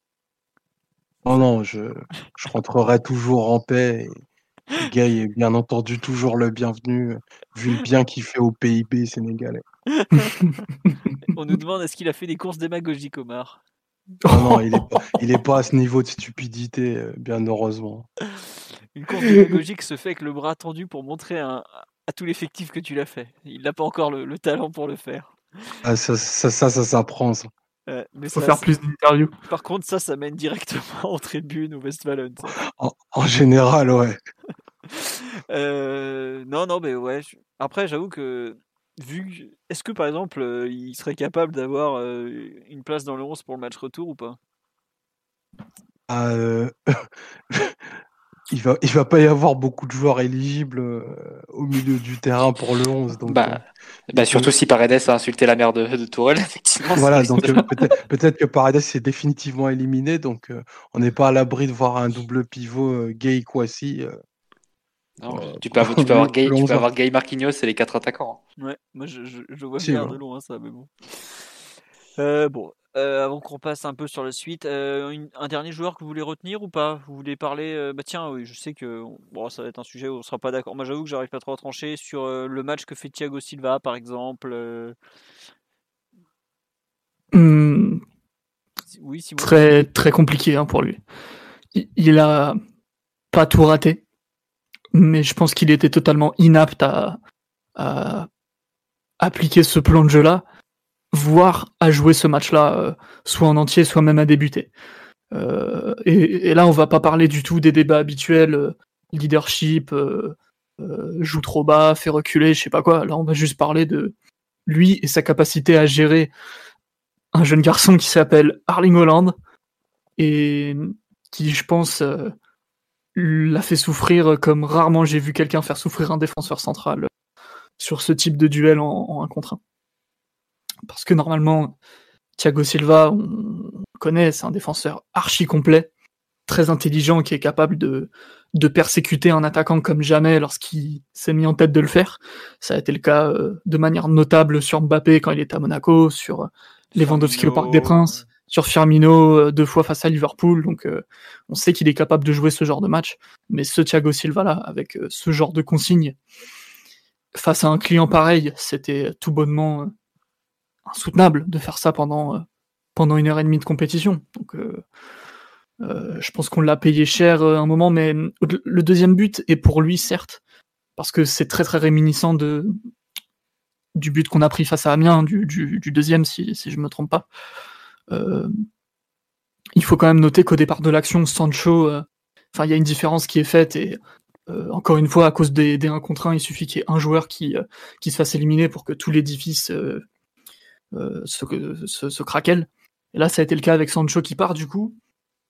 Non, non, je, je rentrerai toujours en paix. Et Gay est bien entendu toujours le bienvenu, vu le bien qu'il fait au PIB sénégalais. On nous demande est-ce qu'il a fait des courses démagogiques, Omar? Non, non, il n'est pas, est pas à ce niveau de stupidité, bien heureusement. Une course démagogique se fait avec le bras tendu pour montrer à tout l'effectif que tu l'as fait. Il n'a pas encore le talent pour le faire. Ah, ça, ça, ça, ça s'apprend, ça. mais Faut faire plus d'interviews. Par contre, ça, ça mène directement en tribune ou Westfalen. En, général, ouais. Euh, non, non, mais ouais. Après, j'avoue que vu, est-ce que par exemple, euh, il serait capable d'avoir euh, une place dans le 11 pour le match retour ou pas? Ah, il va, il va pas y avoir beaucoup de joueurs éligibles euh, au milieu du terrain pour le 11. Donc, bah, euh, bah surtout si Paredes a insulté la mère de, de Tourelle, effectivement. Voilà, donc euh, peut-être que Paredes est définitivement éliminé, donc on n'est pas à l'abri de voir un double pivot Gay Kwasi. Tu peux avoir, tu peux avoir Gay, tu peux avoir Gay Marquinhos et les quatre attaquants. Hein. Ouais, moi je, je, je vois bien de loin ça, mais bon. bon, euh, avant qu'on passe un peu sur la suite, euh, un dernier joueur que vous voulez retenir ou pas? Vous voulez parler euh, Bah tiens, oui, je sais que bon, ça va être un sujet où on sera pas d'accord. Moi, j'avoue que j'arrive pas trop à trancher sur le match que fait Thiago Silva, par exemple. Mmh. Oui, très très compliqué hein, pour lui. Il, a pas tout raté, mais je pense qu'il était totalement inapte à, à appliquer ce plan de jeu là voire à jouer ce match-là, euh, soit en entier, soit même à débuter. Euh, et, là, on va pas parler du tout des débats habituels, euh, leadership, joue trop bas, fait reculer, je sais pas quoi. Là, on va juste parler de lui et sa capacité à gérer un jeune garçon qui s'appelle Arling Holland et qui, je pense, l'a fait souffrir comme rarement j'ai vu quelqu'un faire souffrir un défenseur central sur ce type de duel en, en un contre un. Parce que normalement, Thiago Silva, on connaît, c'est un défenseur archi complet, très intelligent, qui est capable de, de persécuter un attaquant comme jamais lorsqu'il s'est mis en tête de le faire. Ça a été le cas euh, de manière notable sur Mbappé quand il était à Monaco, sur Lewandowski au Parc des Princes, sur Firmino euh, deux fois face à Liverpool. Donc euh, on sait qu'il est capable de jouer ce genre de match. Mais ce Thiago Silva là, avec ce genre de consigne, face à un client pareil, c'était tout bonnement insoutenable de faire ça pendant, euh, pendant une heure et demie de compétition. Donc, euh, euh, je pense qu'on l'a payé cher un moment, mais le deuxième but est pour lui, certes, parce que c'est très très réminiscent du but qu'on a pris face à Amiens, du, deuxième, si, je me trompe pas. Il faut quand même noter qu'au départ de l'action, Sancho, enfin, il y a une différence qui est faite et encore une fois, à cause des, des 1 contre 1, il suffit qu'il y ait un joueur qui, se fasse éliminer pour que tout l'édifice euh, ce, ce, ce craquel. Et là, ça a été le cas avec Sancho qui part du coup.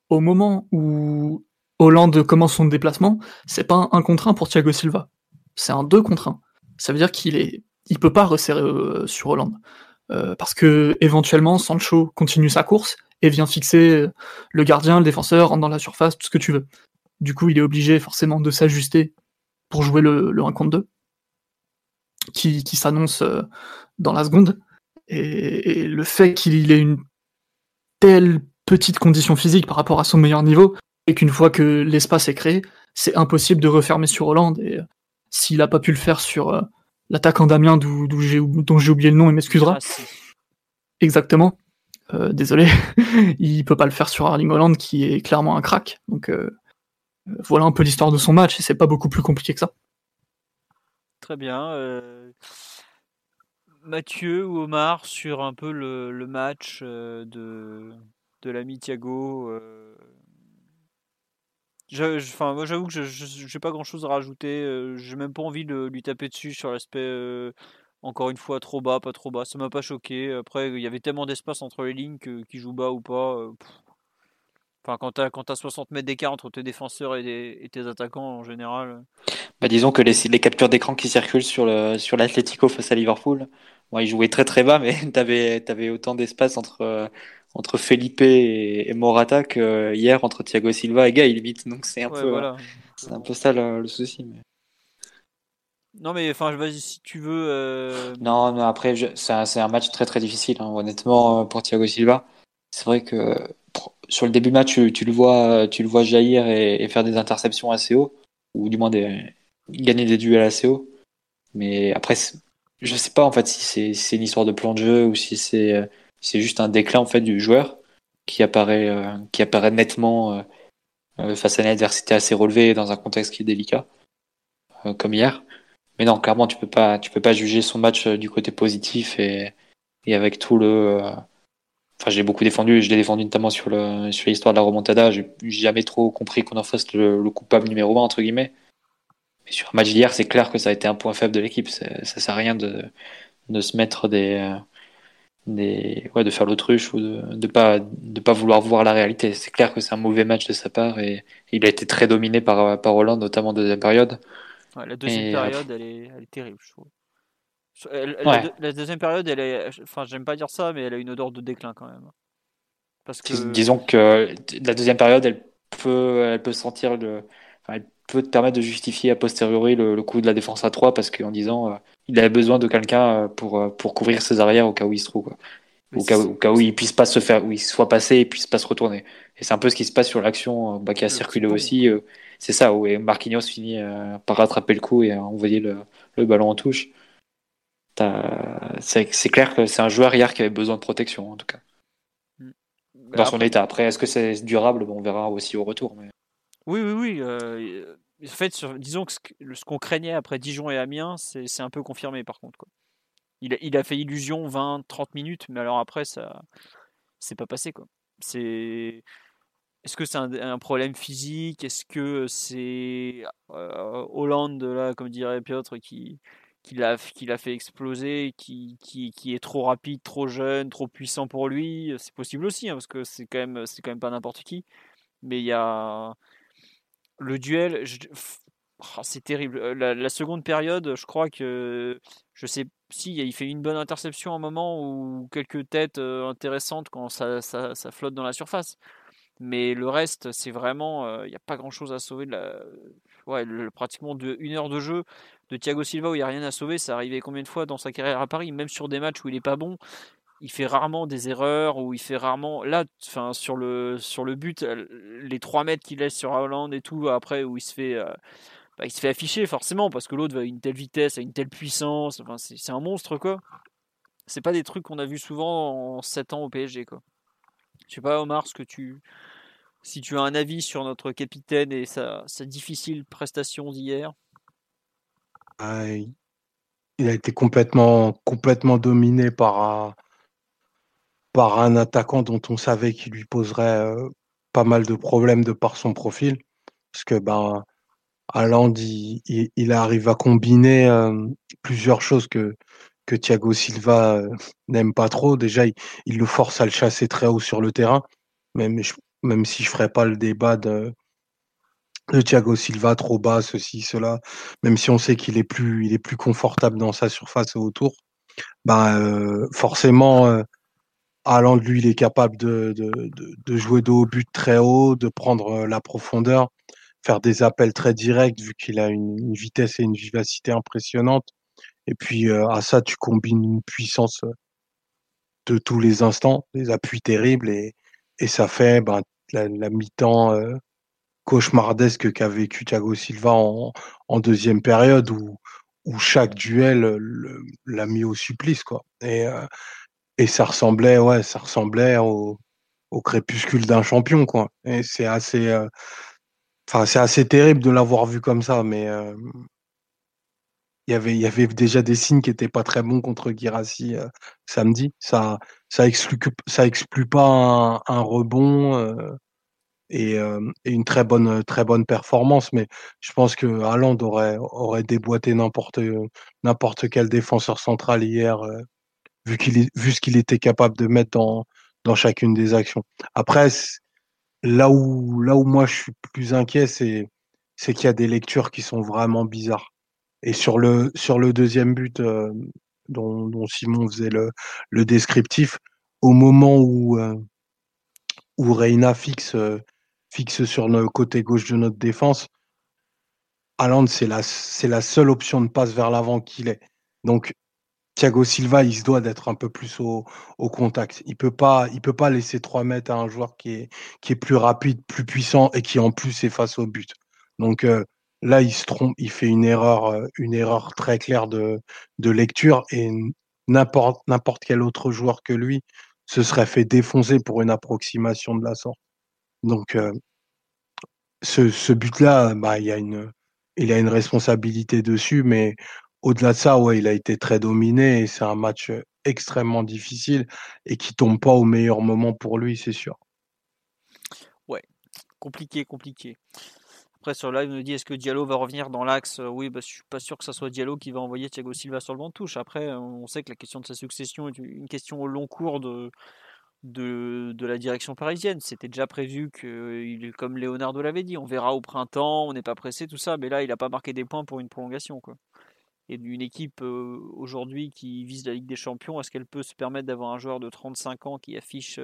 Au moment où Hollande commence son déplacement, c'est pas un 1 contre 1 pour Thiago Silva. C'est un 2 contre 1. Ça veut dire qu'il est, peut pas resserrer euh, sur Hollande. Euh, parce que éventuellement Sancho continue sa course et vient fixer le gardien, le défenseur, rentre dans la surface, tout ce que tu veux. Du coup, il est obligé forcément de s'ajuster pour jouer le, le 1 contre 2 qui, qui s'annonce dans la seconde. Et, le fait qu'il ait une telle petite condition physique par rapport à son meilleur niveau, et qu'une fois que l'espace est créé, c'est impossible de refermer sur Hollande. Et euh, s'il a pas pu le faire sur euh, l'attaquant Damien, dont j'ai oublié le nom, il m'excusera. Ah, Exactement. Euh, désolé, il peut pas le faire sur Arling Holland qui est clairement un crack. Donc voilà un peu l'histoire de son match et c'est pas beaucoup plus compliqué que ça. Très bien. Mathieu ou Omar sur un peu le, match de, de l'ami Thiago J'avoue que je n'ai pas grand chose à rajouter. Euh, j'ai même pas envie de lui taper dessus sur l'aspect, euh, encore une fois, trop bas, pas trop bas. Ça m'a pas choqué. Après, il y avait tellement d'espace entre les lignes que qui joue bas ou pas. Euh, enfin, quand tu as, 60 mètres d'écart entre tes défenseurs et, tes attaquants en général. Bah, disons que les, les captures d'écran qui circulent sur l'Atletico sur face à Liverpool, ils jouaient très très bas, mais tu avais, avais, autant d'espace entre, entre Felipe et, Morata que euh, hier entre Thiago Silva et Gay limite. Donc c'est un peu c'est un peu ça le, souci. Mais... Non mais enfin vas-y si tu veux. Euh, non, non après c'est un, match très très difficile hein, honnêtement euh, pour Thiago Silva. C'est vrai que sur le début de match tu, le vois tu le vois jaillir et, faire des interceptions assez haut ou du moins des, gagner des duels assez haut. Mais après je sais pas en fait si c'est une histoire de plan de jeu ou si c'est c'est juste un déclin en fait du joueur qui apparaît, euh, qui apparaît nettement euh, euh, face à une adversité assez relevée dans un contexte qui est délicat, comme hier. Mais non, clairement, tu peux pas, tu peux pas juger son match du côté positif et, et avec tout le. Enfin, j'ai beaucoup défendu, je l'ai défendu notamment sur le sur l'histoire de la remontada. J'ai jamais trop compris qu'on en fasse le, coupable numéro 1 entre guillemets. Mais sur un match d'hier, c'est clair que ça a été un point faible de l'équipe. Ça sert à rien de, de se mettre des des, ouais, de faire l'autruche ou de ne pas, de pas vouloir voir la réalité. C'est clair que c'est un mauvais match de sa part et il a été très dominé par, par Hollande, notamment en deuxième période. la deuxième période, elle, est, elle, est, terrible, je trouve. la, deuxième période, elle est, enfin, j'aime pas dire ça, mais elle a une odeur de déclin quand même. Parce que... Disons que la deuxième période, elle peut, elle peut sentir le, elle peut te permettre de justifier a posteriori le, coup de la défense à 3 parce qu'en disant euh, il avait besoin de quelqu'un euh, pour, euh, pour couvrir ses arrières au cas où il se trouve. Quoi. Au cas, au cas, où il puisse pas se faire, où il soit passé et puisse pas se retourner. Et c'est un peu ce qui se passe sur l'action bah, qui a circulé aussi. c'est ça, où Marquinhos finit par rattraper le coup et envoyer le, le ballon en touche. C'est clair que c'est un joueur hier qui avait besoin de protection, en tout cas. Mm. Dans son état. Après, est-ce que c'est durable? On verra aussi au retour. Mais... Oui, oui, oui. Euh, en fait, disons que ce qu'on craignait après Dijon et Amiens, c'est un peu confirmé par contre. Quoi. Il, a, fait illusion 20-30 minutes, mais alors après, ça c'est pas passé. quoi. C'est. Est-ce que c'est un, problème physique? Est-ce que c'est euh, Hollande, là, comme dirait Piotr, qui, l'a fait exploser, qui, est trop rapide, trop jeune, trop puissant pour lui? C'est possible aussi, hein, parce que c'est quand, quand même pas n'importe qui. Mais il y a le duel, oh, c'est terrible. Euh, la, seconde période, je crois que je sais si il fait une bonne interception à un moment ou quelques têtes euh, intéressantes quand ça, flotte dans la surface. Mais le reste, c'est vraiment, euh, il n'y a pas grand chose à sauver. De la... ouais, pratiquement de, une heure de jeu de Thiago Silva où il n'y a rien à sauver. Ça arrivait combien de fois dans sa carrière à Paris, même sur des matchs où il n'est pas bon il fait rarement des erreurs ou il fait rarement là enfin sur le sur le but les 3 mètres qu'il laisse sur Hollande et tout après où il se fait euh, bah, il se fait afficher forcément parce que l'autre va à une telle vitesse à une telle puissance enfin c'est un monstre quoi. C'est pas des trucs qu'on a vu souvent en 7 ans au PSG quoi. Je sais pas Omar ce que tu si tu as un avis sur notre capitaine et sa, sa difficile prestation d'hier. Ah, il a été complètement complètement dominé par par un attaquant dont on savait qu'il lui poserait pas mal de problèmes de par son profil. Parce que ben, Haaland, il, arrive à combiner plusieurs choses que, que Thiago Silva n'aime pas trop. Déjà, il, le force à le chasser très haut sur le terrain. Même, même si je ne ferais pas le débat de, de Thiago Silva trop bas, ceci, cela, même si on sait qu'il est plus, il est plus confortable dans sa surface et autour, ben, forcément, Haaland, lui, il est capable de, de, jouer de haut but très haut, de prendre euh, la profondeur, faire des appels très directs, vu qu'il a une, vitesse et une vivacité impressionnantes. Et puis euh, à ça, tu combines une puissance euh, de tous les instants, des appuis terribles et, et ça fait ben, la, mi-temps cauchemardesque qu'a vécu Thiago Silva en, en deuxième période où, où chaque duel l'a mis au supplice quoi. Et, et ça ressemblait ouais ça ressemblait au, au crépuscule d'un champion quoi. Et c'est assez enfin c'est assez terrible de l'avoir vu comme ça mais il y avait, il y avait déjà des signes qui étaient pas très bons contre Girassi samedi. Ça, ça exclut, ça exclut pas un, un rebond et, et, une très bonne, très bonne performance. Mais je pense que Haaland aurait, aurait déboîté n'importe, n'importe quel défenseur central hier, vu qu'il, vu ce qu'il était capable de mettre dans, dans chacune des actions. Après, là où, là où moi je suis plus inquiet, c'est, c'est qu'il y a des lectures qui sont vraiment bizarres. Et sur le, sur le deuxième but euh, dont, dont, Simon faisait le, le descriptif, au moment où, euh, où Reina fixe, euh, fixe sur le côté gauche de notre défense, Haaland, c'est la, c'est la seule option de passe vers l'avant qu'il est. Donc, Thiago Silva, il se doit d'être un peu plus au, au contact. Il peut pas, il peut pas laisser 3 mètres à un joueur qui est, qui est plus rapide, plus puissant et qui en plus est face au but. Donc, Là, il se trompe, il fait une erreur, euh, une erreur très claire de, de lecture et n'importe n'importe quel autre joueur que lui se serait fait défoncer pour une approximation de la sorte. Donc, euh, ce, ce but-là, bah, il y a une, il a une responsabilité dessus, mais au-delà de ça, ouais, il a été très dominé et c'est un match extrêmement difficile et qui tombe pas au meilleur moment pour lui, c'est sûr. Ouais, compliqué, compliqué. Après, sur live, il me dit est-ce que Diallo va revenir dans l'axe? Oui, bah, je suis pas sûr que ce soit Diallo qui va envoyer Thiago Silva sur le banc de touche. Après, on sait que la question de sa succession est une question au long cours de, de, de la direction parisienne. C'était déjà prévu que, comme Leonardo l'avait dit, on verra au printemps, on n'est pas pressé, tout ça. Mais là, il n'a pas marqué des points pour une prolongation. Quoi. Et d'une équipe aujourd'hui qui vise la Ligue des Champions, est-ce qu'elle peut se permettre d'avoir un joueur de 35 ans qui affiche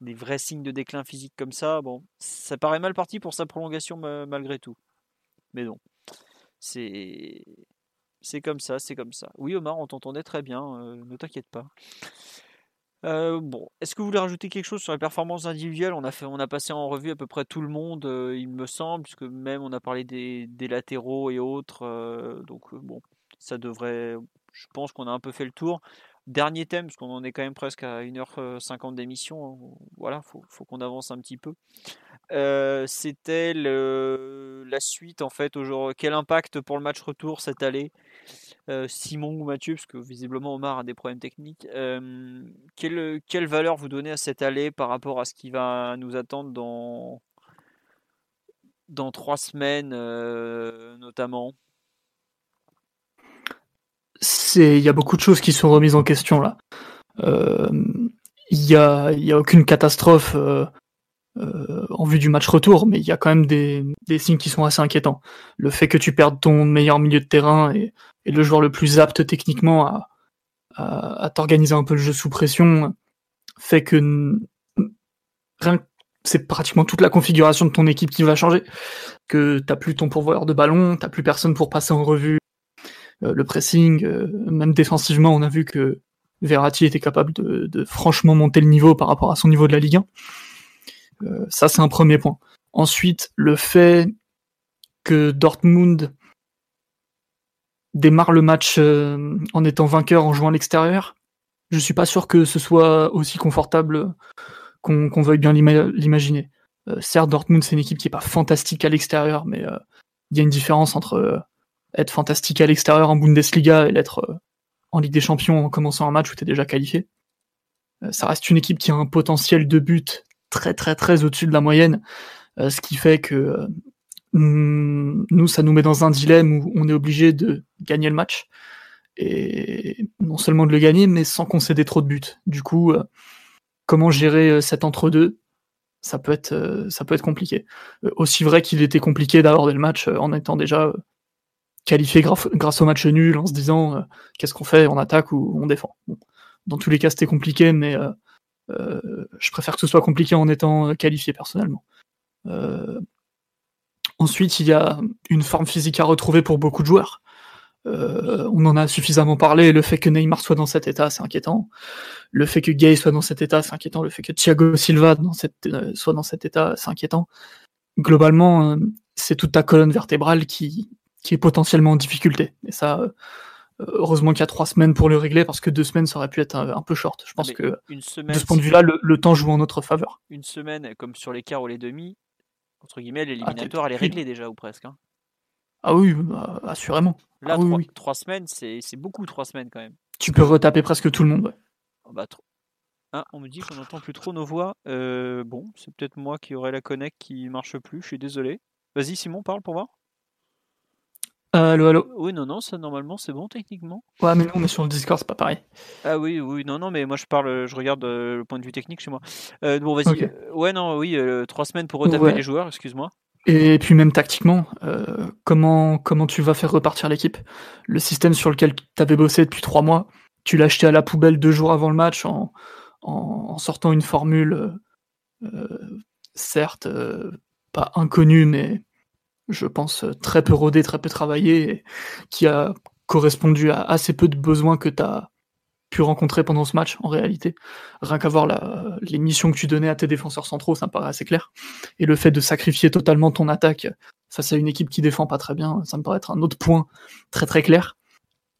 des vrais signes de déclin physique comme ça, bon, ça paraît mal parti pour sa prolongation malgré tout. Mais non, c'est c'est comme ça, c'est comme ça. Oui Omar, on t'entendait très bien, ne t'inquiète pas. Euh, bon, est-ce que vous voulez rajouter quelque chose sur les performances individuelles? On a fait, on a passé en revue à peu près tout le monde, euh, il me semble, puisque même on a parlé des, latéraux et autres. donc bon, ça devrait. Je pense qu'on a un peu fait le tour. Dernier thème, parce qu'on en est quand même presque à 1h50 d'émission. Voilà, faut, faut qu'on avance un petit peu. Euh, c'était la suite, en fait. Quel impact pour le match retour cette euh, Simon ou Mathieu, parce que visiblement Omar a des problèmes techniques. Euh, quelle, quelle, valeur vous donnez à cette allée par rapport à ce qui va nous attendre dans, dans trois semaines, notamment? C'est il y a beaucoup de choses qui sont remises en question là. Euh, il y a y a aucune catastrophe euh, euh, en vue du match retour, mais il y a quand même des, des signes qui sont assez inquiétants. Le fait que tu perdes ton meilleur milieu de terrain et, et le joueur le plus apte techniquement à, à, à t'organiser un peu le jeu sous pression fait que rien c'est pratiquement toute la configuration de ton équipe qui va changer. Que t'as plus ton pourvoyeur de ballon, t'as plus personne pour passer en revue euh, le pressing, euh, même défensivement, on a vu que Verratti était capable de, franchement monter le niveau par rapport à son niveau de la Ligue 1. Euh, ça, c'est un premier point. Ensuite, le fait que Dortmund démarre le match en étant vainqueur en jouant à l'extérieur, je suis pas sûr que ce soit aussi confortable qu'on veuille bien l'imaginer. certes, Dortmund c'est une équipe qui est pas fantastique à l'extérieur, mais il y a une différence entre être fantastique à l'extérieur en Bundesliga et l'être euh, en Ligue des Champions en commençant un match où tu es déjà qualifié. Euh, ça reste une équipe qui a un potentiel de but très très très au-dessus de la moyenne, euh, ce qui fait que nous, ça nous met dans un dilemme où on est obligé de gagner le match et non seulement de le gagner, mais sans concéder trop de buts. Du coup, comment gérer cet entre-deux? Ça peut être ça peut être compliqué. aussi vrai qu'il était compliqué d'aborder le match en étant déjà qualifié grâce au match nul en se disant euh, qu'est-ce qu'on fait, on attaque ou on défend. Dans tous les cas, c'était compliqué, mais euh, euh, je préfère que ce soit compliqué en étant qualifié personnellement. ensuite, il y a une forme physique à retrouver pour beaucoup de joueurs. on en a suffisamment parlé. Le fait que Neymar soit dans cet état, c'est inquiétant. Le fait que Gay soit dans cet état, c'est inquiétant. Le fait que Thiago Silva soit dans cet état, c'est inquiétant. Globalement, c'est toute ta colonne vertébrale qui, qui est potentiellement en difficulté. Et ça, heureusement qu'il y a trois semaines pour le régler, parce que deux semaines, ça aurait pu être un, peu short. Je pense que de ce point de vue-là, le, temps joue en notre faveur. Une semaine, comme sur les quarts ou les demi, entre guillemets, l'éliminatoire, elle est réglée déjà, ou presque. Hein. Ah oui, bah, assurément. Là, ah trois, semaines, c'est beaucoup trois semaines quand même. Tu peux retaper presque tout le monde. Oh, bah, ah, on me dit qu'on n'entend plus trop nos voix. Euh, bon, c'est peut-être moi qui aurais la connect qui marche plus, je suis désolé. Vas-y Simon, parle pour voir. Euh, allô, allô Oui, non, non, ça normalement c'est bon techniquement. Ouais, mais nous on est sur le Discord, c'est pas pareil. Ah oui, oui, non, non, mais moi je parle, je regarde euh, le point de vue technique chez moi. Euh, bon, vas-y. ouais, non, oui, trois semaines pour retaper les joueurs, excuse-moi. Et puis même tactiquement, comment, comment tu vas faire repartir l'équipe? Le système sur lequel tu avais bossé depuis trois mois, tu l'as acheté à la poubelle deux jours avant le match en, en sortant une formule, certes, pas inconnue, mais je pense, euh, très peu rodé, très peu travaillé, qui a correspondu à assez peu de besoins que tu as pu rencontrer pendant ce match, en réalité. Rien qu'à voir les missions que tu donnais à tes défenseurs centraux, ça me paraît assez clair. Et le fait de sacrifier totalement ton attaque face à une équipe qui défend pas très bien, ça me paraît être un autre point très très clair.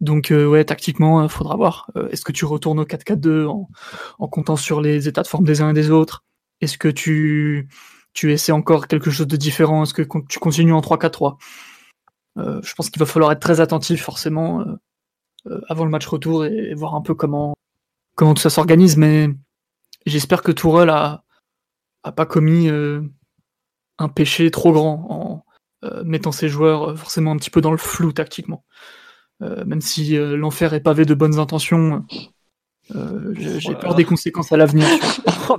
Donc euh, ouais, tactiquement, euh, faudra voir. Est-ce que tu retournes au 4-4-2 en, en comptant sur les états de forme des uns et des autres? Est-ce que tu tu essaies encore quelque chose de différent Est-ce que tu continues en 3-4-3 euh, Je pense qu'il va falloir être très attentif forcément euh, euh, avant le match retour et, voir un peu comment, comment tout ça s'organise. Mais j'espère que Tourelle a, a pas commis un péché trop grand en mettant ses joueurs forcément un petit peu dans le flou tactiquement. même si l'enfer est pavé de bonnes intentions, euh, j'ai peur des conséquences à l'avenir. oh,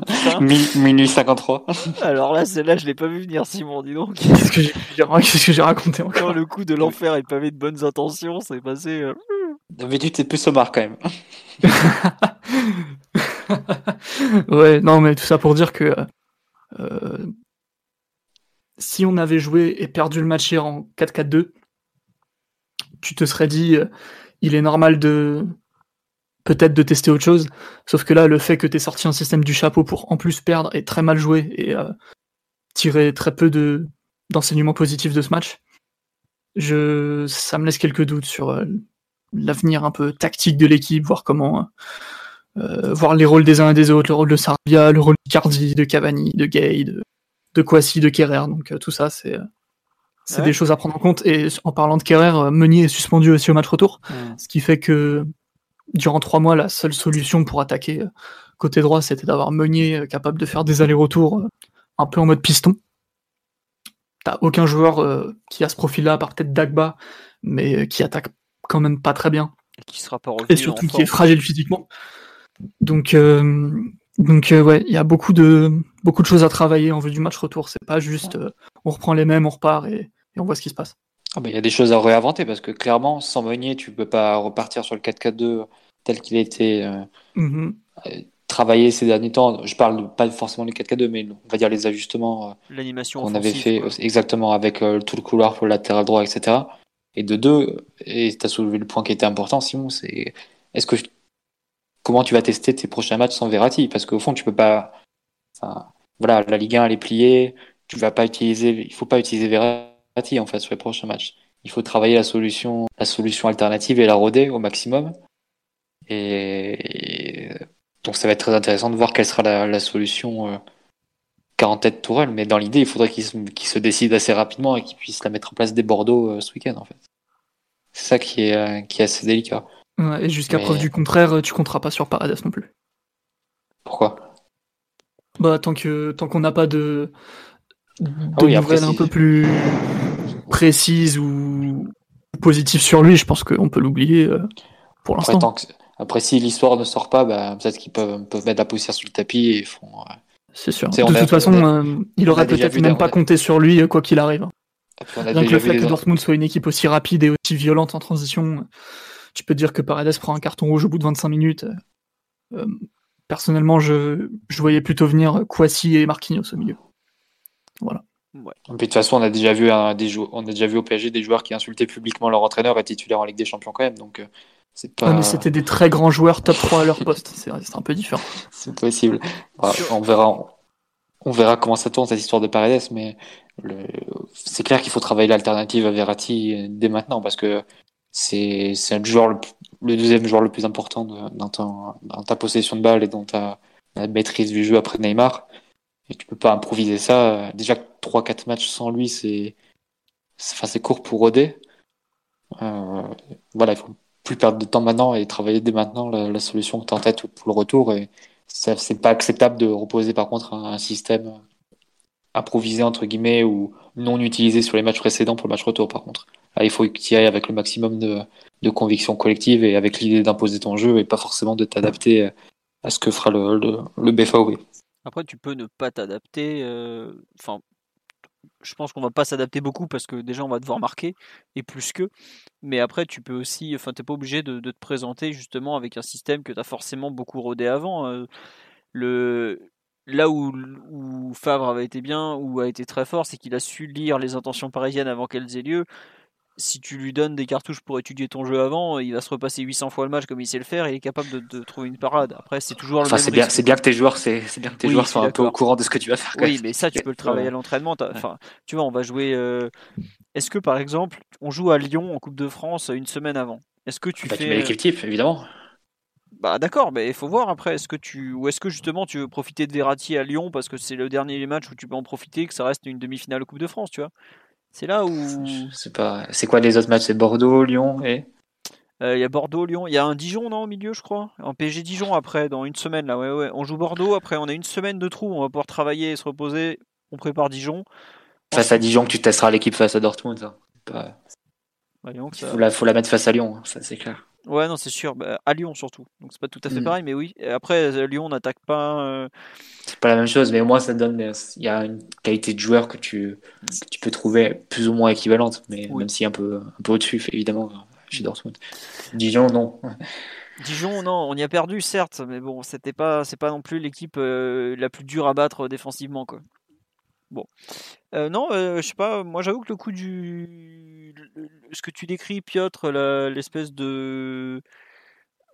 minuit 53. Alors là, celle-là, je l'ai pas vu venir, Simon, dis donc. Qu'est-ce que j'ai raconté encore Quand le coup de l'enfer est pavé de bonnes intentions, c'est passé. Euh... D'habitude, c'est plus sommaire quand même. ouais, non, mais tout ça pour dire que euh, si on avait joué et perdu le match hier en 4-4-2, tu te serais dit, euh, il est normal de peut-être de tester autre chose. Sauf que là, le fait que tu aies sorti un système du chapeau pour en plus perdre et très mal jouer et euh, tirer très peu de d'enseignements positifs de ce match, je, ça me laisse quelques doutes sur euh, l'avenir un peu tactique de l'équipe, voir comment, euh, voir les rôles des uns et des autres, le rôle de Sarvia, le rôle de Cardi, de Cavani, de Gay, de, de Kwasi, de Kerrer. Donc tout ça, c'est c'est des choses à prendre en compte. Et en parlant de Kerrer, Meunier est suspendu aussi au match retour, ce qui fait que durant trois mois, la seule solution pour attaquer euh, côté droit, c'était d'avoir Meunier euh, capable de faire des allers-retours euh, un peu en mode piston. T'as aucun joueur qui a ce profil-là, à part peut-être Dagba, mais qui attaque quand même pas très bien. Et qui sera pas Et surtout qui est fragile physiquement. Donc, donc ouais, il y a beaucoup de, beaucoup de choses à travailler en vue du match retour. C'est pas juste on reprend les mêmes, on repart et on voit ce qui se passe. Ah bah, il y a des choses à réinventer parce que clairement, sans Meunier, tu peux pas repartir sur le 4-4-2 tel qu'il a été euh, mm-hmm. euh, travaillé ces derniers temps. Je parle pas forcément du 4-4-2, mais on va dire les ajustements euh, L'animation qu'on avait fait exactement avec tout le couloir pour le latéral droit, etc. Et de deux, et tu as soulevé le point qui était important, Simon, c'est est-ce que comment tu vas tester tes prochains matchs sans Verratti? Parce qu'au fond, tu peux pas. voilà, la Ligue 1 elle est pliée. Tu vas pas utiliser, il faut pas utiliser Verratti en fait sur les prochains matchs. Il faut travailler la solution, la solution alternative et la roder au maximum. Et, donc ça va être très intéressant de voir quelle sera la, solution euh, en tête Tourelle. Mais dans l'idée, il faudrait qu'il se, décide assez rapidement et qu'il puisse la mettre en place des Bordeaux euh, ce week-end en fait. C'est ça qui est, euh, qui est assez délicat. et jusqu'à preuve du contraire, tu compteras pas sur Paredes non plus. Pourquoi? Bah tant que tant qu'on n'a pas de de ah oui, nouvelles un peu plus précises ou positives sur lui, je pense qu'on peut l'oublier euh, pour l'instant. Après, si l'histoire ne sort pas, bah, peut-être qu'ils peuvent, peuvent, mettre la poussière sur le tapis et font. C'est sûr. De toute façon, euh, il aurait peut-être même pas compté sur lui, quoi qu'il arrive. Donc le fait que Dortmund soit une équipe aussi rapide et aussi violente en transition, tu peux dire que Paredes prend un carton rouge au bout de 25 minutes. Euh, personnellement, je, je voyais plutôt venir Kwasi et Marquinhos au milieu. Voilà. de toute façon, on a déjà vu un, des on a déjà vu au PSG des joueurs qui insultaient publiquement leur entraîneur et titulaire en Ligue des Champions quand même. Donc euh, c'est pas. mais c'était des très grands joueurs top 3 à leur poste. C'est un peu différent. c'est possible. on verra. On verra comment ça tourne cette histoire de Paredes, mais c'est clair qu'il faut travailler l'alternative à Verratti dès maintenant parce que c'est un joueur le, deuxième joueur le plus important dans, dans, ta possession de balle et dans ta, maîtrise du jeu après Neymar. Et tu peux pas improviser ça. Déjà 3-4 matchs sans lui, c'est enfin, court pour Rodé. Euh, voilà, il faut plus perdre de temps maintenant et travailler dès maintenant la, solution que tu en tête pour le retour. Et c'est pas acceptable de reposer par contre un, système improvisé entre guillemets ou non utilisé sur les matchs précédents pour le match retour par contre. Il faut que tu ailles avec le maximum de, conviction collective et avec l'idée d'imposer ton jeu et pas forcément de t'adapter à ce que fera le BFAO. Après, tu peux ne pas t'adapter. Euh, enfin, je pense qu'on va pas s'adapter beaucoup parce que déjà on va devoir marquer et plus que. Mais après, tu peux aussi. Enfin, t'es pas obligé de, te présenter justement avec un système que tu as forcément beaucoup rodé avant. Euh, le là où, où Favre avait été bien ou a été très fort, c'est qu'il a su lire les intentions parisiennes avant qu'elles aient lieu si tu lui donnes des cartouches pour étudier ton jeu avant, il va se repasser 800 fois le match comme il sait le faire et il est capable de, trouver une parade. Après, c'est toujours le enfin, c'est bien, c'est bien que tes joueurs, c'est, bien que tes joueurs soient un peu au courant de ce que tu vas faire. Oui, mais ça, tu peux le travailler à l'entraînement. Enfin, tu vois, on va jouer. Euh, est-ce que par exemple, on joue à Lyon en Coupe de France une semaine avant? Est-ce que tu bah, fais Tu mets l'équipe type, évidemment. Bah d'accord, mais il faut voir après. Est-ce que tu ou est-ce que justement tu veux profiter de Verratti à Lyon parce que c'est le dernier match où tu peux en profiter, que ça reste une demi-finale Coupe de France, tu vois? C'est là où. C'est pas. C'est quoi les autres matchs? C'est Bordeaux, Lyon et? Euh, il y a Bordeaux, Lyon. Il y a un Dijon non au milieu, je crois? En PSG Dijon après, dans une semaine là. Ouais, ouais. On joue Bordeaux. Après, on a une semaine de trou. On va pouvoir travailler et se reposer. On prépare Dijon. Face à Dijon, que tu testeras l'équipe face à Dortmund. Ça. Pas... Bah, faut, la, faut la mettre face à Lyon, hein, ça c'est clair. Ouais, non, c'est sûr. Bah, à Lyon surtout. Donc c'est pas tout à fait mm. pareil, mais oui. après, Lyon n'attaque pas. Euh, c'est pas la même chose, mais au moins ça donne. Il y a une qualité de joueur que tu, tu peux trouver plus ou moins équivalente, mais même si un peu, un peu au-dessus, évidemment, chez Dortmund. Dijon, non. Dijon, non, on y a perdu, certes, mais bon, c'était pas, c'est pas non plus l'équipe euh, la plus dure à battre défensivement, quoi. Bon. Euh, non, je sais pas, moi j'avoue que le coup du. Ce que tu décris, Piotr, l'espèce de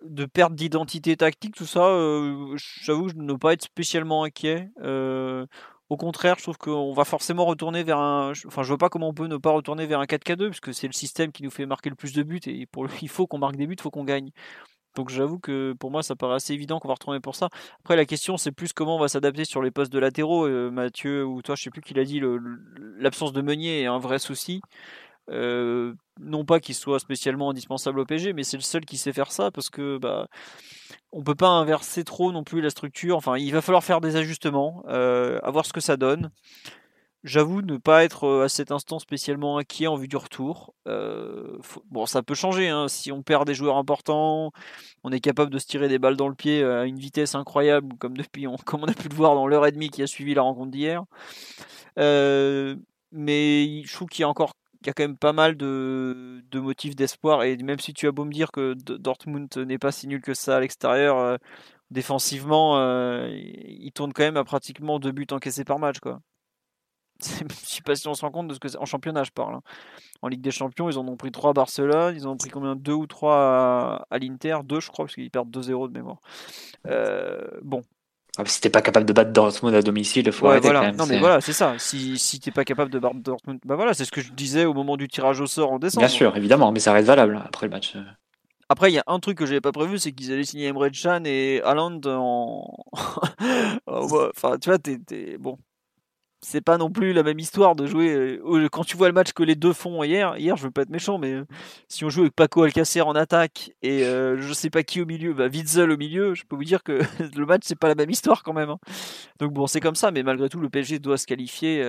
de perte d'identité tactique, tout ça, euh, j'avoue, je ne veux pas être spécialement inquiet. Euh, au contraire, je trouve qu'on va forcément retourner vers un. Enfin, je vois pas comment on peut ne pas retourner vers un 4K2, puisque c'est le système qui nous fait marquer le plus de buts, et pour il faut qu'on marque des buts, il faut qu'on gagne. Donc j'avoue que pour moi, ça paraît assez évident qu'on va retourner pour ça. Après, la question, c'est plus comment on va s'adapter sur les postes de latéraux. Euh, Mathieu ou toi, je sais plus qui l'a dit, l'absence de Meunier est un vrai souci. Euh, non pas qu'il soit spécialement indispensable au PG, mais c'est le seul qui sait faire ça parce que bah, on peut pas inverser trop non plus la structure. Enfin, il va falloir faire des ajustements, euh, à voir ce que ça donne. J'avoue ne pas être à cet instant spécialement inquiet en vue du retour. bon, ça peut changer. Hein. Si on perd des joueurs importants, on est capable de se tirer des balles dans le pied à une vitesse incroyable, comme depuis, comme on a pu le voir dans l'heure et demie qui a suivi la rencontre d'hier. mais je trouve qu'il y a encore a quand même pas mal de, motifs d'espoir. Et même si tu as beau me dire que Dortmund n'est pas si nul que ça à l'extérieur, défensivement, il tourne quand même à pratiquement deux buts encaissés par match. Quoi. Je ne sais pas si on se rend compte de ce que c'est. En championnat, je parle. Hein. En Ligue des Champions, ils en ont pris trois à Barcelone. Ils en ont pris combien? Deux ou trois à, l'Inter? Deux, je crois, parce qu'ils perdent 2-0 de mémoire. Euh, bon, ah, si t'es pas capable de battre Dortmund à domicile, il faut arrêter voilà. Non, mais voilà, c'est ça. Si, si t'es pas capable de battre Dortmund, bah voilà, c'est ce que je disais au moment du tirage au sort en décembre. Bien sûr, évidemment, mais ça reste valable après le match. Après, il y a un truc que j'avais pas prévu, c'est qu'ils allaient signer Emre Can et Haaland en. enfin, tu vois, t'es, bon c'est pas non plus la même histoire de jouer. Euh, quand tu vois le match que les deux font hier, hier je veux pas être méchant, mais euh, si on joue avec Paco Alcacer en attaque et euh, je sais pas qui au milieu, bah Witzel au milieu, je peux vous dire que le match c'est pas la même histoire quand même. Hein. Donc bon, c'est comme ça, mais malgré tout, le PSG doit se qualifier.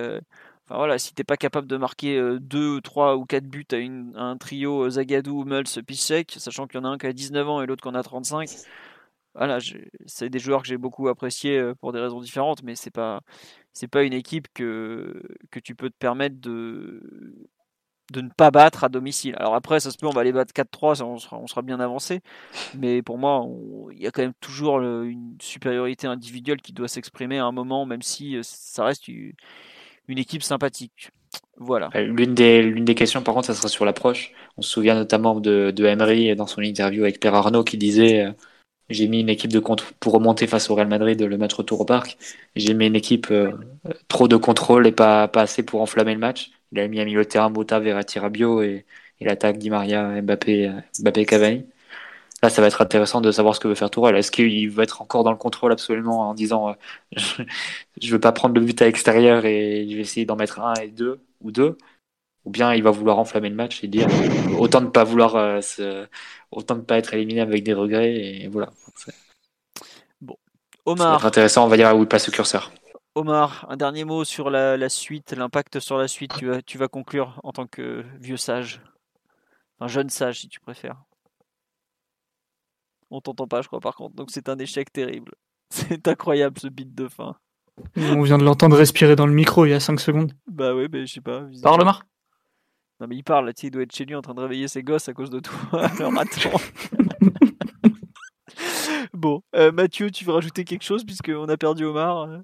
Enfin voilà, si t'es pas capable de marquer 2, 3 ou 4 buts à, un trio Zagadou, Muls, Piszczek, sachant qu'il y en a un qui a 19 ans et l'autre qui en a 35 voilà, c'est des joueurs que j'ai beaucoup appréciés pour des raisons différentes, mais c'est pas c'est pas une équipe que, que tu peux te permettre de, de ne pas battre à domicile. Alors après, ça se peut, on va les battre 4-3, on sera, bien avancé. Mais pour moi, il y a quand même toujours une supériorité individuelle qui doit s'exprimer à un moment, même si euh, ça reste une, une équipe sympathique. Voilà. L'une des, des questions, par contre, ça sera sur l'approche. On se souvient notamment de, de Emery dans son interview avec Pierre Arnaud qui disait j'ai mis une équipe de contre pour remonter face au Real Madrid le match retour au parc. J'ai mis une équipe euh, trop de contrôle et pas, pas assez pour enflammer le match. Il a mis à milieu de terrain Mota, Verratti, et, et l'attaque Di Maria, Mbappé, Mbappé, Cavani. Là, ça va être intéressant de savoir ce que veut faire Tourelle. Est-ce qu'il va être encore dans le contrôle absolument en disant euh, je, je veux pas prendre le but à l'extérieur et je vais essayer d'en mettre un et deux ou deux? Ou bien il va vouloir enflammer le match et dire autant ne pas vouloir euh, se, autant ne pas être éliminé avec des regrets et voilà. Bon, Omar. Ça va être intéressant, on va dire où il passe le curseur. Omar, un dernier mot sur la, la suite, l'impact sur la suite. Tu vas, tu vas conclure en tant que vieux sage, un jeune sage si tu préfères. On t'entend pas, je crois, par contre. Donc c'est un échec terrible. C'est incroyable ce beat de fin. On vient de l'entendre respirer dans le micro il y a 5 secondes. Bah oui, mais je sais pas. Parle, Omar. Non, mais il parle, là, il doit être chez lui en train de réveiller ses gosses à cause de tout. Alors attends. bon, euh, Mathieu, tu veux rajouter quelque chose puisqu'on a perdu Omar euh?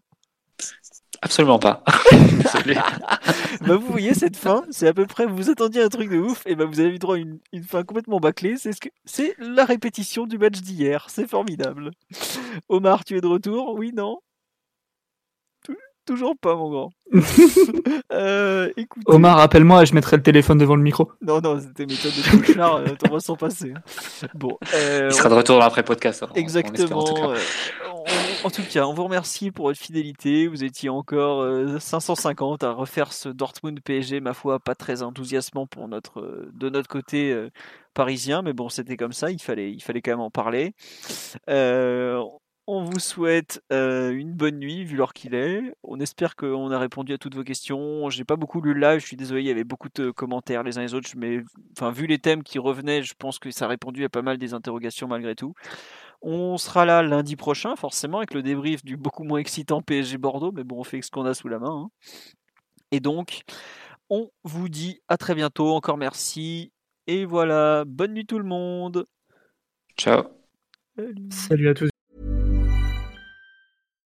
Absolument pas. bah, vous voyez cette fin, c'est à peu près. Vous attendiez un truc de ouf, et bah vous avez eu droit à une, une fin complètement bâclée. C'est ce que c'est la répétition du match d'hier. C'est formidable. Omar, tu es de retour? Oui, non? Toujours pas, mon grand. euh, Omar, rappelle-moi je mettrai le téléphone devant le micro. Non, non, c'était méthode de cauchemar, euh, t'en vas s'en passer. Bon, euh, Il sera de retour dans l'après-podcast. Hein, Exactement. en, tout euh, en, tout cas, on vous remercie pour votre fidélité. Vous étiez encore 550 à refaire ce Dortmund PSG, ma foi, pas très enthousiasmant pour notre, de notre côté parisien, mais bon, c'était comme ça, il fallait, il fallait quand même en parler. Euh, on vous souhaite une bonne nuit, vu l'heure qu'il est. On espère qu'on a répondu à toutes vos questions. J'ai pas beaucoup lu le live, je suis désolé, il y avait beaucoup de commentaires les uns les autres, mais enfin, vu les thèmes qui revenaient, je pense que ça a répondu à pas mal des interrogations malgré tout. On sera là lundi prochain, forcément, avec le débrief du beaucoup moins excitant PSG Bordeaux, mais bon, on fait ce qu'on a sous la main. Hein. Et donc, on vous dit à très bientôt, encore merci. Et voilà, bonne nuit tout le monde. Ciao. Salut à tous.